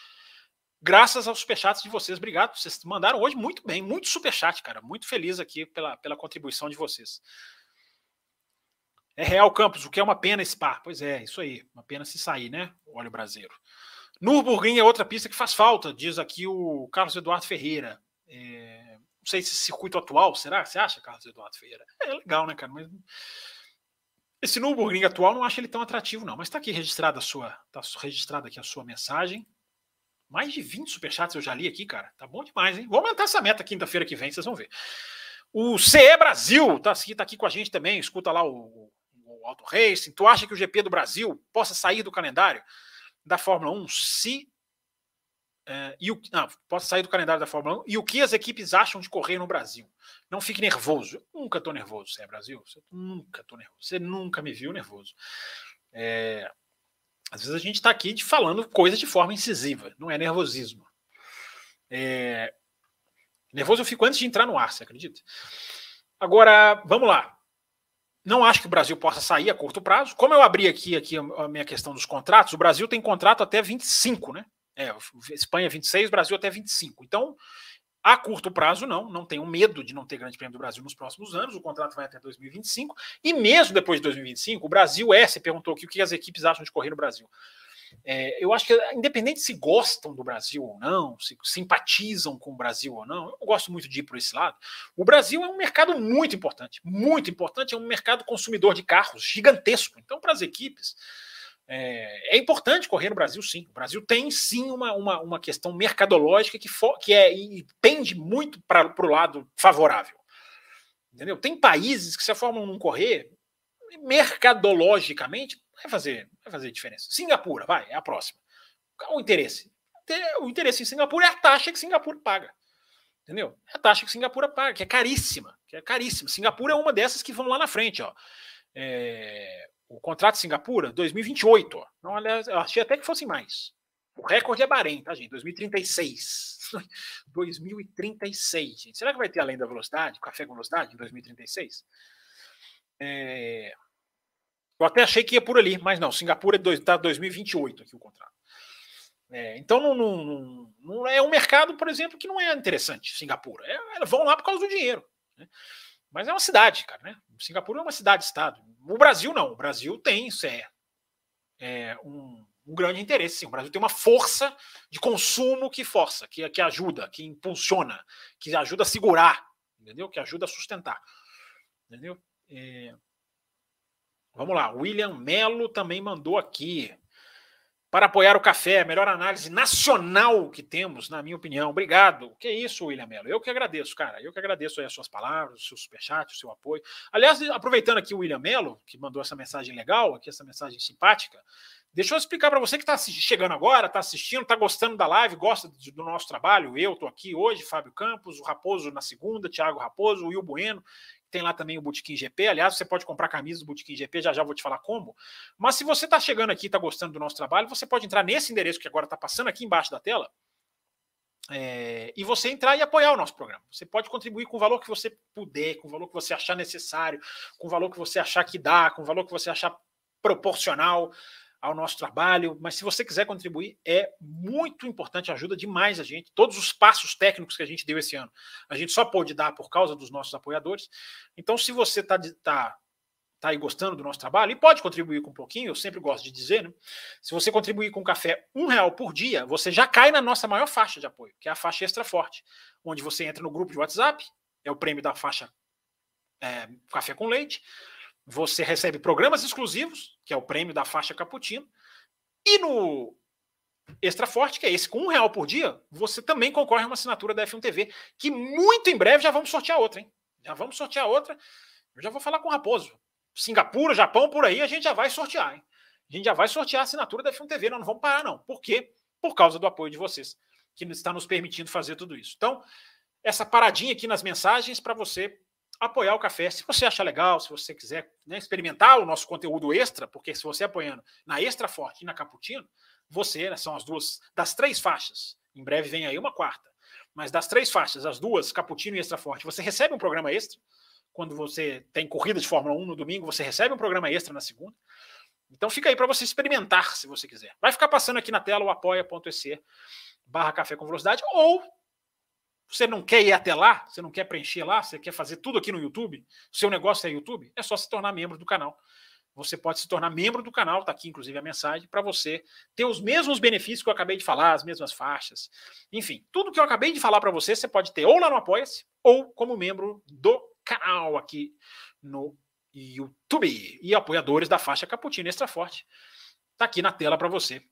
Graças aos superchats de vocês. Obrigado. Vocês mandaram hoje muito bem, muito superchat, cara. Muito feliz aqui pela, pela contribuição de vocês. É real, Campos. O que é uma pena par? Pois é, isso aí. Uma pena se sair, né? O óleo brasileiro. Nürburgring é outra pista que faz falta, diz aqui o Carlos Eduardo Ferreira. É, não sei se circuito atual, será? Você acha, Carlos Eduardo Ferreira? É legal, né, cara? Mas esse Nürburgring atual não acho ele tão atrativo, não. Mas está aqui registrada a sua, tá registrada aqui a sua mensagem. Mais de 20 superchats eu já li aqui, cara. Tá bom demais, hein? Vou aumentar essa meta quinta-feira que vem, vocês vão ver. O CE Brasil tá tá aqui com a gente também. Escuta lá o, o Auto Racing. Tu acha que o GP do Brasil possa sair do calendário? da Fórmula 1 se. É, e o, não, possa sair do calendário da Fórmula 1 e o que as equipes acham de correr no Brasil. Não fique nervoso. Eu nunca estou nervoso, você é Brasil. Você nunca estou nervoso. Você nunca me viu nervoso. É, às vezes a gente está aqui de falando coisas de forma incisiva, não é nervosismo. É, nervoso eu fico antes de entrar no ar, você acredita? Agora, vamos lá. Não acho que o Brasil possa sair a curto prazo. Como eu abri aqui, aqui a minha questão dos contratos, o Brasil tem contrato até 25, né? É, Espanha 26, Brasil até 25. Então, a curto prazo, não. Não tenho medo de não ter Grande Prêmio do Brasil nos próximos anos. O contrato vai até 2025. E mesmo depois de 2025, o Brasil é. Você perguntou aqui o que as equipes acham de correr no Brasil. É, eu acho que, independente se gostam do Brasil ou não, se simpatizam com o Brasil ou não, eu gosto muito de ir por esse lado. O Brasil é um mercado muito importante, muito importante, é um mercado consumidor de carros gigantesco. Então, para as equipes, é, é, importante correr no Brasil, sim. O Brasil tem sim uma, uma, uma questão mercadológica que, for, que é, e pende muito para o lado favorável. Entendeu? Tem países que, se a Fórmula 1 não correr, mercadologicamente, vai fazer, vai fazer diferença. Singapura, vai, é a próxima. Qual o interesse? O interesse em Singapura é a taxa que Singapura paga. Entendeu? É a taxa que Singapura paga, que é caríssima. Que é caríssima. Singapura é uma dessas que vão lá na frente, ó. É, o contrato de Singapura, 2028. Ó. Não, aliás, eu achei até que fosse mais. O recorde é Bahrein, tá, gente? 2036. 2036, gente. Será que vai ter além da velocidade, café com velocidade, em 2036? É... Eu até achei que ia por ali, mas não. Singapura está 2028 aqui o contrato. É, então não, não, não, é um mercado, por exemplo, que não é interessante. Singapura. É, vão lá por causa do dinheiro. Né? Mas é uma cidade, cara. Né? Singapura é uma cidade-estado. O Brasil não. O Brasil tem isso é, é um, um, grande interesse. Sim. O Brasil tem uma força de consumo que força, que, que ajuda, que impulsiona, que ajuda a segurar, entendeu? Que ajuda a sustentar, entendeu? É, Vamos lá, William Melo também mandou aqui. Para apoiar o café, a melhor análise nacional que temos, na minha opinião. Obrigado. Que isso, William Melo. Eu que agradeço, cara. Eu que agradeço as suas palavras, o seu superchat, o seu apoio. Aliás, aproveitando aqui o William Melo, que mandou essa mensagem legal, aqui essa mensagem simpática, deixa eu explicar para você que está chegando agora, está assistindo, está gostando da live, gosta do nosso trabalho. Eu estou aqui hoje, Fábio Campos, o Raposo na segunda, Thiago Raposo, o Will Bueno, tem lá também o Botequim GP. Aliás, você pode comprar camisa do Botequim GP, já já vou te falar como. Mas se você está chegando aqui e está gostando do nosso trabalho, você pode entrar nesse endereço que agora está passando aqui embaixo da tela é, e você entrar e apoiar o nosso programa. Você pode contribuir com o valor que você puder, com o valor que você achar necessário, com o valor que você achar que dá, com o valor que você achar proporcional ao nosso trabalho, mas se você quiser contribuir, é muito importante, ajuda demais a gente. Todos os passos técnicos que a gente deu esse ano, a gente só pôde dar por causa dos nossos apoiadores. Então, se você está tá, tá aí gostando do nosso trabalho, e pode contribuir com um pouquinho, eu sempre gosto de dizer, né? Se você contribuir com café um real por dia, você já cai na nossa maior faixa de apoio, que é a faixa extra forte, onde você entra no grupo de WhatsApp, é o prêmio da faixa é, Café com Leite. Você recebe programas exclusivos, que é o prêmio da faixa Cappuccino. E no Extra Forte, que é esse, com um real por dia, você também concorre a uma assinatura da F1 TV, que muito em breve já vamos sortear outra, hein? Já vamos sortear outra. Eu já vou falar com o Raposo. Singapura, Japão, por aí, a gente já vai sortear, hein? A gente já vai sortear a assinatura da F1 TV, nós não vamos parar, não. Por quê? Por causa do apoio de vocês, que está nos permitindo fazer tudo isso. Então, essa paradinha aqui nas mensagens para você apoiar o café. Se você achar legal, se você quiser né, experimentar o nosso conteúdo extra, porque se você apoiando na Extra Forte e na Caputino, você, né, são as duas, das três faixas, em breve vem aí uma quarta, mas das três faixas, as duas, Caputino e Extra Forte, você recebe um programa extra. Quando você tem corrida de Fórmula 1 no domingo, você recebe um programa extra na segunda. Então fica aí para você experimentar, se você quiser. Vai ficar passando aqui na tela o apoia.se barra café com velocidade, ou você não quer ir até lá, você não quer preencher lá, você quer fazer tudo aqui no YouTube, seu negócio é YouTube, é só se tornar membro do canal. Você pode se tornar membro do canal, está aqui inclusive a mensagem, para você ter os mesmos benefícios que eu acabei de falar, as mesmas faixas. Enfim, tudo que eu acabei de falar para você, você pode ter ou lá no Apoia-se, ou como membro do canal aqui no YouTube. E apoiadores da faixa Caputino Extra Forte. Está aqui na tela para você.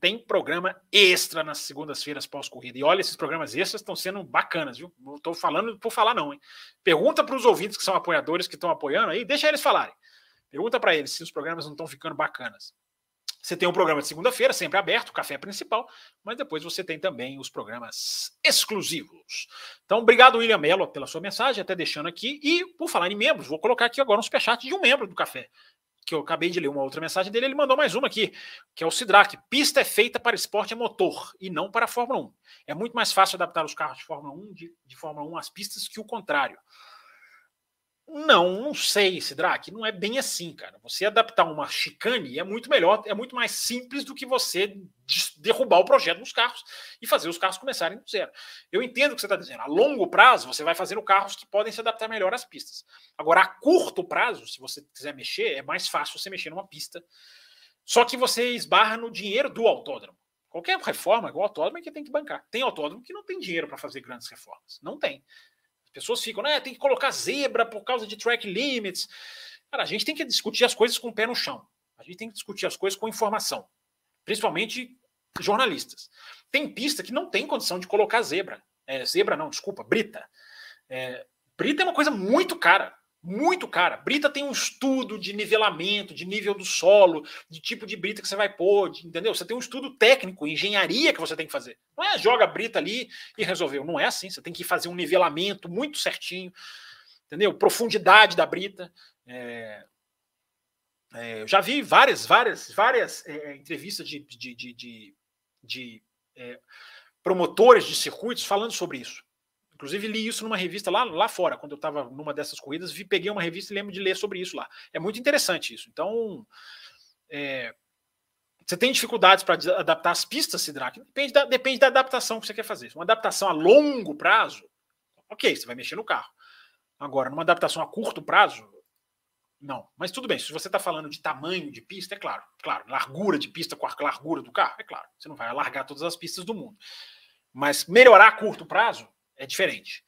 Tem programa extra nas segundas-feiras pós-corrida. E olha, esses programas extras estão sendo bacanas, viu? Não estou falando por falar, não, hein? Pergunta para os ouvintes que são apoiadores, que estão apoiando aí, deixa eles falarem. Pergunta para eles se os programas não estão ficando bacanas. Você tem um programa de segunda-feira, sempre aberto, o café principal, mas depois você tem também os programas exclusivos. Então, obrigado, William Mello, pela sua mensagem, até deixando aqui. E, por falar em membros, vou colocar aqui agora um superchat de um membro do café, que eu acabei de ler uma outra mensagem dele, ele mandou mais uma aqui, que é o Sidraque. Pista é feita para esporte a motor e não para a Fórmula 1. É muito mais fácil adaptar os carros de Fórmula 1 de, de Fórmula 1 às pistas que o contrário. Não, não sei, Sidraque. Não é bem assim, cara. Você adaptar uma chicane é muito melhor, é muito mais simples do que você derrubar o projeto dos carros e fazer os carros começarem do zero. Eu entendo o que você está dizendo. A longo prazo, você vai fazendo carros que podem se adaptar melhor às pistas. Agora, a curto prazo, se você quiser mexer, é mais fácil você mexer numa pista. Só que você esbarra no dinheiro do autódromo. Qualquer reforma, igual autódromo, é que tem que bancar. Tem autódromo que não tem dinheiro para fazer grandes reformas. Não tem pessoas ficam, né? Tem que colocar zebra por causa de track limits. Cara, a gente tem que discutir as coisas com o pé no chão. A gente tem que discutir as coisas com informação, principalmente jornalistas. Tem pista que não tem condição de colocar zebra. É, zebra não, desculpa, brita. É, brita é uma coisa muito cara muito cara. Brita tem um estudo de nivelamento, de nível do solo, de tipo de brita que você vai pôr, de, entendeu? Você tem um estudo técnico, engenharia que você tem que fazer. Não é joga brita ali e resolveu. Não é assim. Você tem que fazer um nivelamento muito certinho, entendeu? Profundidade da brita. É, é, eu já vi várias, várias, várias é, entrevistas de, de, de, de, de é, promotores de circuitos falando sobre isso. Inclusive, li isso numa revista lá, lá fora, quando eu estava numa dessas corridas, vi, peguei uma revista e lembro de ler sobre isso lá. É muito interessante isso. Então, é, você tem dificuldades para adaptar as pistas, Sidraque? Depende da, depende da adaptação que você quer fazer. Uma adaptação a longo prazo, ok, você vai mexer no carro. Agora, numa adaptação a curto prazo, não. Mas tudo bem, se você está falando de tamanho de pista, é claro. Claro, largura de pista com a largura do carro, é claro. Você não vai alargar todas as pistas do mundo. Mas melhorar a curto prazo, é diferente.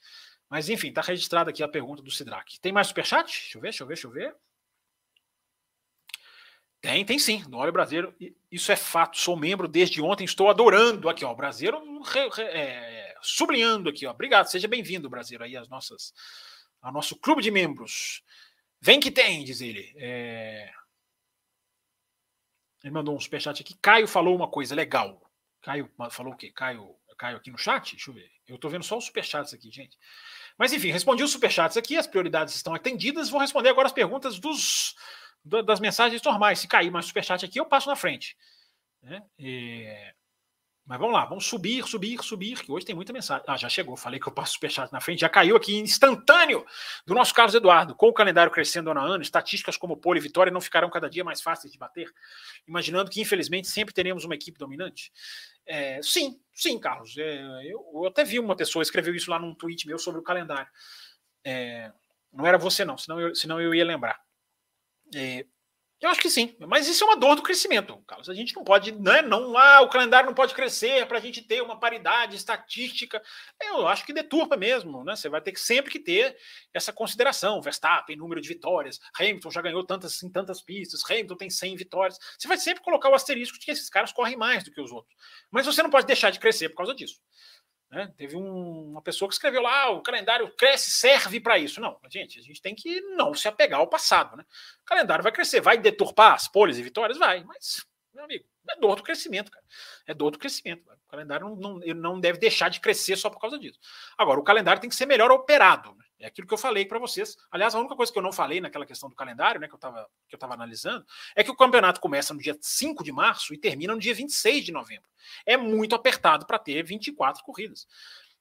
Mas enfim, está registrada aqui a pergunta do Sidraque. Tem mais superchat? Deixa eu ver, deixa eu ver, deixa eu ver. Tem, tem sim. No Óleo Brasileiro, isso é fato. Sou membro desde ontem, estou adorando aqui, ó. O Brasileiro é, sublinhando aqui, ó. Obrigado, seja bem-vindo, Brasileiro, aí, as nossas, ao nosso clube de membros. Vem que tem, diz ele. É... Ele mandou um superchat aqui. Caio falou uma coisa legal. Caio falou o quê? Caio, Caio aqui no chat? Deixa eu ver. Eu estou vendo só os superchats aqui, gente. Mas enfim, respondi os superchats aqui, as prioridades estão atendidas. Vou responder agora as perguntas dos, das mensagens normais. Se cair mais superchat aqui, eu passo na frente. Né? E... Mas vamos lá, vamos subir, subir, subir, que hoje tem muita mensagem. Ah, já chegou, falei que eu passo superchat na frente, já caiu aqui instantâneo do nosso Carlos Eduardo. Com o calendário crescendo ano a ano, estatísticas como pole e vitória não ficarão cada dia mais fáceis de bater, imaginando que, infelizmente, sempre teremos uma equipe dominante. É, sim, sim, Carlos. É, eu, eu, até vi uma pessoa escreveu isso lá num tweet meu sobre o calendário. É, não era você, não, senão eu, senão eu ia lembrar. É, Eu acho que sim, mas isso é uma dor do crescimento, Carlos. A gente não pode, né, não, ah, o calendário não pode crescer para a gente ter uma paridade estatística. Eu acho que deturpa mesmo, né? Você vai ter que sempre que ter essa consideração. Verstappen, número de vitórias, Hamilton já ganhou tantas em tantas pistas, Hamilton tem 100 vitórias. Você vai sempre colocar o asterisco de que esses caras correm mais do que os outros. Mas você não pode deixar de crescer por causa disso. Né? Teve um, uma pessoa que escreveu lá: ah, o calendário cresce, serve para isso. Não, gente, a gente tem que não se apegar ao passado. Né? O calendário vai crescer, vai deturpar as poles e vitórias? Vai, mas, meu amigo, é dor do crescimento, cara. É dor do crescimento. O calendário não, não, não deve deixar de crescer só por causa disso. Agora, o calendário tem que ser melhor operado. Né? É aquilo que eu falei para vocês. Aliás, a única coisa que eu não falei naquela questão do calendário, né, que eu estava que eu analisando, é que o campeonato começa no dia 5 de março e termina no dia 26 de novembro. É muito apertado para ter 24 corridas.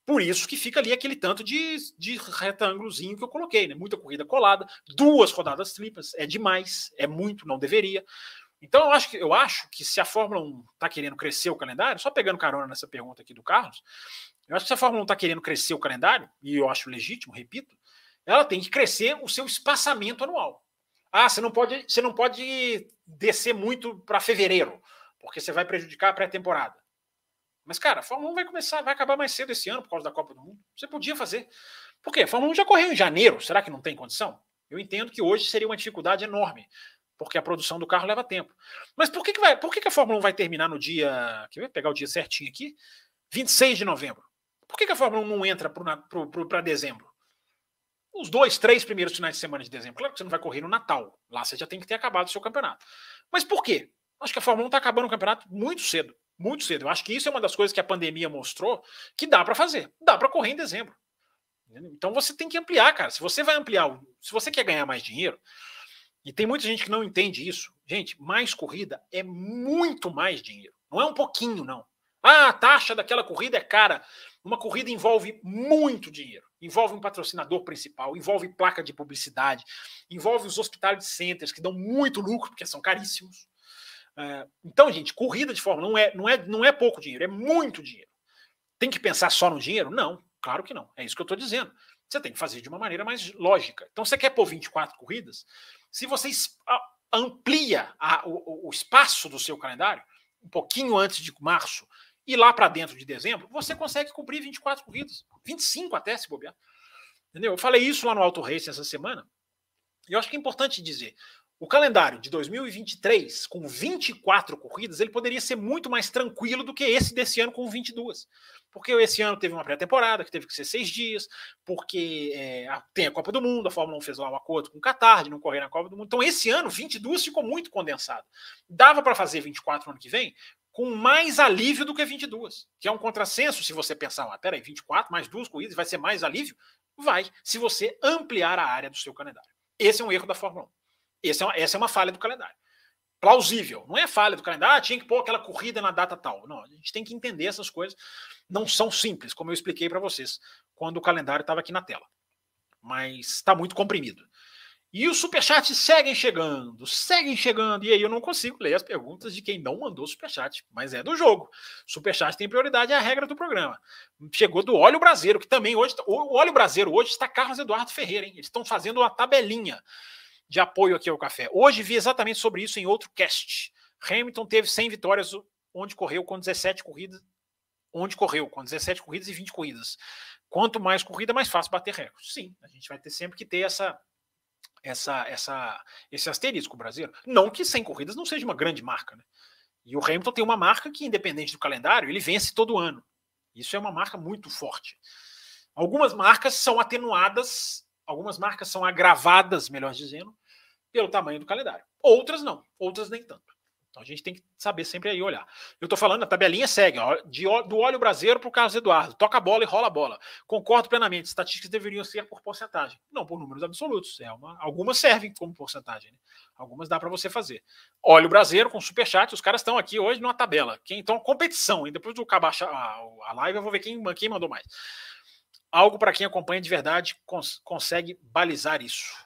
Por isso que fica ali aquele tanto de, de retângulozinho que eu coloquei, né? Muita corrida colada, duas rodadas triplas, é demais, é muito, não deveria. Então eu acho que eu acho que se a Fórmula 1 está querendo crescer o calendário, só pegando carona nessa pergunta aqui do Carlos, eu acho que se a Fórmula 1 está querendo crescer o calendário, e eu acho legítimo, repito, ela tem que crescer o seu espaçamento anual. Ah, você não pode, você não pode descer muito para fevereiro, porque você vai prejudicar a pré-temporada. Mas, cara, a Fórmula 1 vai começar, vai acabar mais cedo esse ano por causa da Copa do Mundo. Você podia fazer. Por quê? A Fórmula 1 já correu em janeiro. Será que não tem condição? Eu entendo que hoje seria uma dificuldade enorme, porque a produção do carro leva tempo. Mas por que, que, vai, por que, que a Fórmula 1 vai terminar no dia. Quer ver? Pegar o dia certinho aqui? 26 de novembro. Por que, que a Fórmula 1 não entra para dezembro? Os dois, três primeiros finais de semana de dezembro. Claro que você não vai correr no Natal. Lá você já tem que ter acabado o seu campeonato. Mas por quê? Acho que a Fórmula 1 está acabando o campeonato muito cedo. Muito cedo. Eu acho que isso é uma das coisas que a pandemia mostrou que dá para fazer. Dá para correr em dezembro. Então você tem que ampliar, cara. Se você vai ampliar, se você quer ganhar mais dinheiro, e tem muita gente que não entende isso. Gente, mais corrida é muito mais dinheiro. Não é um pouquinho, não. Ah, a taxa daquela corrida é cara. Uma corrida envolve muito dinheiro. Envolve um patrocinador principal, envolve placa de publicidade, envolve os hospitais centers que dão muito lucro, porque são caríssimos. É, então, gente, corrida de Fórmula não é, não, é, não é pouco dinheiro, é muito dinheiro. Tem que pensar só no dinheiro? Não, claro que não. É isso que eu estou dizendo. Você tem que fazer de uma maneira mais lógica. Então, você quer pôr 24 corridas? Se você amplia a, o, o espaço do seu calendário, um pouquinho antes de março, e lá para dentro de dezembro, você consegue cumprir 24 corridas, 25 até se bobear. Entendeu? Eu falei isso lá no Auto Race essa semana. E eu acho que é importante dizer: o calendário de 2023, com 24 corridas, ele poderia ser muito mais tranquilo do que esse desse ano com 22. Porque esse ano teve uma pré-temporada que teve que ser seis dias, porque é, tem a Copa do Mundo, a Fórmula 1 fez lá um acordo com o Qatar de não correr na Copa do Mundo. Então, esse ano, 22 ficou muito condensado. Dava para fazer 24 no ano que vem, com mais alívio do que 22, que é um contrassenso se você pensar, ah, peraí, 24 mais duas corridas vai ser mais alívio? Vai, se você ampliar a área do seu calendário. Esse é um erro da Fórmula 1. Esse é uma, essa é uma falha do calendário. Plausível, não é falha do calendário, ah, tinha que pôr aquela corrida na data tal. Não, a gente tem que entender essas coisas. Não são simples, como eu expliquei para vocês quando o calendário estava aqui na tela. Mas está muito comprimido. E os superchats seguem chegando, seguem chegando. E aí eu não consigo ler as perguntas de quem não mandou superchat, mas é do jogo. Superchat tem prioridade, é a regra do programa. Chegou do Óleo Brasileiro, que também hoje. O Óleo Brasileiro hoje está Carlos Eduardo Ferreira, hein? Eles estão fazendo uma tabelinha de apoio aqui ao café. Hoje vi exatamente sobre isso em outro cast. Hamilton teve 100 vitórias, onde correu com 17 corridas. Onde correu com 17 corridas e 20 corridas. Quanto mais corrida, mais fácil bater recorde. Sim, a gente vai ter sempre que ter essa essa, essa, esse asterisco brasileiro. Não que 100 corridas não seja uma grande marca, né? E o Hamilton tem uma marca que, independente do calendário, ele vence todo ano. Isso é uma marca muito forte. Algumas marcas são atenuadas, algumas marcas são agravadas, melhor dizendo, pelo tamanho do calendário. Outras não, outras nem tanto. Então a gente tem que saber sempre aí olhar. Eu estou falando, a tabelinha segue, ó, de, do óleo brasileiro para o Carlos Eduardo. Toca a bola e rola a bola. Concordo plenamente. Estatísticas deveriam ser por porcentagem, não por números absolutos. É uma, algumas servem como porcentagem. Né? Algumas dá para você fazer. Óleo brasileiro com superchat. Os caras estão aqui hoje numa tabela. Quem, então, competição. E depois do acabar a, a live, eu vou ver quem, quem mandou mais. Algo para quem acompanha de verdade cons, consegue balizar isso.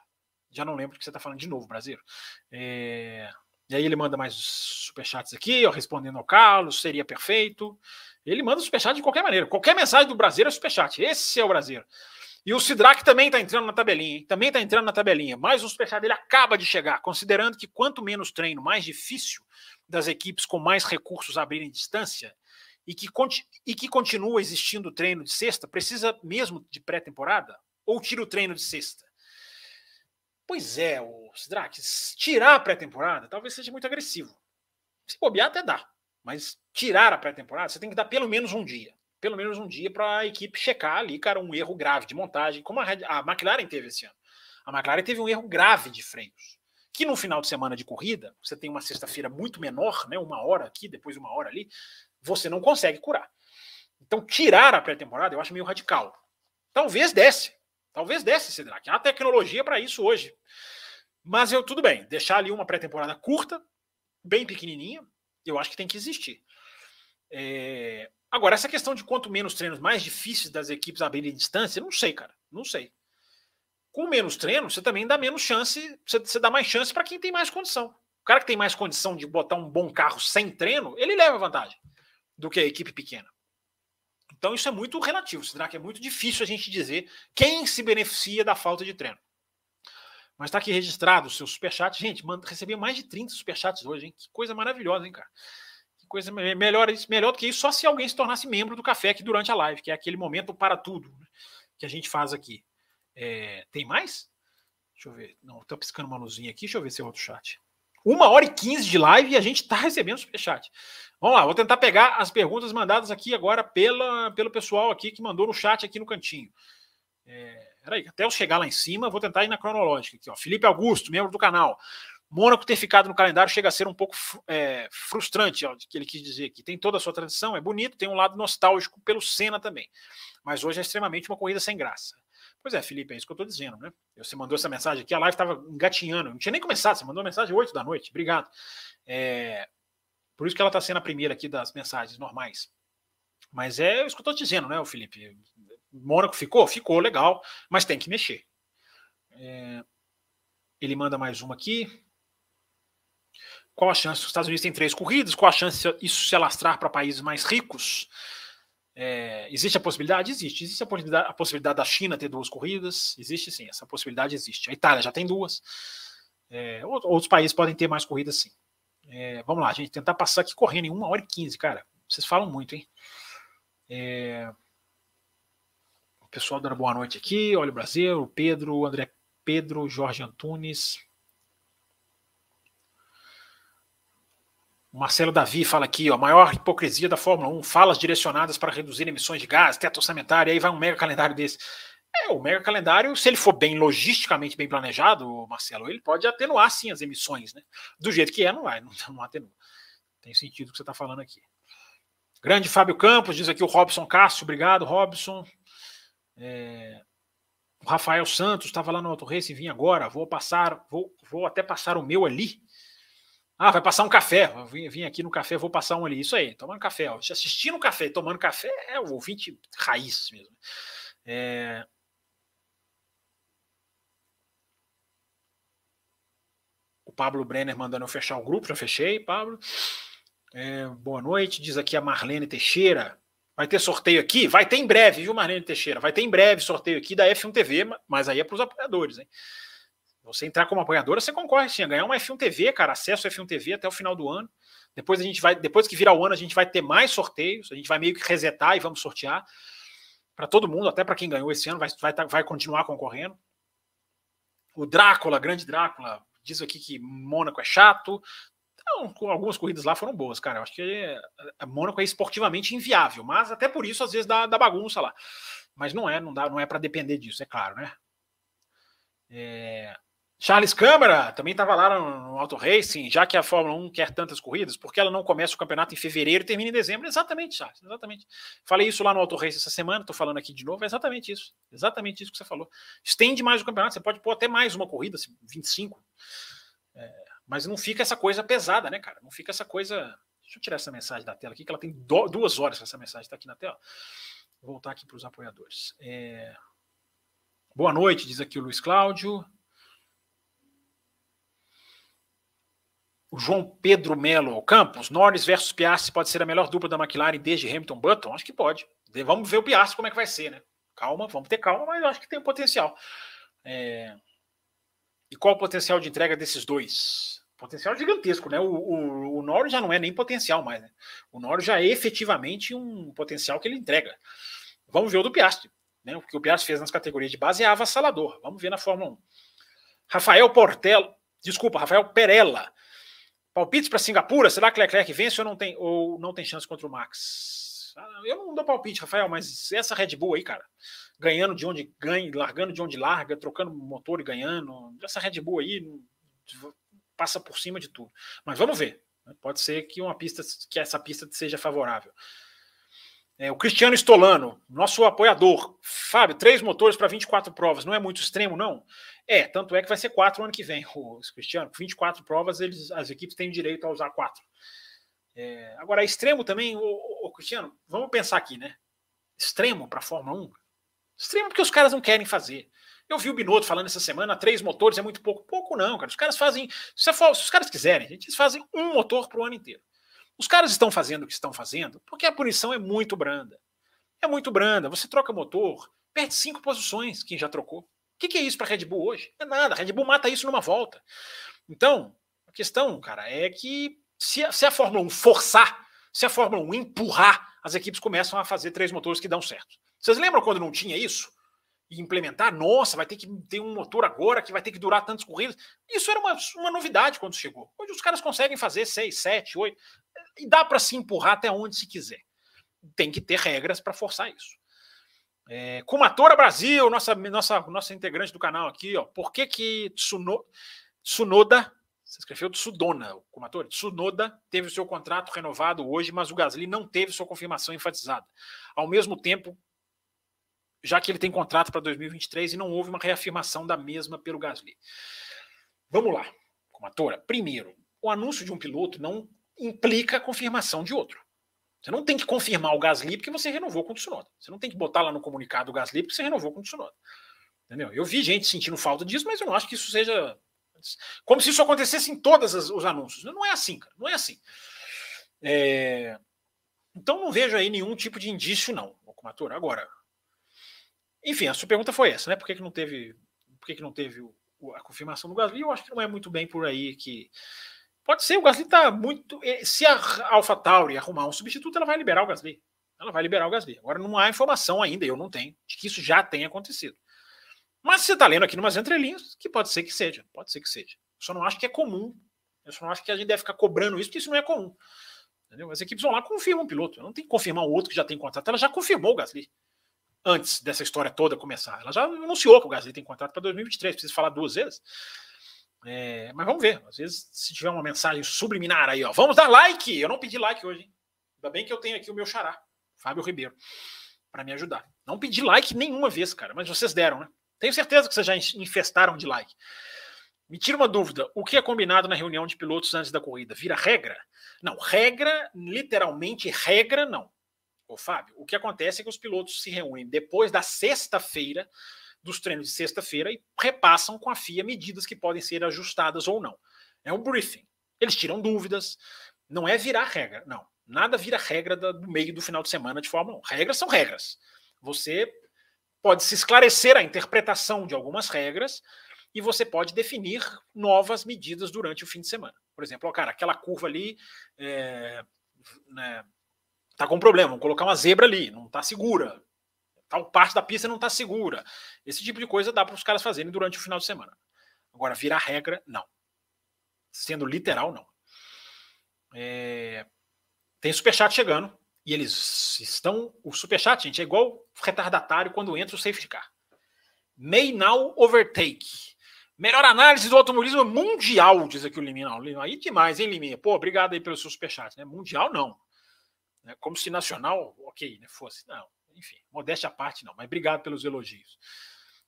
Já não lembro o que você está falando de novo, brasileiro. É. E aí ele manda mais superchats aqui, ó, respondendo ao Carlos, seria perfeito. Ele manda superchat de qualquer maneira. Qualquer mensagem do Brasileiro é superchat. Esse é o Brasileiro. E o Sidraque também está entrando na tabelinha, hein? também está entrando na tabelinha. Mas o superchat dele acaba de chegar, considerando que quanto menos treino, mais difícil das equipes com mais recursos abrirem distância e que, e que continua existindo treino de sexta, precisa mesmo de pré-temporada? Ou tira o treino de sexta? Pois é, o Sidraque, tirar a pré-temporada talvez seja muito agressivo. Se bobear até dá, mas tirar a pré-temporada você tem que dar pelo menos um dia pelo menos um dia para a equipe checar ali, cara, um erro grave de montagem, como a, a McLaren teve esse ano. A McLaren teve um erro grave de freios, que no final de semana de corrida, você tem uma sexta-feira muito menor, né, uma hora aqui, depois uma hora ali, você não consegue curar. Então, tirar a pré-temporada eu acho meio radical. Talvez desce, talvez desce, Cedric. Há tecnologia para isso hoje. Mas eu, tudo bem, deixar ali uma pré-temporada curta, bem pequenininha, eu acho que tem que existir. É, Agora, essa questão de quanto menos treinos, mais difíceis das equipes abrirem distância, não sei, cara. Não sei. Com menos treino, você também dá menos chance, você, você dá mais chance para quem tem mais condição. O cara que tem mais condição de botar um bom carro sem treino, ele leva vantagem do que a equipe pequena. Então isso é muito relativo, será que é muito difícil a gente dizer quem se beneficia da falta de treino. Mas está aqui registrado o seu superchat. Gente, recebi mais de 30 superchats hoje, hein? Que coisa maravilhosa, hein, cara? coisa melhor, melhor do que isso, só se alguém se tornasse membro do café aqui durante a live, que é aquele momento para tudo né, que a gente faz aqui. É, tem mais? Deixa eu ver. Não, tô piscando uma luzinha aqui, deixa eu ver se é outro chat. Uma hora e quinze de live e a gente está recebendo superchat. Vamos lá, vou tentar pegar as perguntas mandadas aqui agora pela, pelo pessoal aqui que mandou no chat aqui no cantinho. É, peraí, até eu chegar lá em cima, vou tentar ir na cronológica aqui. Ó. Felipe Augusto, membro do canal. Mônaco ter ficado no calendário chega a ser um pouco é, frustrante, ó, que ele quis dizer que tem toda a sua tradição, é bonito, tem um lado nostálgico pelo Senna também, mas hoje é extremamente uma corrida sem graça. Pois é, Felipe, é isso que eu estou dizendo, né? Você mandou essa mensagem aqui, a live estava engatinhando, não tinha nem começado, você mandou mensagem 8 da noite, obrigado. É, por isso que ela está sendo a primeira aqui das mensagens normais. Mas é isso que eu estou dizendo, né, Felipe? Mônaco ficou? Ficou, legal, mas tem que mexer. É, ele manda mais uma aqui. Qual a chance? Os Estados Unidos têm três corridas, qual a chance isso se alastrar para países mais ricos? É, existe a possibilidade? Existe. Existe a possibilidade, a possibilidade, da China ter duas corridas? Existe sim, essa possibilidade existe. A Itália já tem duas. É, outros países podem ter mais corridas sim. É, vamos lá, gente tentar passar aqui correndo em 1 hora e 15, cara. Vocês falam muito, hein? É, o pessoal dando boa noite aqui. Olha o Brasil, o Pedro, o André Pedro, Jorge Antunes. Marcelo Davi fala aqui, ó, maior hipocrisia da Fórmula 1, falas direcionadas para reduzir emissões de gás, teto orçamentário, aí vai um mega calendário desse. É, o mega calendário, se ele for bem logisticamente bem planejado, Marcelo, ele pode atenuar sim as emissões, né? Do jeito que é, não vai, não, não atenua. Tem sentido o que você está falando aqui. Grande Fábio Campos, diz aqui o Robson Cássio, obrigado, Robson. É, o Rafael Santos estava lá no Auto Race e vim agora, vou passar, vou, vou até passar o meu ali. Ah, vai passar um café. Vim, vim, aqui no café, vou passar um ali. Isso aí, tomando café. Ó. Assistindo café, tomando café, é o ouvinte raiz mesmo. É... O Pablo Brenner mandando eu fechar o grupo, já fechei, Pablo. É, boa noite, diz aqui a Marlene Teixeira. Vai ter sorteio aqui? Vai ter em breve, viu, Marlene Teixeira? Vai ter em breve sorteio aqui da F1 TV, mas aí é para os apoiadores, hein? Você entrar como apoiadora, você concorre sim a ganhar uma F1 TV, cara, acesso à F1 TV até o final do ano. Depois a gente vai, depois que virar o ano, a gente vai ter mais sorteios, a gente vai meio que resetar e vamos sortear para todo mundo, até para quem ganhou esse ano, vai, vai, tá, vai continuar concorrendo. O Drácula, grande Drácula, diz aqui que Mônaco é chato. Então, algumas corridas lá foram boas, cara. Eu acho que é, Mônaco é esportivamente inviável, mas até por isso às vezes dá, dá bagunça lá. Mas não é, não dá, não é para depender disso, é claro, né? É, Charles Câmara também estava lá no, Auto Racing, já que a Fórmula 1 quer tantas corridas, porque ela não começa o campeonato em fevereiro e termina em dezembro? Exatamente, Charles, exatamente. Falei isso lá no Auto Racing essa semana, estou falando aqui de novo, é exatamente isso. Exatamente isso que você falou. Estende mais o campeonato, você pode pôr até mais uma corrida, 25. É, mas não fica essa coisa pesada, né, cara? Não fica essa coisa. Deixa eu tirar essa mensagem da tela aqui, que ela tem do, duas horas essa mensagem está aqui na tela. Vou voltar aqui para os apoiadores. É... Boa noite, diz aqui o Luiz Cláudio. João Pedro Melo Campos, Norris versus Piastri pode ser a melhor dupla da McLaren desde Hamilton Button? Acho que pode. Vamos ver o Piastri como é que vai ser, né? calma, vamos ter calma, mas acho que tem um potencial. É... E qual o potencial de entrega desses dois? Potencial gigantesco, né? O, o, o Norris já não é nem potencial mais, né? O Norris já é efetivamente um potencial que ele entrega. Vamos ver o do Piastri, né? O que o Piastri fez nas categorias de base é avassalador. Vamos ver na Fórmula 1. Rafael Portela, desculpa, Rafael Perella. Palpites para Singapura, será que Leclerc vence ou não tem, ou não tem chance contra o Max? Ah, eu não dou palpite, Rafael, mas essa Red Bull aí, cara, ganhando de onde ganha, largando de onde larga, trocando motor e ganhando, essa Red Bull aí passa por cima de tudo. Mas vamos ver. Né? Pode ser que uma pista, que essa pista seja favorável. É, o Cristiano Stolano, nosso apoiador. Fábio, três motores para 24 provas, não é muito extremo, não? É, tanto é que vai ser quatro ano que vem, o Cristiano. 24 provas, eles, as equipes têm direito a usar quatro. É, agora, extremo também, o, o, o, Cristiano, vamos pensar aqui, né? Extremo para a Fórmula 1? Extremo porque os caras não querem fazer. Eu vi o Binotto falando essa semana, três motores é muito pouco. Pouco não, cara. Os caras fazem. Se, for, se os caras quiserem, gente, eles fazem um motor para o ano inteiro. Os caras estão fazendo o que estão fazendo porque a punição é muito branda. É muito branda. Você troca motor, perde cinco posições quem já trocou. O que, que é isso para Red Bull hoje? É nada. A Red Bull mata isso numa volta. Então, a questão, cara, é que se a, se a Fórmula 1 forçar, se a Fórmula 1 empurrar, as equipes começam a fazer três motores que dão certo. Vocês lembram quando não tinha isso? E implementar, nossa, vai ter que ter um motor agora que vai ter que durar tantas corridas. Isso era uma, uma novidade quando chegou. Hoje os caras conseguem fazer seis, sete, oito e dá para se empurrar até onde se quiser. Tem que ter regras para forçar isso. É, Kumatora Brasil, nossa, nossa, nossa integrante do canal aqui, ó. Por que que Tsuno, Tsunoda, você escreveu Tsudona, Kumatora, Tsunoda teve o seu contrato renovado hoje, mas o Gasly não teve sua confirmação enfatizada. Ao mesmo tempo, já que ele tem contrato para 2023 e não houve uma reafirmação da mesma pelo Gasly. Vamos lá, Kumatora. Primeiro, o anúncio de um piloto não implica a confirmação de outro. Você não tem que confirmar o Gasly porque você renovou com o Tsunoda. Você não tem que botar lá no comunicado o Gasly porque você renovou com o Tsunoda. Entendeu? Eu vi gente sentindo falta disso, mas eu não acho que isso seja como se isso acontecesse em todos os anúncios. Não é assim, cara. Não é assim. É... Então não vejo aí nenhum tipo de indício, não, Okumatura. Agora, enfim, a sua pergunta foi essa, né? Por que, que não teve, por que, que não teve o, a confirmação do Gasly? Eu acho que não é muito bem por aí que Pode ser, o Gasly está muito. Eh, se a AlphaTauri arrumar um substituto, ela vai liberar o Gasly. Ela vai liberar o Gasly. Agora não há informação ainda, eu não tenho, de que isso já tenha acontecido. Mas você está lendo aqui numas entrelinhas, que pode ser que seja, pode ser que seja. Eu só não acho que é comum. Eu só não acho que a gente deve ficar cobrando isso, porque isso não é comum. Entendeu? As equipes vão lá confirmam o piloto. Não tem que confirmar o outro que já tem contrato. Ela já confirmou o Gasly antes dessa história toda começar. Ela já anunciou que o Gasly tem contrato para 2023. Precisa falar duas vezes. É, mas vamos ver. Às vezes, se tiver uma mensagem subliminar aí, ó. Vamos dar like! Eu não pedi like hoje, hein? Ainda bem que eu tenho aqui o meu xará, Fábio Ribeiro, para me ajudar. Não pedi like nenhuma vez, cara, mas vocês deram, né? Tenho certeza que vocês já infestaram de like. Me tira uma dúvida: o que é combinado na reunião de pilotos antes da corrida? Vira regra? Não, regra, literalmente regra, não. Ô, Fábio, o que acontece é que os pilotos se reúnem depois da sexta-feira dos treinos de sexta-feira e repassam com a FIA medidas que podem ser ajustadas ou não. É um briefing. Eles tiram dúvidas, não é virar regra, não. Nada vira regra do meio do final de semana de Fórmula 1. Regras são regras. Você pode se esclarecer a interpretação de algumas regras e você pode definir novas medidas durante o fim de semana. Por exemplo, ó, cara, aquela curva ali é, né, tá com problema, vamos colocar uma zebra ali, não está segura tal parte da pista não está segura. Esse tipo de coisa dá para os caras fazerem durante o final de semana. Agora, virar regra, não. Sendo literal, não. É... Tem superchat chegando. E eles estão. O superchat, gente, é igual retardatário quando entra o safety car. May now overtake. Melhor análise do automobilismo mundial, diz aqui o Liminha. Aí demais, hein, Liminha? Pô, obrigado aí pelo seu superchat. Né? Mundial, não. É como se nacional, ok, né, fosse. Não enfim, modéstia à parte, não, mas obrigado pelos elogios.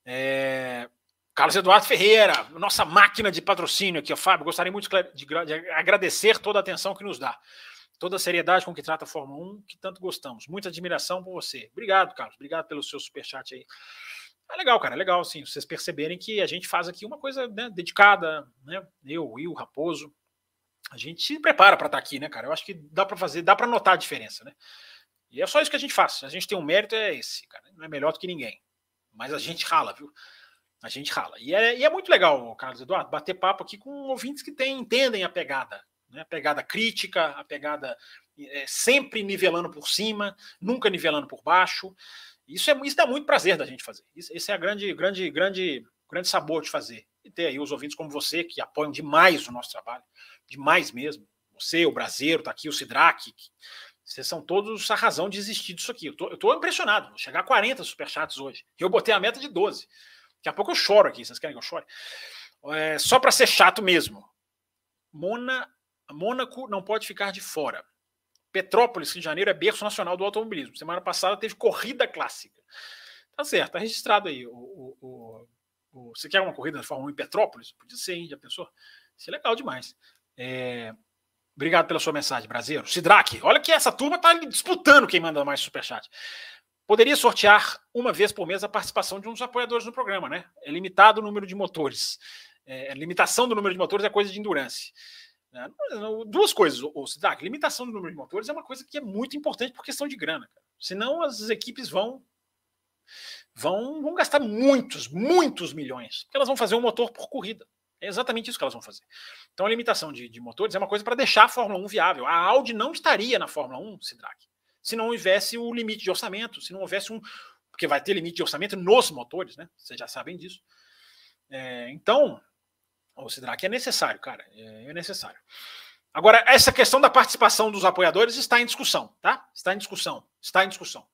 É, Carlos Eduardo Ferreira, nossa máquina de patrocínio aqui, ó, Fábio, gostaria muito de, de, agradecer toda a atenção que nos dá, toda a seriedade com que trata a Fórmula 1, que tanto gostamos. Muita admiração por você. Obrigado, Carlos, obrigado pelo seu superchat aí. É legal, cara, é legal, sim, vocês perceberem que a gente faz aqui uma coisa né, dedicada, né? Eu, Will, Raposo, a gente se prepara para estar tá aqui, né, cara? Eu acho que dá para fazer, dá para notar a diferença, né? E é só isso que a gente faz. A gente tem um mérito, é esse, cara. não é melhor do que ninguém. Mas a gente rala, viu? A gente rala. E é, e é muito legal, Carlos Eduardo, bater papo aqui com ouvintes que tem, entendem a pegada. Né? A pegada crítica, a pegada é, sempre nivelando por cima, nunca nivelando por baixo. Isso, é, isso dá muito prazer da gente fazer. Isso, esse é a grande, grande, grande, grande sabor de fazer. E ter aí os ouvintes como você, que apoiam demais o nosso trabalho, demais mesmo. Você, o Brasileiro, tá aqui, o Sidraque. Vocês são todos a razão de existir disso aqui. Eu tô, eu tô impressionado. Vou chegar a 40 superchats hoje. Eu botei a meta de 12. Daqui a pouco eu choro aqui. Vocês querem que eu chore? É, só para ser chato mesmo. Mona, Mônaco não pode ficar de fora. Petrópolis, Rio de Janeiro, é berço nacional do automobilismo. Semana passada teve corrida clássica. Tá certo, tá registrado aí. O, o, o, você quer uma corrida de Fórmula 1 em Petrópolis? Podia ser, hein? Já pensou? Isso é legal demais. É, obrigado pela sua mensagem, brasileiro. Sidraque, olha que essa turma tá disputando quem manda mais superchat. Poderia sortear uma vez por mês a participação de um dos apoiadores no programa, né? É limitado o número de motores. É, limitação do número de motores é coisa de endurance. Né? Duas coisas, o Sidak, limitação do número de motores é uma coisa que é muito importante por questão de grana. Senão as equipes vão, vão, vão gastar muitos, muitos milhões, porque elas vão fazer um motor por corrida. É exatamente isso que elas vão fazer. Então a limitação de, de motores é uma coisa para deixar a Fórmula 1 viável. A Audi não estaria na Fórmula 1, Sidraque, se não houvesse o limite de orçamento, se não houvesse um. Porque vai ter limite de orçamento nos motores, né? Vocês já sabem disso. É, então, o Sidraque é necessário, cara. É, é necessário. Agora, essa questão da participação dos apoiadores está em discussão, tá? Está em discussão. Está em discussão.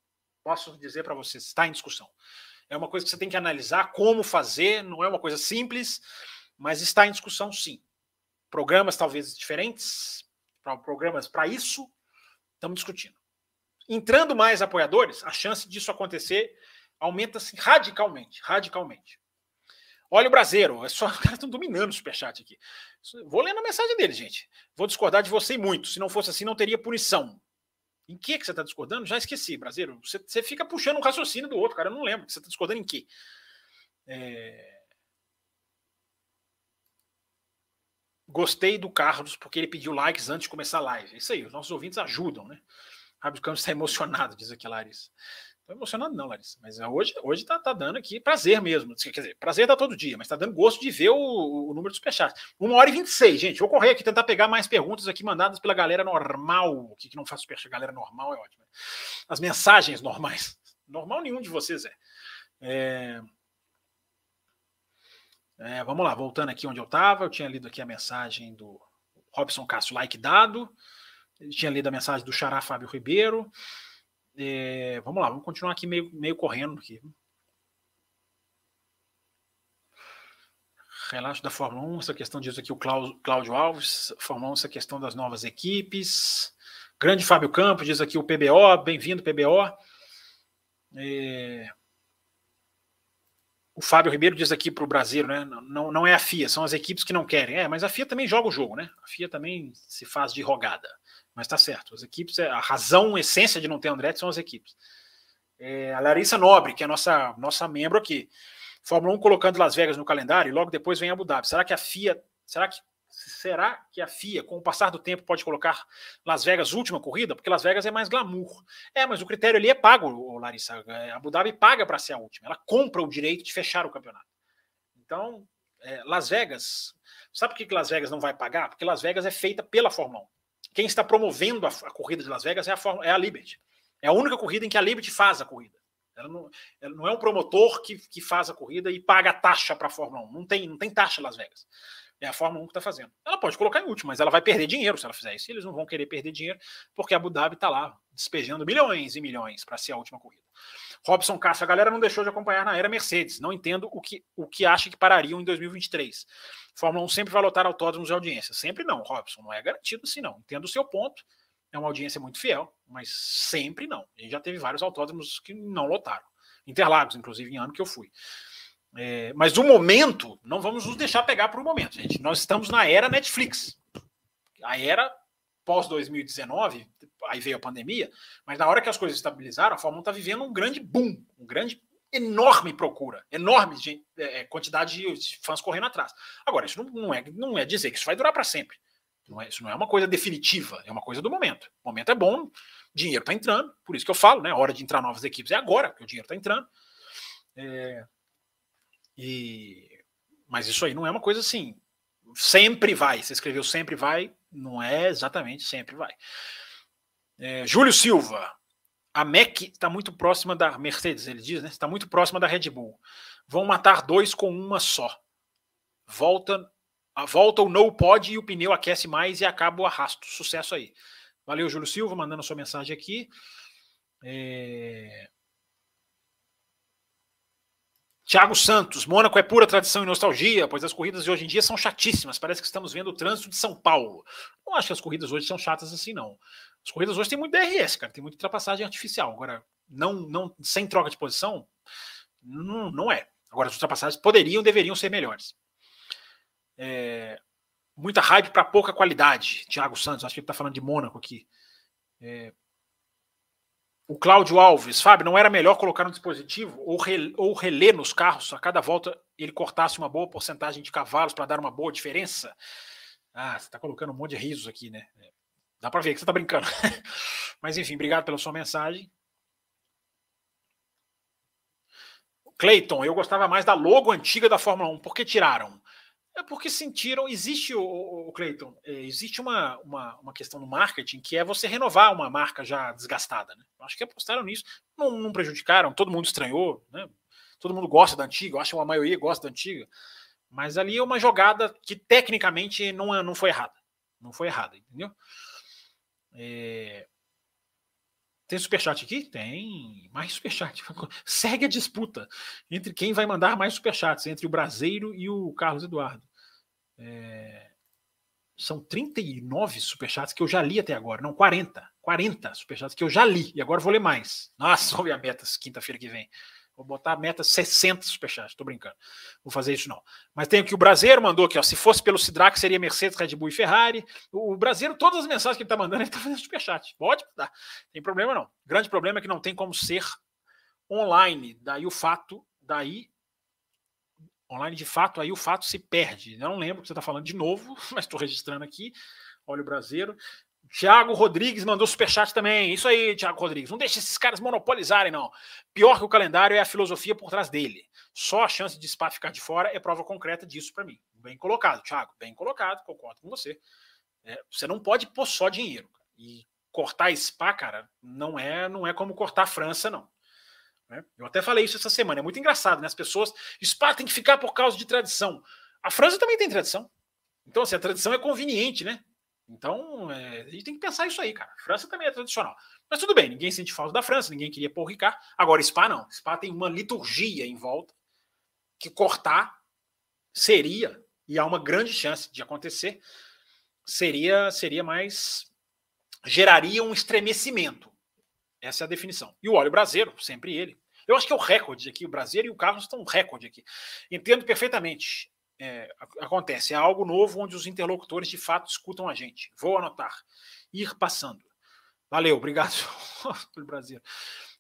Posso dizer para vocês, está em discussão. É uma coisa que você tem que analisar como fazer, não é uma coisa simples, mas está em discussão sim. Programas talvez diferentes, programas para isso, estamos discutindo. Entrando mais apoiadores, a chance disso acontecer aumenta-se radicalmente, radicalmente. Olha o Brasileiro, é só, os caras estão dominando o superchat aqui. Vou lendo a mensagem dele, gente. Vou discordar de você muito. Se não fosse assim, não teria punição. Em que, que você está discordando? Já esqueci, Brasileiro. Você, você, fica puxando um raciocínio do outro, cara. Eu não lembro. Você está discordando em que? É... Gostei do Carlos, porque ele pediu likes antes de começar a live. É isso aí, os nossos ouvintes ajudam, né? Rádio Campos está emocionado, diz aqui a Larissa. Estou emocionado, não, Larissa. Mas é, hoje, hoje tá, tá dando aqui prazer mesmo. Quer dizer, prazer dá todo dia, mas tá dando gosto de ver o, o número de superchats. Uma hora e 26, gente. Vou correr aqui tentar pegar mais perguntas aqui mandadas pela galera normal. O que, que não faz superchat? Galera normal é ótimo. As mensagens normais. Normal nenhum de vocês é. é... é vamos lá, voltando aqui onde eu estava. Eu tinha lido aqui a mensagem do Robson Castro, like dado. Eu tinha lido a mensagem do Xará Fábio Ribeiro. É, vamos lá, vamos continuar aqui meio, meio correndo aqui. Relato da Fórmula 1, essa questão diz aqui o Cláudio Alves, Fórmula 1, essa questão das novas equipes. Grande Fábio Campos, diz aqui o PBO, bem-vindo, PBO. É... O Fábio Ribeiro diz aqui para o Brasil, né? Não, não é a FIA, são as equipes que não querem. É, mas a FIA também joga o jogo, né? A FIA também se faz de rogada. Mas tá certo. As equipes, a razão, a essência de não ter Andretti são as equipes. É, a Larissa Nobre, que é nossa, nossa membro aqui. Fórmula 1 colocando Las Vegas no calendário e logo depois vem Abu Dhabi. Será que a FIA. Será que, será que a FIA, com o passar do tempo, pode colocar Las Vegas última corrida? Porque Las Vegas é mais glamour. É, mas o critério ali é pago, Larissa. É, Abu Dhabi paga para ser a última. Ela compra o direito de fechar o campeonato. Então, é, Las Vegas. Sabe por que Las Vegas não vai pagar? Porque Las Vegas é feita pela Fórmula 1 quem está promovendo a, a corrida de Las Vegas é a, é a, Liberty. É a única corrida em que a Liberty faz a corrida. Ela não, ela não é um promotor que, que faz a corrida e paga taxa para a Fórmula 1. Não tem, não tem taxa Las Vegas. É a Fórmula 1 que está fazendo. Ela pode colocar em último, mas ela vai perder dinheiro se ela fizer isso. E eles não vão querer perder dinheiro, porque a Abu Dhabi está lá despejando milhões e milhões para ser a última corrida. Robson Castro, a galera não deixou de acompanhar na era Mercedes. Não entendo o que, o que acha que parariam em 2023. Fórmula 1 sempre vai lotar autódromos de audiência. Sempre não, Robson. Não é garantido assim, não. Entendo o seu ponto. É uma audiência muito fiel, mas sempre não. Gente já teve vários autódromos que não lotaram. Interlagos, inclusive, em ano que eu fui. É, mas o momento, não vamos nos deixar pegar para o momento, gente. Nós estamos na era Netflix. A era pós-2019, aí veio a pandemia, mas na hora que as coisas estabilizaram, a Fórmula 1 está vivendo um grande boom, um grande enorme procura, enorme de, é, é, quantidade de fãs correndo atrás. Agora, isso não, não, é, não é dizer que isso vai durar para sempre. Não é, isso não é uma coisa definitiva, é uma coisa do momento. O momento é bom, dinheiro está entrando, por isso que eu falo, né? A hora de entrar novas equipes é agora, porque o dinheiro está entrando. É, e, mas isso aí não é uma coisa assim, sempre vai. Você escreveu sempre vai, não é exatamente sempre vai. É, Júlio Silva, a MEC está muito próxima da Mercedes, ele diz, né? Está muito próxima da Red Bull. Vão matar dois com uma só. Volta, volta o no pod e o pneu aquece mais e acaba o arrasto. Sucesso aí. Valeu, Júlio Silva, mandando a sua mensagem aqui. É... Tiago Santos, Mônaco é pura tradição e nostalgia, pois as corridas de hoje em dia são chatíssimas. Parece que estamos vendo o trânsito de São Paulo. Não acho que as corridas hoje são chatas assim, não. As corridas hoje tem muito DRS, cara, tem muita ultrapassagem artificial. Agora, não, não sem troca de posição, não, não é. Agora, as ultrapassagens poderiam, deveriam ser melhores. É, muita hype para pouca qualidade. Tiago Santos, acho que ele está falando de Mônaco aqui. É, o Cláudio Alves, Fábio, não era melhor colocar no dispositivo ou, re, ou relé nos carros, a cada volta ele cortasse uma boa porcentagem de cavalos para dar uma boa diferença? Ah, você está colocando um monte de risos aqui, né? É, dá para ver que você está brincando. Mas enfim, obrigado pela sua mensagem. Cleiton, eu gostava mais da logo antiga da Fórmula 1. Por que tiraram? É porque sentiram, existe o, o, Cleiton, é, existe uma, uma, uma, questão no marketing que é você renovar uma marca já desgastada. Né? Acho que apostaram nisso, não, não, prejudicaram, todo mundo estranhou, né? todo mundo gosta da antiga, eu acho que a maioria gosta da antiga, mas ali é uma jogada que tecnicamente não, é, não foi errada. Não foi errada, entendeu? É... Tem superchat aqui? Tem mais superchat. Segue a disputa entre quem vai mandar mais superchats, entre o Brasileiro e o Carlos Eduardo. É... São 39 superchats que eu já li até agora. Não, 40. 40 superchats que eu já li. E agora vou ler mais. Nossa, olha a meta quinta-feira que vem. Vou botar a meta 60 superchats, tô brincando. Vou fazer isso não. Mas tem aqui o Brasileiro mandou aqui, ó. Se fosse pelo Sidraque, seria Mercedes, Red Bull e Ferrari. O Brasileiro, todas as mensagens que ele tá mandando, ele tá fazendo superchat. Pode dar. Tem problema não. O grande problema é que não tem como ser online. Daí o fato, daí online de fato, aí o fato se perde. Eu não lembro o que você está falando de novo, mas estou registrando aqui. Olha o Brasileiro. Tiago Rodrigues mandou superchat também. Isso aí, Tiago Rodrigues. Não deixe esses caras monopolizarem, não. Pior que o calendário é a filosofia por trás dele. Só a chance de Spa ficar de fora é prova concreta disso para mim. Bem colocado, Thiago. Bem colocado, concordo com você. É, você não pode pôr só dinheiro. E cortar Spa, cara, não é, não é como cortar a França, não. É, eu até falei isso essa semana. É muito engraçado, né? As pessoas. Spa tem que ficar por causa de tradição. A França também tem tradição. Então, assim, a tradição é conveniente, né? Então, é, a gente tem que pensar isso aí, cara. França também é tradicional. Mas tudo bem, ninguém sente falta da França, ninguém queria pôr Ricard. Agora, Spa não. Spa tem uma liturgia em volta que cortar seria, e há uma grande chance de acontecer, seria, seria mais. geraria um estremecimento. Essa é a definição. E o óleo brasileiro, sempre ele. Eu acho que é o recorde aqui. O brasileiro e o Carlos estão um recorde aqui. Entendo perfeitamente é, acontece, é algo novo onde os interlocutores de fato escutam a gente. Vou anotar. Ir passando. Valeu, obrigado Brasil.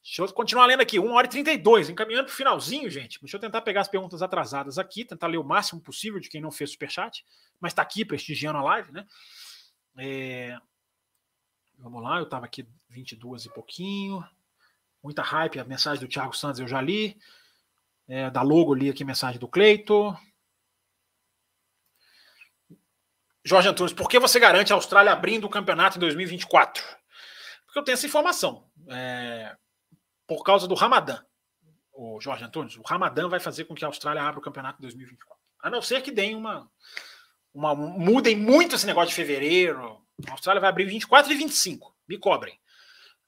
Deixa eu continuar lendo aqui, 1 hora e 32, encaminhando para o finalzinho, gente. Deixa eu tentar pegar as perguntas atrasadas aqui, tentar ler o máximo possível de quem não fez superchat, mas está aqui prestigiando a live, né? É... Vamos lá, eu estava aqui 22 e pouquinho. Muita hype, a mensagem do Thiago Santos eu já li. É, da logo li aqui a mensagem do Cleito. Jorge Antunes, por que você garante a Austrália abrindo o campeonato em 2024? Porque eu tenho essa informação. É, por causa do Ramadã, o Jorge Antunes, o Ramadã vai fazer com que a Austrália abra o campeonato em 2024. A não ser que deem uma, uma. mudem muito esse negócio de fevereiro. A Austrália vai abrir 24 e 25. Me cobrem.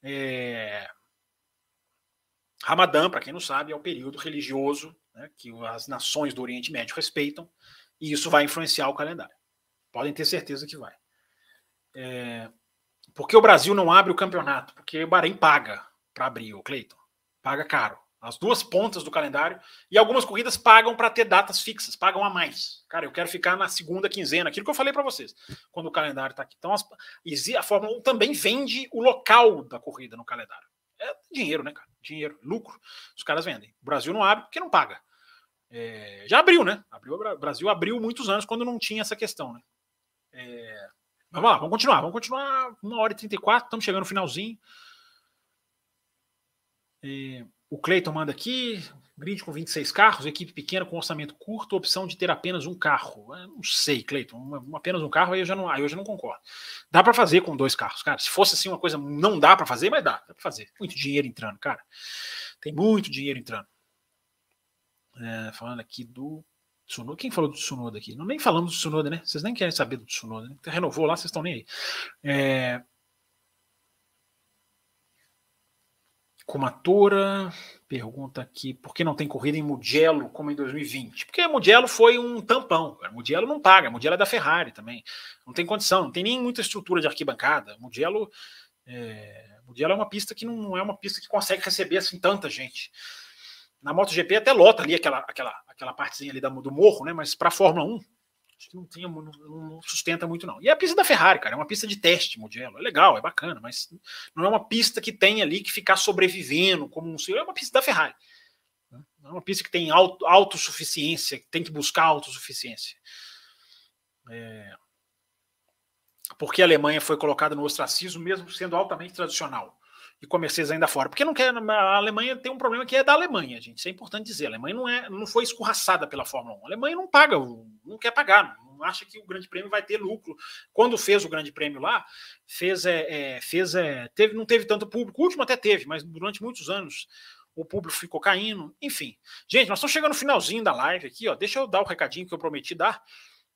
É, Ramadã, para quem não sabe, é o período religioso né, que as nações do Oriente Médio respeitam, e isso vai influenciar o calendário. Podem ter certeza que vai. É, por que o Brasil não abre o campeonato? Porque o Bahrein paga para abrir, o Cleiton. Paga caro. As duas pontas do calendário. E algumas corridas pagam para ter datas fixas, pagam a mais. Cara, eu quero ficar na segunda quinzena, aquilo que eu falei para vocês, quando o calendário está aqui. Então, as, a Fórmula 1 também vende o local da corrida no calendário. É dinheiro, né, cara? Dinheiro, lucro. Os caras vendem. O Brasil não abre porque não paga. É, já abriu, né? Abriu, o Brasil abriu muitos anos quando não tinha essa questão, né? É, Vamos lá, vamos continuar. Vamos continuar. Uma hora e 34, estamos chegando no finalzinho. E o Cleiton manda aqui, grid com 26 carros, equipe pequena com orçamento curto, opção de ter apenas um carro. Eu não sei, Cleiton, apenas um carro aí eu já não, aí eu já não concordo. Dá para fazer com dois carros, cara. Se fosse assim uma coisa, não dá para fazer, mas dá, dá para fazer. Muito dinheiro entrando, cara. Tem muito dinheiro entrando. É, falando aqui do Tsunoda. Quem falou do Tsunoda aqui? Não nem falamos do Tsunoda, né? Vocês nem querem saber do Tsunoda, né? Renovou lá, vocês estão nem aí. É, Comatora pergunta aqui por que não tem corrida em Mugello como em 2020? Porque Mugello foi um tampão. Mugello não paga, Mugello é da Ferrari também. Não tem condição, não tem nem muita estrutura de arquibancada. Mugello é, Mugello é uma pista que não é uma pista que consegue receber assim tanta gente. Na MotoGP até lota ali aquela, aquela, aquela partezinha ali do morro, né? Mas para a Fórmula 1 acho que não, tinha, não, não, sustenta muito, não. E é a pista da Ferrari, cara, é uma pista de teste, Mugello. É legal, é bacana, mas não é uma pista que tem ali que ficar sobrevivendo como um. É uma pista da Ferrari. Né? Não é uma pista que tem auto, autossuficiência, que tem que buscar autossuficiência. É... Porque a Alemanha foi colocada no ostracismo, mesmo sendo altamente tradicional e com a Mercedes ainda fora. Porque não quer, a Alemanha tem um problema que é da Alemanha, gente. Isso é importante dizer. A Alemanha não, é, não foi escorraçada pela Fórmula 1. A Alemanha não paga, não quer pagar, não acha que o Grande Prêmio vai ter lucro. Quando fez o Grande Prêmio lá, fez, é, é, fez é, teve, não teve tanto público. O último até teve, mas durante muitos anos o público ficou caindo. Enfim, gente, nós estamos chegando no finalzinho da live aqui. Ó. Deixa eu dar o recadinho que eu prometi dar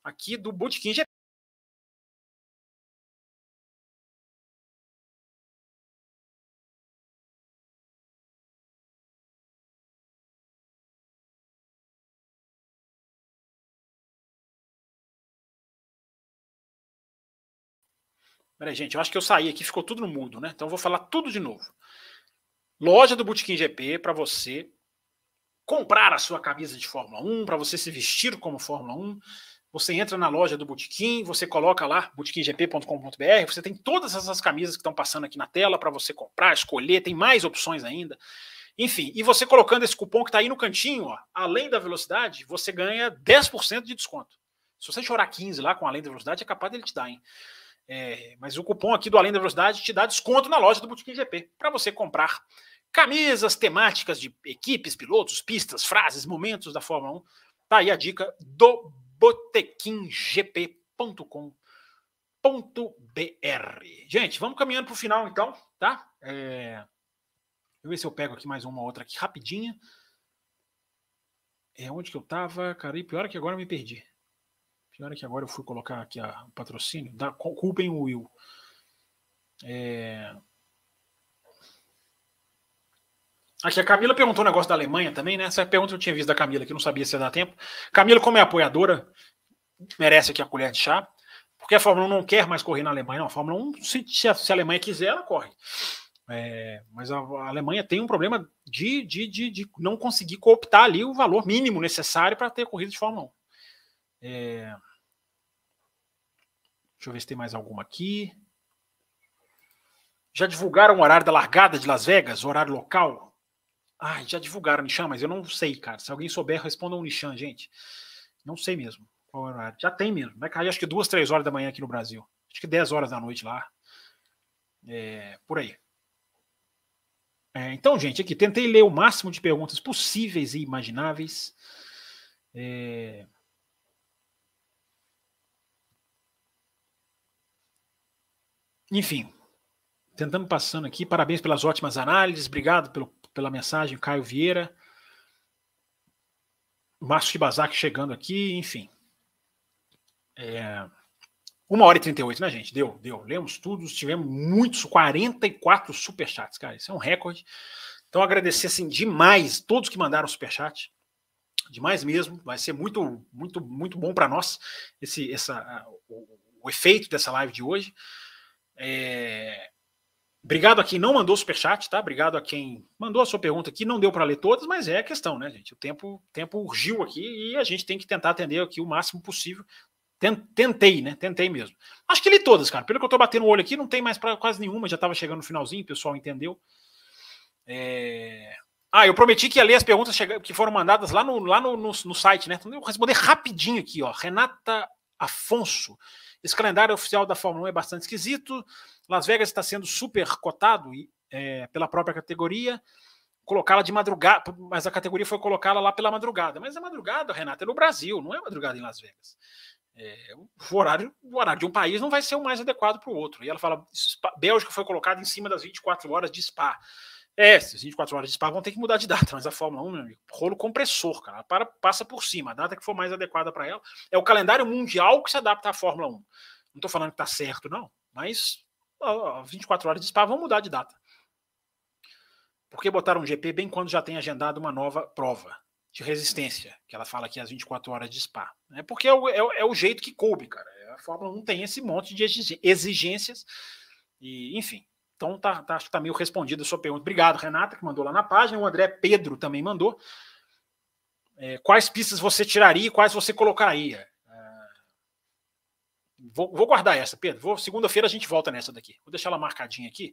aqui do Bootkin Peraí, gente, eu acho que eu saí aqui, ficou tudo no mudo, né? Então eu vou falar tudo de novo. Loja do Botequim GP para você comprar a sua camisa de Fórmula 1, para você se vestir como Fórmula 1. Você entra na loja do Botequim, você coloca lá botequimgp.com.br, você tem todas essas camisas que estão passando aqui na tela para você comprar, escolher, tem mais opções ainda. Enfim, e você colocando esse cupom que está aí no cantinho, ó, além da velocidade, você ganha 10% de desconto. Se você chorar 15 lá com além da velocidade, é capaz dele te dar, hein? É, mas o cupom aqui do Além da Velocidade te dá desconto na loja do Botequim GP para você comprar camisas temáticas de equipes, pilotos, pistas, frases, momentos da Fórmula 1. Tá aí a dica do botequimgp.com.br. Gente, vamos caminhando para o final então, tá? É... Deixa eu ver se eu pego aqui mais uma outra aqui rapidinha. É onde que eu tava, cara? E pior é que agora eu me perdi. Pior é que agora eu fui colocar aqui a, o patrocínio. Da, culpem o Will. É... Aqui, a Camila perguntou um negócio da Alemanha também, né? Essa pergunta eu tinha visto da Camila, que não sabia se ia dar tempo. Camila, como é apoiadora, merece aqui a colher de chá, porque a Fórmula 1 não quer mais correr na Alemanha. Não, a Fórmula 1, se, se a Alemanha quiser, ela corre. É, mas a, a, Alemanha tem um problema de, de, de, de, não conseguir cooptar ali o valor mínimo necessário para ter corrida de Fórmula 1. É... Deixa eu ver se tem mais alguma aqui. Já divulgaram o horário da largada de Las Vegas, o horário local? Ai, já divulgaram, Nishan, mas eu não sei, cara. Se alguém souber, responda um Nishan, gente. Não sei mesmo qual é horário. Já tem mesmo. Vai cair acho que duas, três horas da manhã aqui no Brasil. Acho que 10 horas da noite lá. É, por aí. É, então, gente, aqui tentei ler o máximo de perguntas possíveis e imagináveis. É, Enfim, tentando passando aqui. Parabéns pelas ótimas análises. Obrigado pelo, pela mensagem, Caio Vieira. Márcio Shibazaki chegando aqui, enfim. É, uma hora e 38, né, gente? Deu, deu. Lemos tudo, tivemos muitos, 44 superchats, cara. Isso é um recorde. Então, agradecer assim, demais todos que mandaram superchat. Demais mesmo. Vai ser muito, muito, muito bom para nós esse, essa, o, o efeito dessa live de hoje. É... Obrigado a quem não mandou superchat, tá? Obrigado a quem mandou a sua pergunta aqui. Não deu para ler todas, mas é a questão, né, gente? O tempo, tempo urgiu aqui e a gente tem que tentar atender aqui o máximo possível. Tentei, né? Tentei mesmo. Acho que li todas, cara. Pelo que eu tô batendo o olho aqui, não tem mais para quase nenhuma. Já estava chegando no finalzinho, o pessoal entendeu. É... Ah, eu prometi que ia ler as perguntas que foram mandadas lá no, lá no, no, no site, né? Então eu vou responder rapidinho aqui, ó. Renata Afonso. Esse calendário oficial da Fórmula 1 é bastante esquisito. Las Vegas está sendo super cotado é, pela própria categoria. Colocá-la de madrugada, mas a categoria foi colocá-la lá pela madrugada. Mas a madrugada, Renata, é no Brasil, não é madrugada em Las Vegas. É, o, horário, o horário de um país não vai ser o mais adequado para o outro. E ela fala: Bélgica foi colocada em cima das 24 horas de Spa. É, essas 24 horas de Spa vão ter que mudar de data, mas a Fórmula 1, meu amigo, rolo compressor, cara. Para, passa por cima. A data que for mais adequada para ela é o calendário mundial que se adapta à Fórmula 1. Não estou falando que está certo, não, mas ó, 24 horas de Spa vão mudar de data. Por que botaram um GP bem quando já tem agendado uma nova prova de resistência, que ela fala aqui às 24 horas de Spa? É porque é o, é, é o jeito que coube, cara. A Fórmula 1 tem esse monte de exigências, e enfim. Então tá, tá, acho que tá meio respondida a sua pergunta. Obrigado, Renata, que mandou lá na página. O André Pedro também mandou. É, quais pistas você tiraria e quais você colocaria? É, vou, vou, guardar essa, Pedro. Segunda-feira a gente volta nessa daqui. Vou deixar ela marcadinha aqui.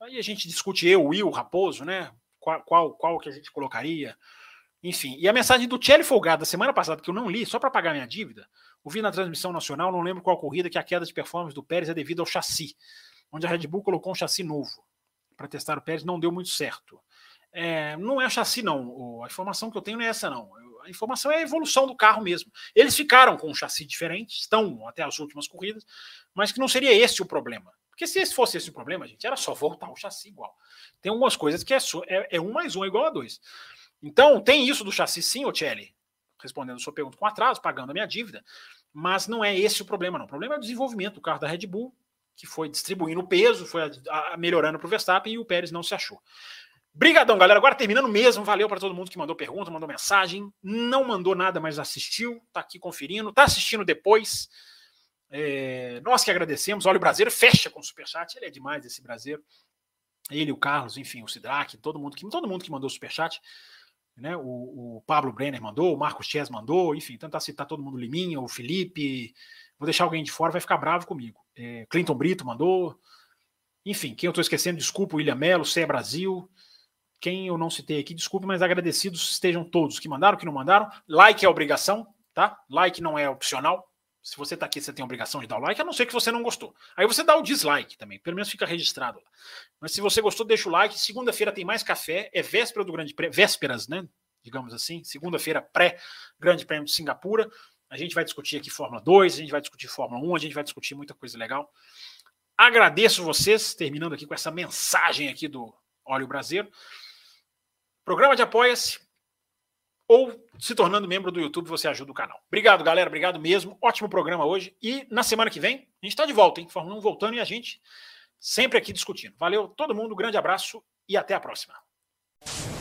Aí a gente discute eu, Will, Raposo, né? Qual, qual, qual que a gente colocaria? Enfim, e a mensagem do Thierry Folgado da semana passada, que eu não li, só para pagar minha dívida, ouvi na transmissão nacional, não lembro qual corrida, que a queda de performance do Pérez é devido ao chassi onde a Red Bull colocou um chassi novo para testar o Pérez, não deu muito certo. É, não é chassi, não. A informação que eu tenho não é essa, não. A informação é a evolução do carro mesmo. Eles ficaram com um chassi diferente, estão até as últimas corridas, mas que não seria esse o problema. Porque se esse fosse esse o problema, gente, era só voltar o chassi igual. Tem algumas coisas que é, só, é, é um mais um igual a dois. Então, tem isso do chassi sim, Ocelli, respondendo a sua pergunta com atraso, pagando a minha dívida, mas não é esse o problema, não. O problema é o desenvolvimento do carro da Red Bull, que foi distribuindo peso, foi a, a, melhorando para o Verstappen e o Pérez não se achou. Brigadão, galera. Agora terminando mesmo. Valeu para todo mundo que mandou pergunta, mandou mensagem. Não mandou nada, mas assistiu. Tá aqui conferindo. Tá assistindo depois. É, nós que agradecemos. Olha, o Brasileiro fecha com o Superchat. Ele é demais, esse Brasileiro. Ele, o Carlos, enfim, o Sidraque, todo mundo que, todo mundo que mandou Superchat. Né? O, o Pablo Brenner mandou, o Marcos Chess mandou, enfim, tentar citar todo mundo, Liminha, o Felipe, Vou deixar alguém de fora, vai ficar bravo comigo. É, Clinton Brito mandou. Enfim, quem eu estou esquecendo, desculpa, William Melo, CE Brasil. Quem eu não citei aqui, desculpe, mas agradecidos estejam todos que mandaram, que não mandaram. Like é obrigação, tá? Like não é opcional. Se você está aqui, você tem a obrigação de dar o like, a não ser que você não gostou. Aí você dá o dislike também, pelo menos fica registrado. Mas se você gostou, deixa o like. Segunda-feira tem mais café, é véspera do Grande Prêmio, vésperas, né? Digamos assim, segunda-feira pré-Grande Prêmio de Singapura. A gente vai discutir aqui Fórmula 2, a gente vai discutir Fórmula 1, a gente vai discutir muita coisa legal. Agradeço vocês, terminando aqui com essa mensagem aqui do Óleo Brasileiro. Programa de apoia-se ou se tornando membro do YouTube, você ajuda o canal. Obrigado, galera. Obrigado mesmo. Ótimo programa hoje. E na semana que vem, a gente está de volta, hein? Fórmula 1 voltando e a gente sempre aqui discutindo. Valeu, todo mundo. Grande abraço e até a próxima.